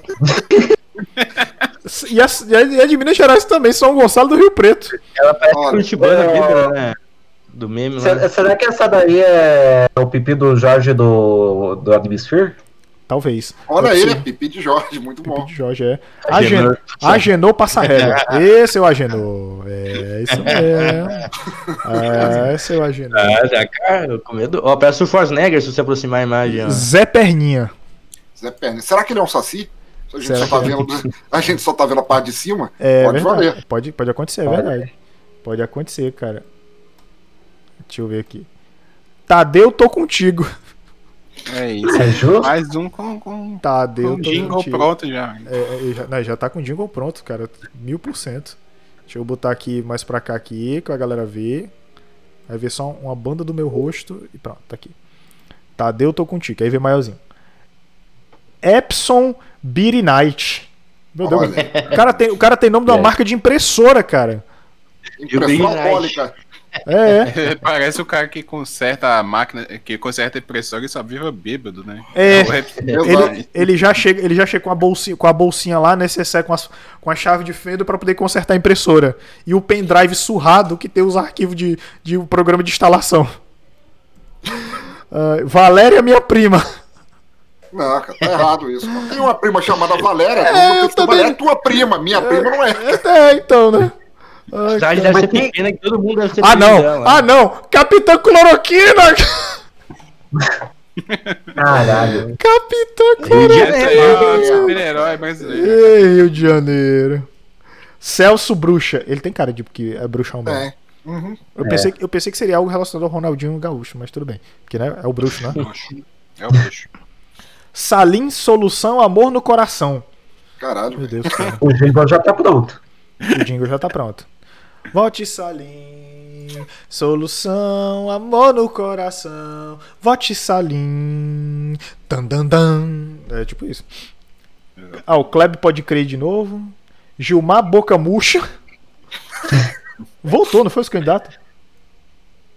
[LAUGHS] [LAUGHS] e, a, e a- e a de Minas Gerais também, São Gonçalo do Rio Preto. Ela parece Olha, Curitibana é- vida, né? Do meme lá. Será, será que essa daí é o pipi do Jorge do, do Admisphere? Talvez. Olha possível. Pipi de Jorge, muito Pipi bom. de Jorge, é. Agenor. Agen- Agenor Passarrégua. [LAUGHS] Esse é o Agenor. É, isso mesmo. É, esse é o Agenor. Ah, já, cara, com medo. Ó, parece o Schwarzenegger se você aproximar a imagem, ó. Zé Perninha. Zé Perna. Será que ele é um saci? A gente, Será só tá é? vendo, a gente só tá vendo a parte de cima? É Pode verdade. valer. Pode, pode acontecer, é Pode. verdade. Pode acontecer, cara. Deixa eu ver aqui. Tadeu, tô contigo. É [LAUGHS] isso. É justo? Mais um com, com, Tadeu, com tô jingle contigo. pronto já. É, é, já, não, já tá com o jingle pronto, cara. Mil por cento. Deixa eu botar aqui mais pra cá aqui, pra galera ver. Vai ver só uma banda do meu rosto e pronto, tá aqui. Tadeu, tô contigo. Aí vem maiorzinho. Epson Beery Night. Meu Deus, o cara, tem, o cara tem nome de uma É. marca de impressora, cara. Impressora alcoólica. É, é. [LAUGHS] Parece o cara que conserta a máquina, que conserta a impressora e só viva bêbado, né? É. Exato. Ele, ele já chega, ele já chega com a bolsinha, com a bolsinha lá necessária com, as- com a chave de fenda pra poder consertar a impressora e o pendrive surrado que tem os arquivos de, de um programa de instalação. [LAUGHS] Ah, Valéria, minha prima. Não, cara, tá errado isso. Tem uma prima chamada [LAUGHS] Valéria. É, eu tem que também- Valéria é tua prima. Minha prima não é. É, então, né? Ai, A cidade cara. deve ser pequena que todo mundo deve ser Ah, não! dela. Ah, não! Capitã Cloroquina! Caralho. Capitão Janeiro. é. Ei, Rio de Janeiro. Celso Bruxa. Ele tem cara de que é bruxão mesmo. É. Uhum. Eu, É. pensei, eu pensei que seria algo relacionado ao Ronaldinho Gaúcho, mas tudo bem. Porque né, é o bruxo, né? É o bruxo. Salim Solução Amor no Coração. Caralho. Meu Deus, cara. O jingle já tá pronto. O jingle já tá pronto. Vote Salim, solução, amor no coração. Vote Salim, dan dan dan. É tipo isso. Ah, o Kleb pode crer de novo. Gilmar Boca Murcha. Voltou, não foi os candidatos?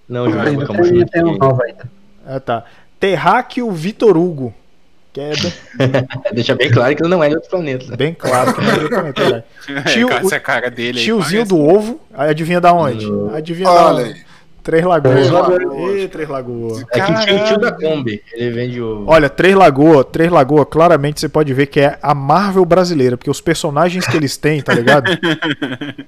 Não, um aqui. novo ainda. Ah, tá. Terráqueo Vitor Hugo. Que é bem, Deixa bem claro que ele não é de outro planeta. bem claro que não é do planeta, né? [LAUGHS] Tio- É, essa cara dele aí Tiozinho parece- do ovo. Aí Adivinha da onde? Adivinha da Olha onde? aí. Três Lagoas. Três Lagoas. Ê, Três Lagoas. É que tinha o tio da. Kombi. Ele vende o. Olha, Três Lagoa, Três Lagoa, claramente você pode ver que é a Marvel brasileira, porque os personagens que eles têm, tá ligado? [LAUGHS]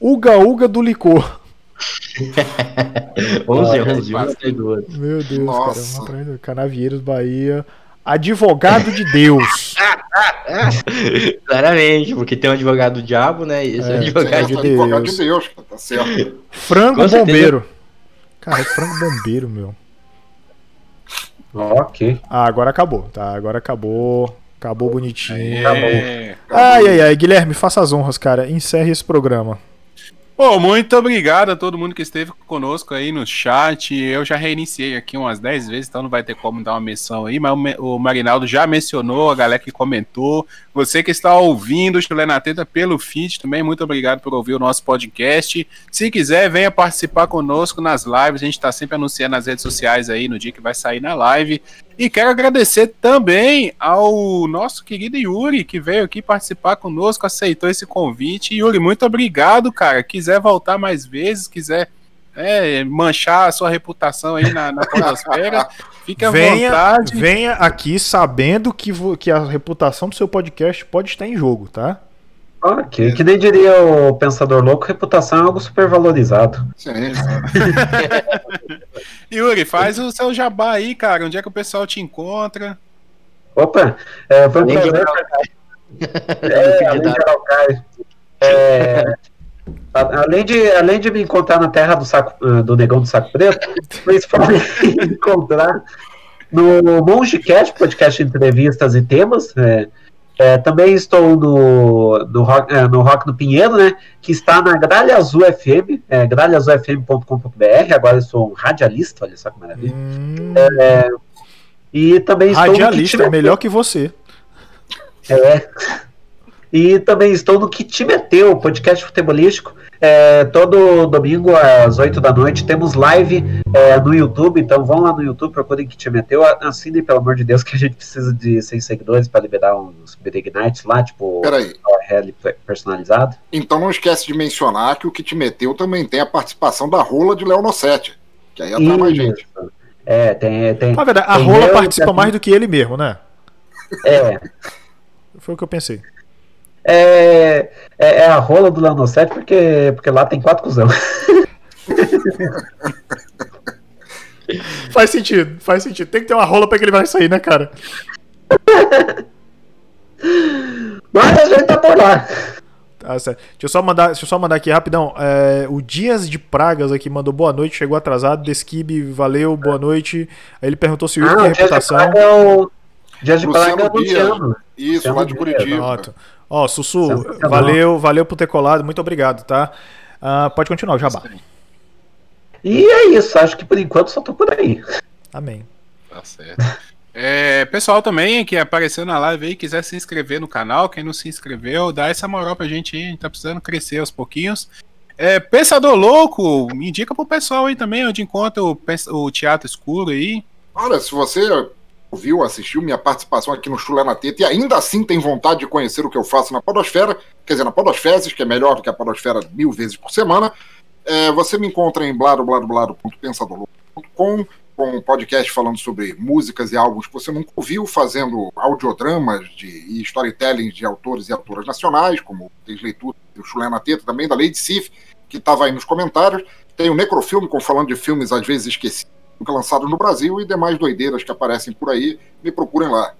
Uga Uga do licor. [LAUGHS] 11, Olha, 11, um do outro. Meu Deus, Nossa. cara. um Canavieiros, Bahia. Advogado de Deus. [LAUGHS] Claramente, porque tem um advogado do diabo, né? E esse é, É, o advogado de tá advogado Deus. de Deus, tá certo. Frango Com certeza. bombeiro. Cara, é frango bombeiro, meu. Ok. Ah, agora acabou, tá? Agora acabou. Acabou bonitinho. É. Ai, ai, ai. Guilherme, faça as honras, cara. Encerre esse programa. Pô, muito obrigado a todo mundo que esteve conosco aí no chat. Eu já reiniciei aqui umas 10 vezes, então não vai ter como dar uma menção aí, mas o Marinaldo já mencionou, a galera que comentou. Você que está ouvindo o Chulé na Teta pelo feed também, muito obrigado por ouvir o nosso podcast. Se quiser, venha participar conosco nas lives. A gente está sempre anunciando nas redes sociais aí no dia que vai sair na live. E quero agradecer também ao nosso querido Yuri, que veio aqui participar conosco, aceitou esse convite. Yuri, muito obrigado, cara. Quiser voltar mais vezes, quiser é, manchar a sua reputação aí na, na podosfera, [LAUGHS] fique à Venha, vontade. venha aqui sabendo que, que a reputação do seu podcast pode estar em jogo, tá? Ok. Que nem diria o Pensador Louco, reputação é algo super valorizado. Sim, [LAUGHS] Yuri, faz o seu jabá aí, cara. Onde é que o pessoal te encontra? Opa, é, foi um Além de prazer. É, É, além de Araucária. É, além, de, além de me encontrar na terra do, saco, ah, do Negão do Saco Preto, [LAUGHS] vocês podem me encontrar no MongeCast, podcast de entrevistas e temas. é. É, também estou no, no, rock, é, no Rock no Pinheiro, né? Que está na Gralha Azul FM, é, gralhaazulfm.com.br. Agora eu sou um radialista, olha só que maravilha. Hum, E também estou no radialista, é melhor que você. É. E também estou no Que Te Meteu, podcast futebolístico. É, todo domingo às 8 da noite temos live é, no YouTube, então vão lá no YouTube, procurem Que Te Meteu. Assinem, pelo amor de Deus, [LAUGHS] que a gente precisa de 100 seguidores para liberar uns Big Nights lá, tipo peraí. Personalizado. Então não esquece de mencionar que o que te meteu também tem a participação da rola de Léo. Que aí atrai mais gente. É, tem. tem Na verdade, a Tem rola participa mais do que ele mesmo, né? é, Foi o que eu pensei. É, é, é a rola do Leono 7 porque, porque lá tem quatro cuzão. [LAUGHS] Faz sentido, faz sentido. Tem que ter uma rola pra que ele vai sair, né, cara? [LAUGHS] Mas a gente tá por lá. Tá certo. Deixa eu só mandar, deixa eu só mandar aqui rapidão. É, o Dias de Pragas aqui mandou boa noite, chegou atrasado. Desquibe, valeu, boa noite. Aí ele perguntou se o Yuri Ah, tem o Dias de reputação. Praga é o. Dias de Luciano Praga é o Dias. Luciano. Isso, Luciano lá de Curitiba. Pronto. Ó, Sussu, Sensacional. valeu, valeu por ter colado, muito obrigado, tá? Ah, pode continuar o jabá. E é isso, acho que por enquanto só tô por aí. Amém. Tá certo. É, pessoal também que apareceu na live aí, quiser se inscrever no canal, quem não se inscreveu, dá essa moral pra gente aí, a gente tá precisando crescer aos pouquinhos. É, Pensador Louco, me indica pro pessoal aí também, onde encontra o, o Teatro Escuro aí. Olha, se você ouviu, assistiu minha participação aqui no Chulé na Teta e ainda assim tem vontade de conhecer o que eu faço na Podosfera, quer dizer, na Podosfezes, que é melhor do que a Podosfera mil vezes por semana, é, você me encontra em bladobladoblado.pensadorlouco.com com um podcast falando sobre músicas e álbuns que você nunca ouviu, fazendo audiodramas de, e storytelling de autores e autoras nacionais, como tem leitura do Chulé na Teta, também da Lady Sif, que estava aí nos comentários. Tem o Necrofilme, com falando de filmes às vezes esquecidos nunca lançados no Brasil e demais doideiras que aparecem por aí, me procurem lá.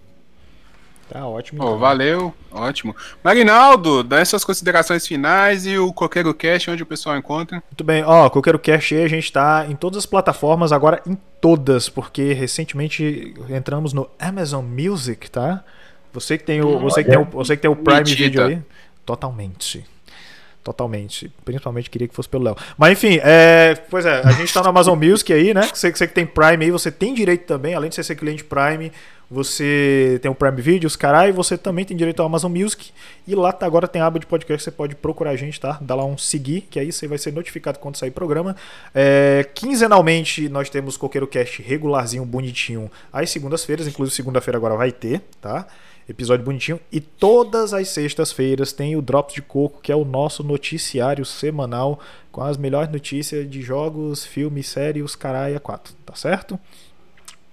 Tá ótimo. Então. valeu, ótimo. Marinaldo, dá suas considerações finais e o Coqueiro Cash, onde o pessoal encontra. Muito bem, ó, Coqueiro Cast aí, a gente tá em todas as plataformas, agora em todas, porque recentemente entramos no Amazon Music, tá? Você que tem o, você que tem o, você que tem o Prime Mentira. Video aí, totalmente. Totalmente. Principalmente queria que fosse pelo Léo. Mas enfim, é, pois é, a gente tá no Amazon Music aí, né? Você, você que tem Prime aí, você tem direito também, além de você ser cliente Prime, você tem o Prime Video, os carai, você também tem direito ao Amazon Music. E lá tá, agora tem a aba de podcast, você pode procurar a gente, tá? Dá lá um seguir, que aí você vai ser notificado quando sair programa. É, quinzenalmente nós temos Coqueiro Cast regularzinho, bonitinho, às segundas-feiras, inclusive segunda-feira agora vai ter, tá? Episódio bonitinho. E todas as sextas-feiras tem o Drops de Coco, que é o nosso noticiário semanal com as melhores notícias de jogos, filmes, séries, os caralho 4, tá certo?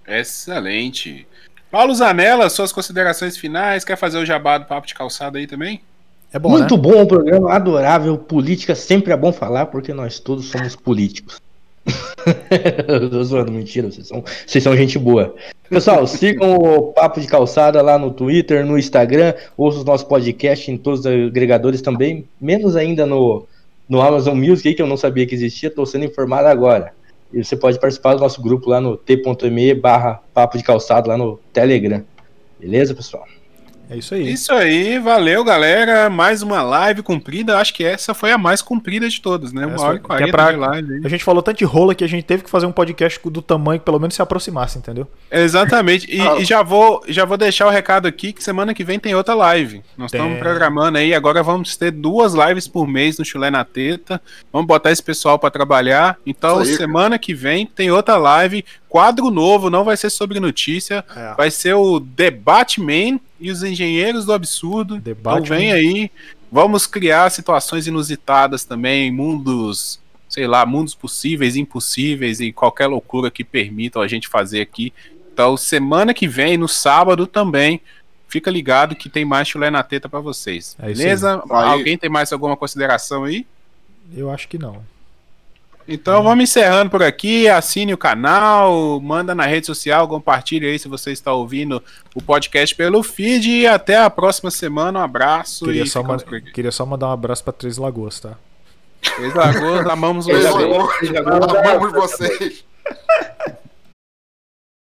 Excelente. Paulo Zanella, suas considerações finais. Quer fazer o jabá do papo de calçada aí também? É bom, Muito né? bom o programa, adorável. Política sempre é bom falar, porque nós todos somos políticos. [LAUGHS] Eu Tô zoando, mentira, vocês são, vocês são gente boa. Pessoal, sigam o Papo de Calçada lá no Twitter, no Instagram, ouçam os nossos podcasts em todos os agregadores também, menos ainda no, no Amazon Music, que eu não sabia que existia, estou sendo informado agora. E você pode participar do nosso grupo lá no t.me barra Papo de Calçada lá no Telegram. Beleza, pessoal? É isso aí. Isso aí, valeu, galera. Mais uma live comprida. Acho que essa foi a mais comprida de todas, né? Uma Essa hora e quarenta que é pra- de live. aí. A gente falou tanto de rola que a gente teve que fazer um podcast do tamanho que pelo menos se aproximasse, entendeu? Exatamente. E, [LAUGHS] Ah. e já vou já vou deixar o recado aqui que semana que vem tem outra live. Nós Tem. estamos programando aí. Agora vamos ter duas lives por mês no Chulé na Teta. Vamos botar esse pessoal para trabalhar. Então, aí, semana que vem tem outra live. Quadro novo, não vai ser sobre notícia. É. Vai ser o Debate Man e os Engenheiros do Absurdo. Debate então vem aí. Vamos criar situações inusitadas também, mundos, sei lá, mundos possíveis, impossíveis e qualquer loucura que permitam a gente fazer aqui. Então, semana que vem, no sábado também, fica ligado que tem mais chulé na teta pra vocês. É Beleza? Aí. Alguém tem mais alguma consideração aí? Eu acho que não. Então vamos encerrando por aqui. Assine o canal, manda na rede social, compartilhe aí se você está ouvindo o podcast pelo feed. E até a próxima semana. Um abraço Queria e só, ma- queria só mandar um abraço pra Três Lagoas, tá? Três Lagoas, amamos [LAUGHS] Três vocês. Amamos vocês. [LAUGHS]